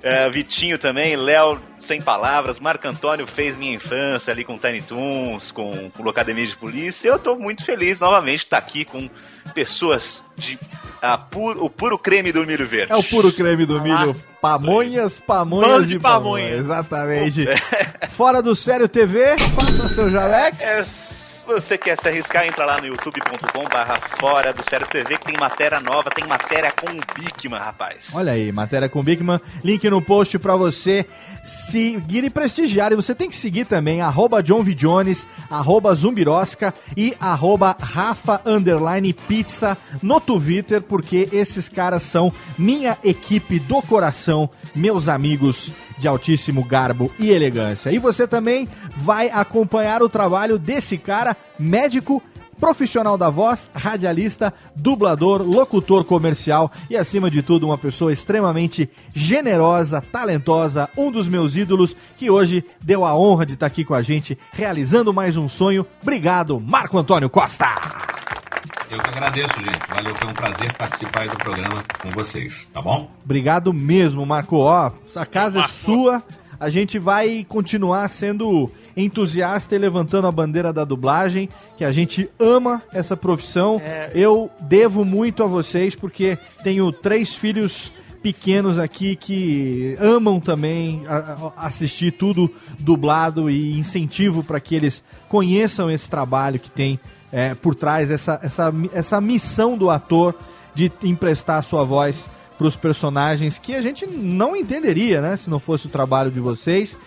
É, Vitinho também, Léo Sem Palavras, Marco Antônio fez minha infância ali com Tiny Toons, com, com Locademia de Polícia. Eu tô muito feliz novamente de estar aqui com pessoas de a pu- o puro creme do milho verde. É o puro creme do milho. Pamonhas, pamonhas Bando de, de pamonha. pamonha. Exatamente. Fora do Sério TV, faça seu jalex. É, se você quer se arriscar, entra lá no youtube.com barra fora do Sério TV que tem matéria nova, tem matéria com o Bigman, rapaz. Olha aí, matéria com Bigman, link no post pra você seguir e prestigiar. E você tem que seguir também, arroba John arroba Zumbirosca e arroba Rafa Underline Pizza no Twitter, porque esses caras são minha equipe do coração, meus amigos de altíssimo garbo e elegância. E você também vai acompanhar o trabalho desse cara, médico profissional da voz, radialista, dublador, locutor comercial e, acima de tudo, uma pessoa extremamente generosa, talentosa, um dos meus ídolos que hoje deu a honra de estar aqui com a gente, realizando mais um sonho. Obrigado, Marco Antônio Costa! Eu que agradeço, gente. Valeu, foi um prazer participar aí do programa com vocês, tá bom? Obrigado mesmo, Marco. Ó, a casa é sua. A gente vai continuar sendo entusiasta e levantando a bandeira da dublagem, que a gente ama essa profissão. É. Eu devo muito a vocês, porque tenho três filhos pequenos aqui que amam também assistir tudo dublado e incentivo para que eles conheçam esse trabalho que tem é, por trás, essa, essa, essa missão do ator de emprestar a sua voz para os personagens que a gente não entenderia, né, se não fosse o trabalho de vocês.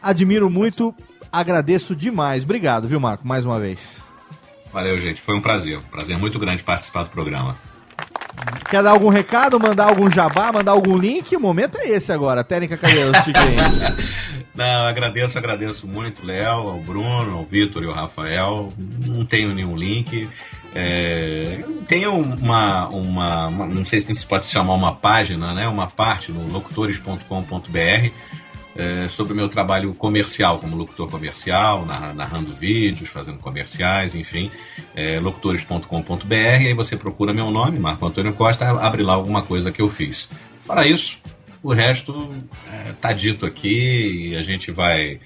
Admiro muito, agradeço demais. Obrigado, viu, Marco, mais uma vez. Valeu, gente. Foi um prazer. Um prazer muito grande participar do programa. Quer dar algum recado, mandar algum jabá, mandar algum link? O momento é esse agora. Técnica tique Não, agradeço, agradeço muito, Léo, ao Bruno, ao Vitor e ao Rafael. Não tenho nenhum link. É, tenho uma, uma, uma- Não sei se pode chamar uma página, né? Uma parte no locutores.com.br é, sobre o meu trabalho comercial, como locutor comercial, narra- narrando vídeos, fazendo comerciais, enfim. É, locutores.com.br, aí você procura meu nome, Marco Antônio Costa, abre lá alguma coisa que eu fiz. Fora isso, o resto é, tá dito aqui e a gente vai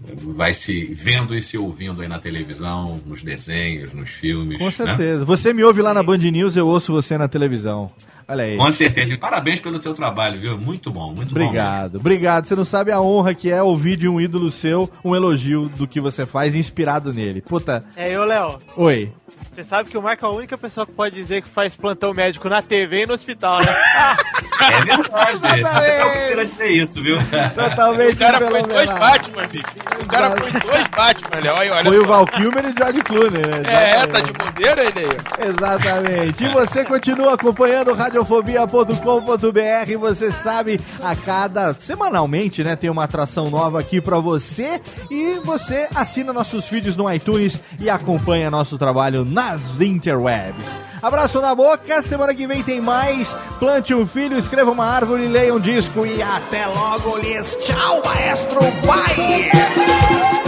vai se vendo e se ouvindo aí na televisão, nos desenhos, nos filmes. Com né? certeza. Você me ouve lá na Band News, eu ouço você na televisão. Olha aí. Com certeza. E parabéns pelo teu trabalho, viu? Muito bom, muito bom. Obrigado, obrigado. Você não sabe a honra que é ouvir de um ídolo seu um elogio do que você faz inspirado nele. Puta. É eu, Léo. Oi. Você sabe que o Marco é a única pessoa que pode dizer que faz plantão médico na TV e no hospital, né? É verdade. Você o primeiro a dizer isso, viu? Totalmente O cara foi dois. Batman, bicho. O cara foi dois Batman, Léo. Olha, olha Foi só. o Val Kilmer e o George Clooney, né? É, tá de bobeira ele aí. Exatamente. E você continua acompanhando radiofobia.com.br. Você sabe, a cada semanalmente, né, tem uma atração nova aqui pra você. E você assina nossos vídeos no iTunes e acompanha nosso trabalho nas interwebs. Abraço na boca. Semana que vem tem mais. Plante um filho, escreva uma árvore, leia um disco e até logo, lhes. Tchau, maestro. Bye.